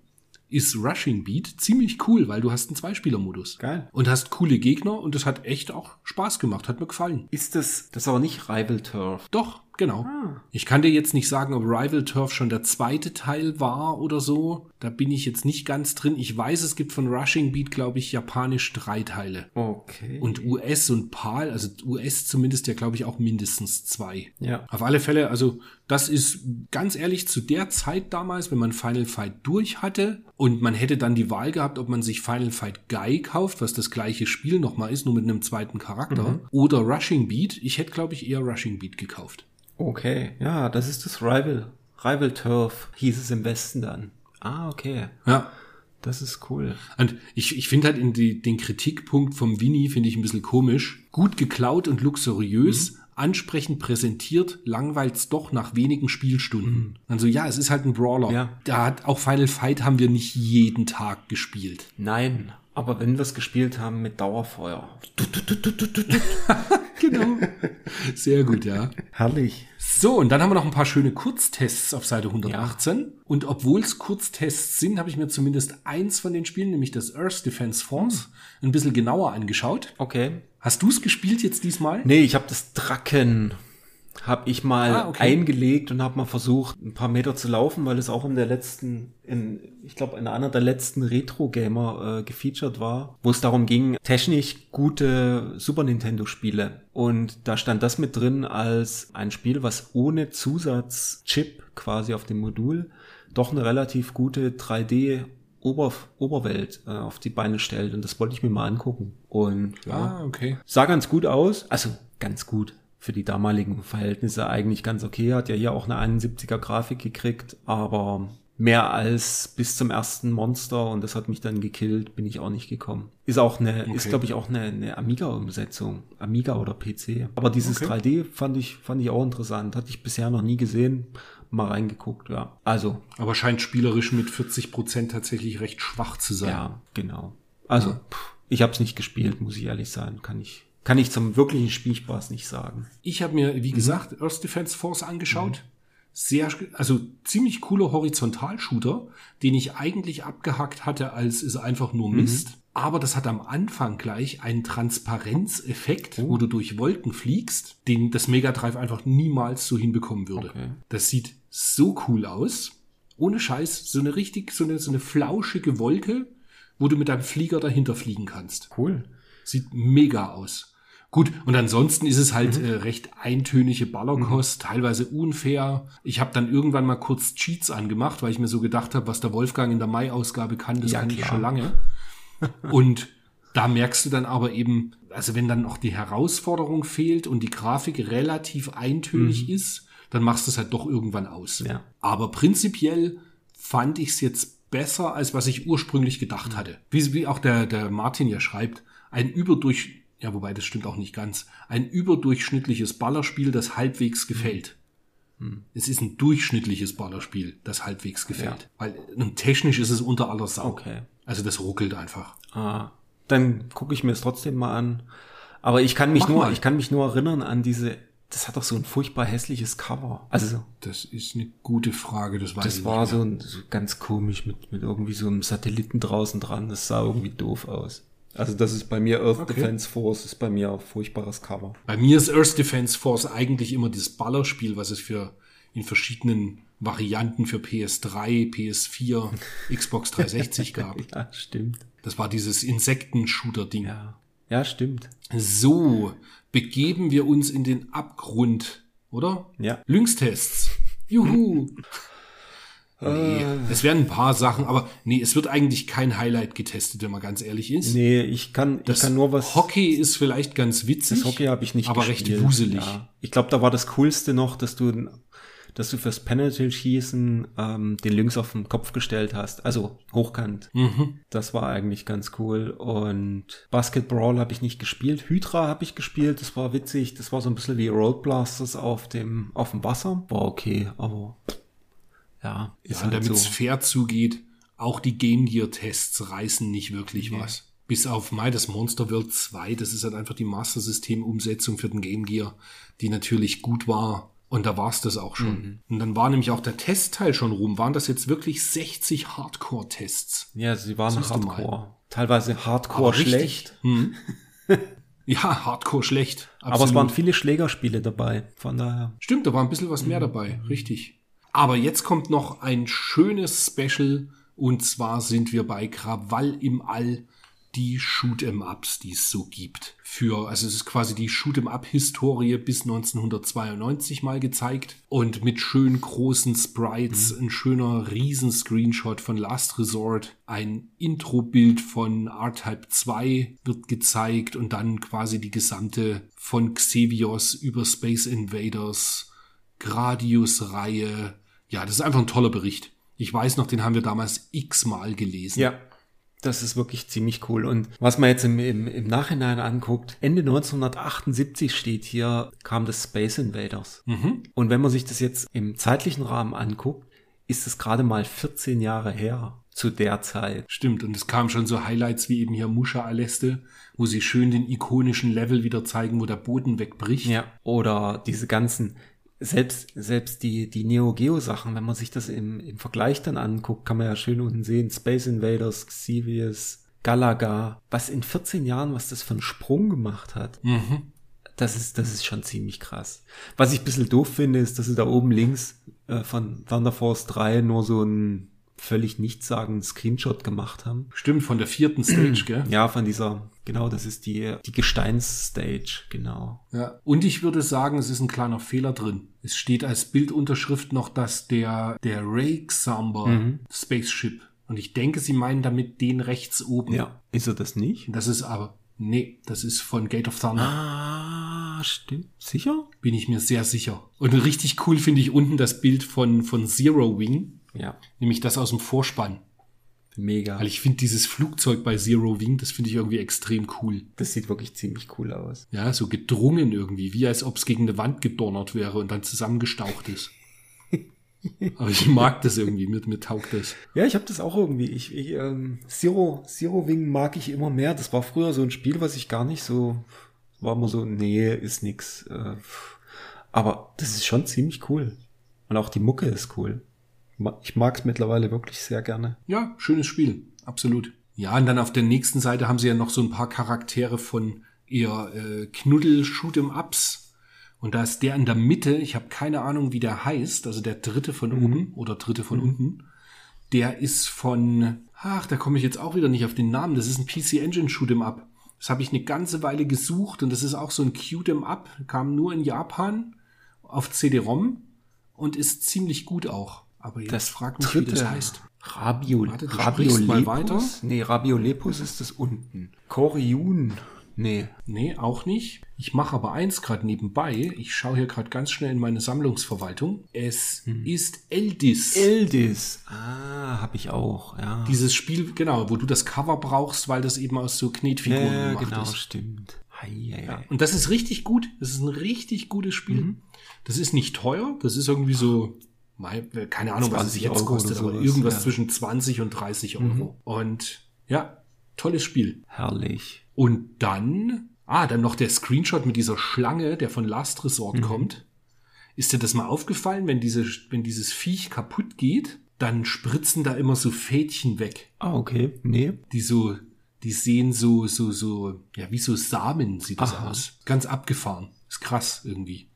ist Rushing Beat ziemlich cool, weil du hast einen Zweispieler-Modus. Geil. Und hast coole Gegner und das hat echt auch Spaß gemacht, hat mir gefallen. Ist das, das ist aber nicht Rival Turf? Doch, Genau. Ah. Ich kann dir jetzt nicht sagen, ob Rival Turf schon der zweite Teil war oder so. Da bin ich jetzt nicht ganz drin. Ich weiß, es gibt von Rushing Beat, glaube ich, japanisch drei Teile. Okay. Und US und PAL, also US zumindest ja, glaube ich, auch mindestens zwei. Ja. Auf alle Fälle, also das ist ganz ehrlich zu der Zeit damals, wenn man Final Fight durch hatte und man hätte dann die Wahl gehabt, ob man sich Final Fight Guy kauft, was das gleiche Spiel nochmal ist, nur mit einem zweiten Charakter, mhm. oder Rushing Beat. Ich hätte, glaube ich, eher Rushing Beat gekauft. Okay, ja, das ist das Rival. Rival Turf hieß es im Westen dann. Ah, okay. Ja. Das ist cool. Und ich, ich finde halt in die, den Kritikpunkt vom Winnie finde ich ein bisschen komisch. Gut geklaut und luxuriös, mhm. ansprechend präsentiert, langweilt's doch nach wenigen Spielstunden. Mhm. Also ja, es ist halt ein Brawler. Ja. Da hat auch Final Fight haben wir nicht jeden Tag gespielt. Nein, aber wenn wir es gespielt haben mit Dauerfeuer. genau. Sehr gut, ja. Herrlich. So, und dann haben wir noch ein paar schöne Kurztests auf Seite 118. Ja. Und obwohl es Kurztests sind, habe ich mir zumindest eins von den Spielen, nämlich das Earth Defense Force, ein bisschen genauer angeschaut. Okay. Hast du es gespielt jetzt diesmal? Nee, ich habe das Dracken habe ich mal ah, okay. eingelegt und habe mal versucht, ein paar Meter zu laufen, weil es auch in der letzten, in, ich glaube, in einer der letzten Retro-Gamer äh, gefeatured war, wo es darum ging, technisch gute Super Nintendo-Spiele. Und da stand das mit drin als ein Spiel, was ohne Zusatzchip quasi auf dem Modul doch eine relativ gute 3D Ober Oberwelt äh, auf die Beine stellt und das wollte ich mir mal angucken. Und ja, ah, okay. sah ganz gut aus. Also ganz gut für die damaligen Verhältnisse eigentlich ganz okay. Hat ja hier auch eine 71er Grafik gekriegt, aber mehr als bis zum ersten Monster und das hat mich dann gekillt, bin ich auch nicht gekommen. Ist auch eine, okay. ist glaube ich auch eine, eine Amiga-Umsetzung, Amiga oder PC. Aber dieses okay. 3D fand ich, fand ich auch interessant. Hatte ich bisher noch nie gesehen. Mal reingeguckt, ja. Also. Aber scheint spielerisch mit 40 Prozent tatsächlich recht schwach zu sein. Ja, genau. Also, ja. Pff, ich habe es nicht gespielt, muss ich ehrlich sein. Kann ich, kann ich zum wirklichen Spielspaß nicht sagen. Ich habe mir, wie mhm. gesagt, Earth Defense Force angeschaut. Mhm. Sehr, also ziemlich cooler Horizontalshooter, den ich eigentlich abgehackt hatte, als ist einfach nur mhm. Mist. Mhm. Aber das hat am Anfang gleich einen Transparenzeffekt, oh. wo du durch Wolken fliegst, den das Mega Drive einfach niemals so hinbekommen würde. Okay. Das sieht so cool aus. Ohne Scheiß, so eine richtig, so eine, so eine flauschige Wolke, wo du mit deinem Flieger dahinter fliegen kannst. Cool. Sieht mega aus. Gut, und ansonsten ist es halt äh, recht eintönige Ballerkost, teilweise unfair. Ich habe dann irgendwann mal kurz Cheats angemacht, weil ich mir so gedacht habe, was der Wolfgang in der Mai-Ausgabe kann, das Ja, kann ich klar. schon lange. Und da merkst du dann aber eben, also wenn dann auch die Herausforderung fehlt und die Grafik relativ eintönig ist, dann machst du es halt doch irgendwann aus. Ja. Aber prinzipiell fand ich es jetzt besser, als was ich ursprünglich gedacht hatte. Wie, wie auch der, der Martin ja schreibt, ein überdurch, ja, wobei das stimmt auch nicht ganz, ein überdurchschnittliches Ballerspiel, das halbwegs gefällt. Es ist ein durchschnittliches Ballerspiel, das halbwegs gefällt. Weil ähm, technisch ist es unter aller Sau. Okay. Also das ruckelt einfach. Ah, dann gucke ich mir es trotzdem mal an. Aber ich kann mich Mach nur, mal. ich kann mich nur erinnern an diese, das hat doch so ein furchtbar hässliches Cover. Also, Das ist eine gute Frage, das weiß ich das nicht war mehr. so, ein, so ganz komisch mit, mit irgendwie so einem Satelliten draußen dran. Das sah irgendwie doof aus. Also das ist bei mir Earth Okay. Defense Force, ist bei mir ein furchtbares Cover. Bei mir ist Earth Defense Force eigentlich immer das Ballerspiel, was es für in verschiedenen Varianten für PS3, PS4, Xbox 360 gab. Ja, stimmt. Das war dieses Insekten-Shooter-Ding. Ja. Ja, stimmt. So, begeben wir uns in den Abgrund, oder? Ja. Lynx-Tests. Juhu. Nee, es werden ein paar Sachen, aber nee, es wird eigentlich kein Highlight getestet, wenn man ganz ehrlich ist. Nee, ich kann, das ich kann nur was. Hockey ist vielleicht ganz witzig. Das Hockey habe ich nicht aber gespielt. recht wuselig. Ja. Ich glaube, da war das Coolste noch, dass du, dass du fürs Penalty-Schießen ähm, den Lynx auf den Kopf gestellt hast, also hochkant. Mhm. Das war eigentlich ganz cool. Und Basketball habe ich nicht gespielt. Hydra habe ich gespielt. Das war witzig. Das war so ein bisschen wie Road Blasters auf dem auf dem Wasser. War okay, aber ja, ist Ja, und halt damit es so. fair zugeht, auch die Game Gear Tests reißen nicht wirklich was. Bis auf My das Monster World 2, das ist halt einfach die Master System Umsetzung für den Game Gear, die natürlich gut war. Und da war's das auch schon. Mhm. Und dann war nämlich auch der Testteil schon rum. Waren das jetzt wirklich 60 Hardcore-Tests? Ja, sie waren mal. Hardcore. Teilweise Hardcore Aber schlecht. Hm. ja, Hardcore schlecht. Aber es Absolut. waren viele Schlägerspiele dabei. Von daher. Stimmt, da war ein bisschen was mehr dabei, richtig. Aber jetzt kommt noch ein schönes Special und zwar sind wir bei Krawall im All, die Shoot'em-Ups, die es so gibt. Für, also es ist quasi die Shoot'em-Up-Historie bis 1992 mal gezeigt und mit schön großen Sprites, ein schöner Riesen-Screenshot von Last Resort, ein Intro-Bild von R-Type 2 wird gezeigt und dann quasi die gesamte von Xevios über Space Invaders, Gradius-Reihe. Ja, das ist einfach ein toller Bericht. Ich weiß noch, den haben wir damals x-mal gelesen. Ja. Das ist wirklich ziemlich cool. Und was man jetzt im, im, im Nachhinein anguckt, Ende 1978 steht hier, kam das Space Invaders. Und wenn man sich das jetzt im zeitlichen Rahmen anguckt, ist es gerade mal 14 Jahre her zu der Zeit. Stimmt, und es kamen schon so Highlights wie eben hier Musha Aleste, wo sie schön den ikonischen Level wieder zeigen, wo der Boden wegbricht. Ja. Oder diese ganzen, selbst, selbst die, die Neo Geo Sachen, wenn man sich das im, im Vergleich dann anguckt, kann man ja schön unten sehen, Space Invaders, Xevious, Galaga, was in 14 Jahren, was das für einen Sprung gemacht hat. Mhm. Das ist, das ist schon ziemlich krass. Was ich ein bisschen doof finde, ist, dass sie da oben links äh, von Thunder Force 3 nur so einen völlig nichtssagenden Screenshot gemacht haben. Stimmt, von der vierten Stage, gell? Ja, von dieser, genau, das ist die, die Gesteinsstage, genau. Ja. Und ich würde sagen, es ist ein kleiner Fehler drin. Es steht als Bildunterschrift noch, dass der, der Ray Xamba Mhm. Spaceship. Und ich denke, sie meinen damit den rechts oben. Ja, ist er das nicht? Das ist aber, nee, das ist von Gate of Thunder. Ah, stimmt. Sicher? Bin ich mir sehr sicher. Und richtig cool finde ich unten das Bild von, von Zero Wing. Ja, Nämlich das aus dem Vorspann. mega. Weil ich finde dieses Flugzeug bei Zero Wing, das finde ich irgendwie extrem cool. Das sieht wirklich ziemlich cool aus. Ja, so gedrungen irgendwie, wie als ob es gegen eine Wand gedonnert wäre und dann zusammengestaucht ist. Aber ich mag das irgendwie, mir, mir taugt das. Ja, ich habe das auch irgendwie. Ich, ich ähm, Zero, Zero Wing mag ich immer mehr. Das war früher so ein Spiel, was ich gar nicht so war immer so, nee, ist nix. Äh, aber das ist schon ziemlich cool. Und auch die Mucke ist cool. Ich mag es mittlerweile wirklich sehr gerne. Ja, schönes Spiel, absolut. Ja, und dann auf der nächsten Seite haben sie ja noch so ein paar Charaktere von eher äh, Knuddel-Shoot'em-Ups. Und da ist der in der Mitte, ich habe keine Ahnung, wie der heißt, also der dritte von oben oder dritte von unten. Der ist von, ach, da komme ich jetzt auch wieder nicht auf den Namen. Das ist ein PC Engine Shoot'em Up. Das habe ich eine ganze Weile gesucht und das ist auch so ein Cute Up, kam nur in Japan auf CD-ROM und ist ziemlich gut auch. Aber jetzt Das frag mich, wie das dritte. heißt. Rabio, Warte. Rabiolepus? Nee, Rabiolepus ist das unten. Koryun. Nee. Nee, auch nicht. Ich mache aber eins gerade nebenbei. Ich schaue hier gerade ganz schnell in meine Sammlungsverwaltung. Es Hm. ist Eldis. Eldis. Ah, hab ich auch, ja. Dieses Spiel, genau, wo du das Cover brauchst, weil das eben aus so Knetfiguren ja, gemacht genau, ist. stimmt. Hei, hei, hei. Und das ist richtig gut. Das ist ein richtig gutes Spiel. Mhm. Das ist nicht teuer. Das ist irgendwie so, keine Ahnung, was es 20 jetzt Euro kostet, aber irgendwas ja. Mhm. zwischen 20 und 30 Euro. Und ja, tolles Spiel. Herrlich. Und dann, ah, dann noch der Screenshot mit dieser Schlange, der von Last Mhm. Resort kommt. Ist dir das mal aufgefallen, wenn diese, wenn dieses Viech kaputt geht, dann spritzen da immer so Fädchen weg, Ah, okay. Nee. die so, die sehen so, so, so, ja, wie so Samen sieht das Aha. aus. Ganz abgefahren. Ist krass irgendwie.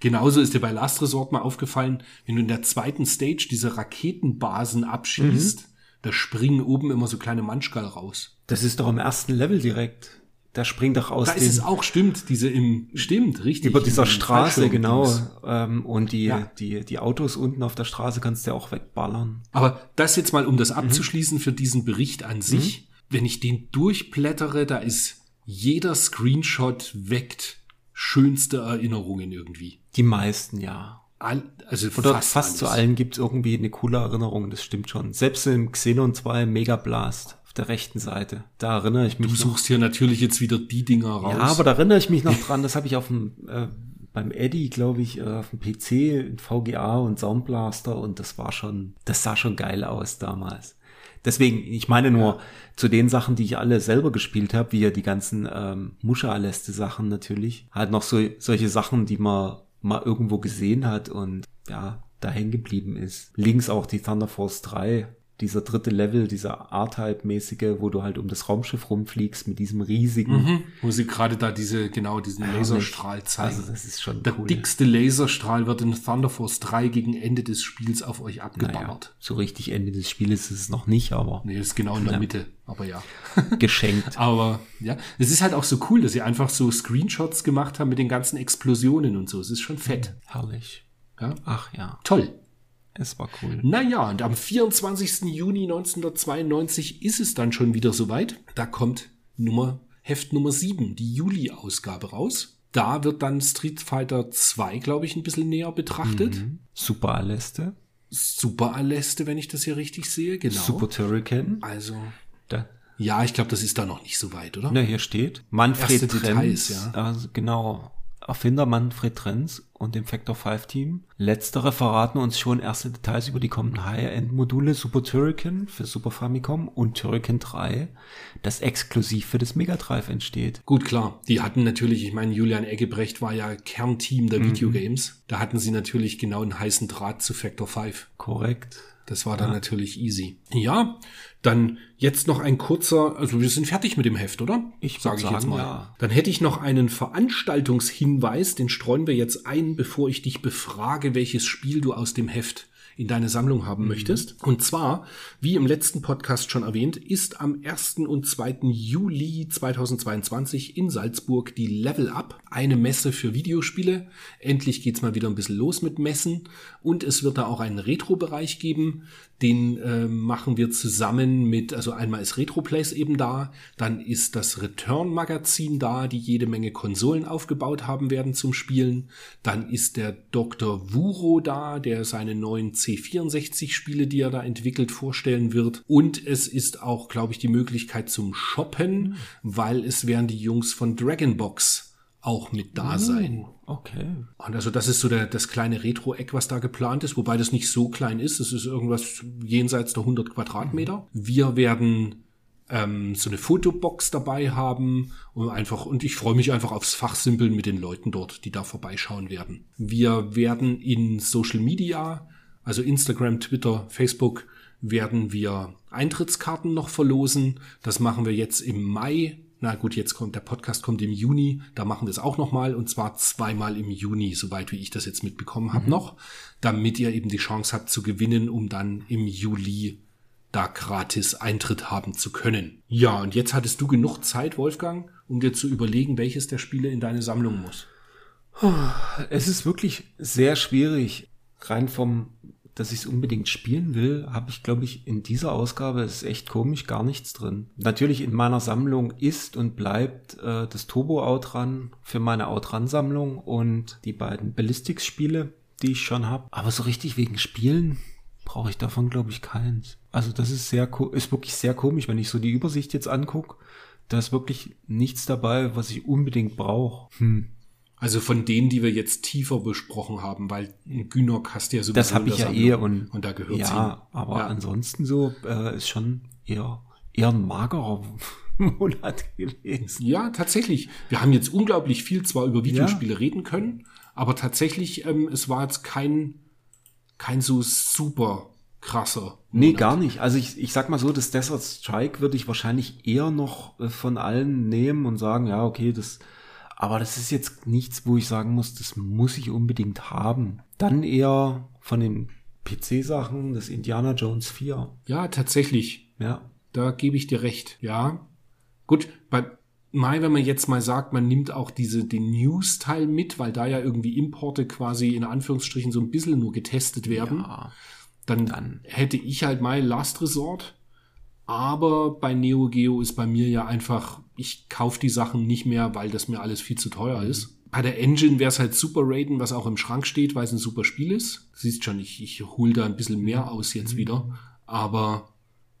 Genauso ist dir bei Last Resort mal aufgefallen, wenn du in der zweiten Stage diese Raketenbasen abschießt, Mhm. da springen oben immer so kleine Manschgal raus. Das ist doch im ersten Level direkt. Da springt doch aus Da ist es auch, stimmt, diese im, stimmt, richtig. über dieser Straße, genau. Ähm, und die, Ja. die, die Autos unten auf der Straße kannst du ja auch wegballern. Aber das jetzt mal, um Mhm. das abzuschließen für diesen Bericht an sich. Wenn ich den durchblättere, da ist jeder Screenshot weckt schönste Erinnerungen irgendwie. Die meisten, ja. All, also Oder fast, fast, zu allen gibt's irgendwie eine coole Erinnerung, das stimmt schon. Selbst im Xenon 2 Mega Blast auf der rechten Seite. Da erinnere ich mich Du noch. suchst hier natürlich jetzt wieder die Dinger raus. Ja, aber da erinnere ich mich noch dran, das habe ich auf dem, äh, beim Eddie, glaube ich, äh, auf dem PC, VGA und Soundblaster und das war schon, das sah schon geil aus damals. Deswegen, ich meine nur zu den Sachen, die ich alle selber gespielt habe, wie ja die ganzen ähm, Muscha-Aleste-Sachen natürlich, halt noch so solche Sachen, die man mal irgendwo gesehen hat und ja, da hängen geblieben ist. Links auch die Thunder Force 3, dieser dritte Level, dieser R-Type-mäßige, wo du halt um das Raumschiff rumfliegst mit diesem riesigen Mhm, wo sie gerade da diese, genau, diesen Laserstrahl zeigen. Also das ist schon Der cool. dickste Laserstrahl wird in Thunder Force 3 gegen Ende des Spiels auf euch Naja, abgeballert. so richtig Ende des Spieles ist es noch nicht, aber Nee, ist genau in der Ja. Mitte, aber ja. geschenkt. Aber ja, es ist halt auch so cool, dass sie einfach so Screenshots gemacht haben mit den ganzen Explosionen und so. Es ist schon fett. Herrlich. Ja? Ach ja, Toll. Es war cool. Naja, und am 24. Juni 1992 ist es dann schon wieder soweit. Da kommt Nummer, Heft Nummer 7, die Juli-Ausgabe raus. Da wird dann Street Fighter 2, glaube ich, ein bisschen näher betrachtet. Super Aleste, Super Aleste, wenn ich das hier richtig sehe, genau. Super Turrican. Also, Da, ja, ich glaube, das ist da noch nicht so weit, oder? na, hier steht Manfred. Details, ja. Also genau. Erfinder Manfred Trenz und dem Factor 5 Team. Letztere verraten uns schon erste Details über die kommenden High-End-Module Super Turrican für Super Famicom und Turrican 3, das exklusiv für das Mega Drive entsteht. Gut, klar. Die hatten natürlich, ich meine, Julian Eggebrecht war ja Kernteam der Videogames. Da hatten sie natürlich genau einen heißen Draht zu Factor 5. Korrekt. Das war dann natürlich easy. Ja, dann jetzt noch ein kurzer, also wir sind fertig mit dem Heft, oder? Ich Sage ich jetzt mal. ja. Dann hätte ich noch einen Veranstaltungshinweis, den streuen wir jetzt ein, bevor ich dich befrage, welches Spiel du aus dem Heft in deine Sammlung Mhm. haben möchtest. Und zwar, wie im letzten Podcast schon erwähnt, ist am 1. und 2. Juli 2022 in Salzburg die Level Up, eine Messe für Videospiele. Endlich geht's mal wieder ein bisschen los mit Messen. Und es wird da auch einen Retro-Bereich geben. Den äh, machen wir zusammen mit, also einmal ist Retroplays eben da, dann ist das Return-Magazin da, die jede Menge Konsolen aufgebaut haben werden zum Spielen. Dann ist der Dr. Wuro da, der seine neuen C64-Spiele, die er da entwickelt, vorstellen wird. Und es ist auch, glaube ich, die Möglichkeit zum Shoppen, weil es werden die Jungs von Dragonbox auch mit da sein. Okay. Und also das ist so der, das kleine Retro-Eck, was da geplant ist, wobei das nicht so klein ist. Es ist irgendwas jenseits der 100 Quadratmeter. Wir werden ähm, so eine Fotobox dabei haben und einfach und ich freue mich einfach aufs Fachsimpeln mit den Leuten dort, die da vorbeischauen werden. Wir werden in Social Media, also Instagram, Twitter, Facebook, werden wir Eintrittskarten noch verlosen. Das machen wir jetzt im Mai. Na gut, jetzt kommt der Podcast kommt im Juni, da machen wir es auch nochmal und zwar zweimal im Juni, soweit wie ich das jetzt mitbekommen habe noch, damit ihr eben die Chance habt zu gewinnen, um dann im Juli da gratis Eintritt haben zu können. Ja, und jetzt hattest du genug Zeit, Wolfgang, um dir zu überlegen, welches der Spiele in deine Sammlung muss. Es ist wirklich sehr schwierig, rein vom, dass ich es unbedingt spielen will, habe ich, glaube ich, in dieser Ausgabe, ist echt komisch, gar nichts drin. Natürlich in meiner Sammlung ist und bleibt äh, das Turbo Outrun für meine Outrun-Sammlung und die beiden Ballistics-Spiele, die ich schon habe. Aber so richtig wegen Spielen brauche ich davon, glaube ich, keins. Also das ist sehr, ist wirklich sehr komisch, wenn ich so die Übersicht jetzt angucke. Da ist wirklich nichts dabei, was ich unbedingt brauche. Hm. Also von denen, die wir jetzt tiefer besprochen haben, weil Günok hast du ja sowieso Das habe ich ja eh und, und da gehört Ja, hin. aber ja. ansonsten so äh, ist schon eher, eher ein magerer Monat gewesen. Ja, tatsächlich. Wir haben jetzt unglaublich viel zwar über Videospiele ja. reden können, aber tatsächlich, ähm, es war jetzt kein, kein so super krasser. Monat. Nee, gar nicht. Also ich, ich sag mal so, das Desert Strike würde ich wahrscheinlich eher noch äh, von allen nehmen und sagen, ja, okay, das aber das ist jetzt nichts, wo ich sagen muss, das muss ich unbedingt haben. Dann eher von den PC-Sachen das Indiana Jones 4. Ja, tatsächlich. Ja. Da gebe ich dir recht. Ja. Gut, bei Mai, wenn man jetzt mal sagt, man nimmt auch diese, den News-Teil mit, weil da ja irgendwie Importe quasi in Anführungsstrichen so ein bisschen nur getestet werden. Ja, dann, dann hätte ich halt mein Last Resort aber bei Neo Geo ist bei mir ja einfach, ich kaufe die Sachen nicht mehr, weil das mir alles viel zu teuer ist. Bei der Engine wäre es halt Super Raiden, was auch im Schrank steht, weil es ein super Spiel ist. Siehst schon, ich, ich hol da ein bisschen mehr aus jetzt mhm. wieder. Aber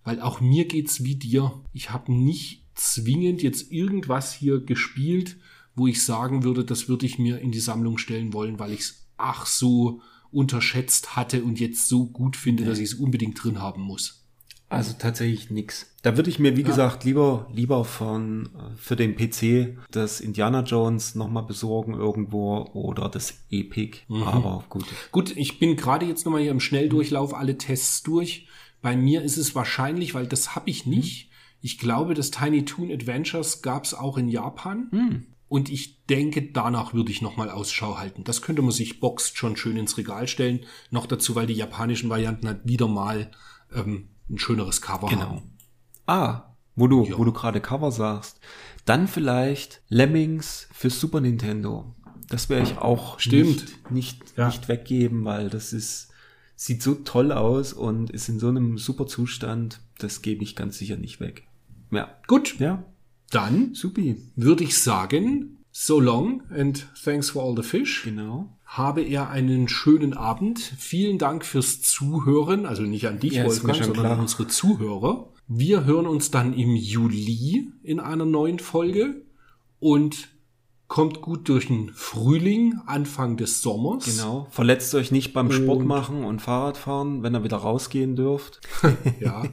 weil auch mir geht's wie dir. Ich habe nicht zwingend jetzt irgendwas hier gespielt, wo ich sagen würde, das würde ich mir in die Sammlung stellen wollen, weil ich es ach so unterschätzt hatte und jetzt so gut finde, dass ich es unbedingt drin haben muss. Also tatsächlich nix. Da würde ich mir, wie ja. gesagt, lieber, lieber von, äh, für den PC das Indiana Jones nochmal besorgen irgendwo oder das Epic. Mhm. Aber gut. Gut, ich bin gerade jetzt nochmal hier im Schnelldurchlauf alle Tests durch. Bei mir ist es wahrscheinlich, weil das habe ich nicht. Ich glaube, das Tiny Toon Adventures gab es auch in Japan. Mhm. Und ich denke, danach würde ich nochmal Ausschau halten. Das könnte man sich boxt schon schön ins Regal stellen. Noch dazu, weil die japanischen Varianten halt wieder mal ähm, ein schöneres Cover genau. haben. Ah, wo du, ja. wo du gerade Cover sagst. Dann vielleicht Lemmings für Super Nintendo. Das wäre ich auch Stimmt. nicht, nicht, ja. nicht weggeben, weil das ist, sieht so toll aus und ist in so einem super Zustand. Das gebe ich ganz sicher nicht weg. Ja. Gut. Ja. Dann Supi. würde ich sagen, so long and thanks for all the fish. Genau habe er einen schönen Abend. Vielen Dank fürs Zuhören, also nicht an dich, ja, Wolfgang, sondern klar. an unsere Zuhörer. Wir hören uns dann im Juli in einer neuen Folge und kommt gut durch den Frühling, Anfang des Sommers. Genau. Verletzt euch nicht beim Sport machen und Fahrradfahren, wenn ihr wieder rausgehen dürft. ja.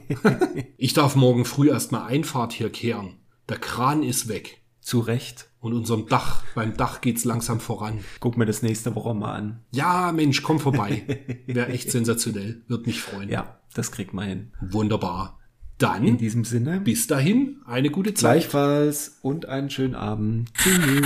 Ich darf morgen früh erstmal Einfahrt hier kehren. Der Kran ist weg. Zu Recht. Und unserem Dach, beim Dach geht's langsam voran. Guck mir das nächste Woche mal an. Ja, Mensch, komm vorbei. Wäre echt sensationell. Wird mich freuen. Ja, das kriegt man hin. Wunderbar. Dann. In diesem Sinne. Bis dahin, eine gute Zeit. Gleichfalls und einen schönen Abend. Tschüss.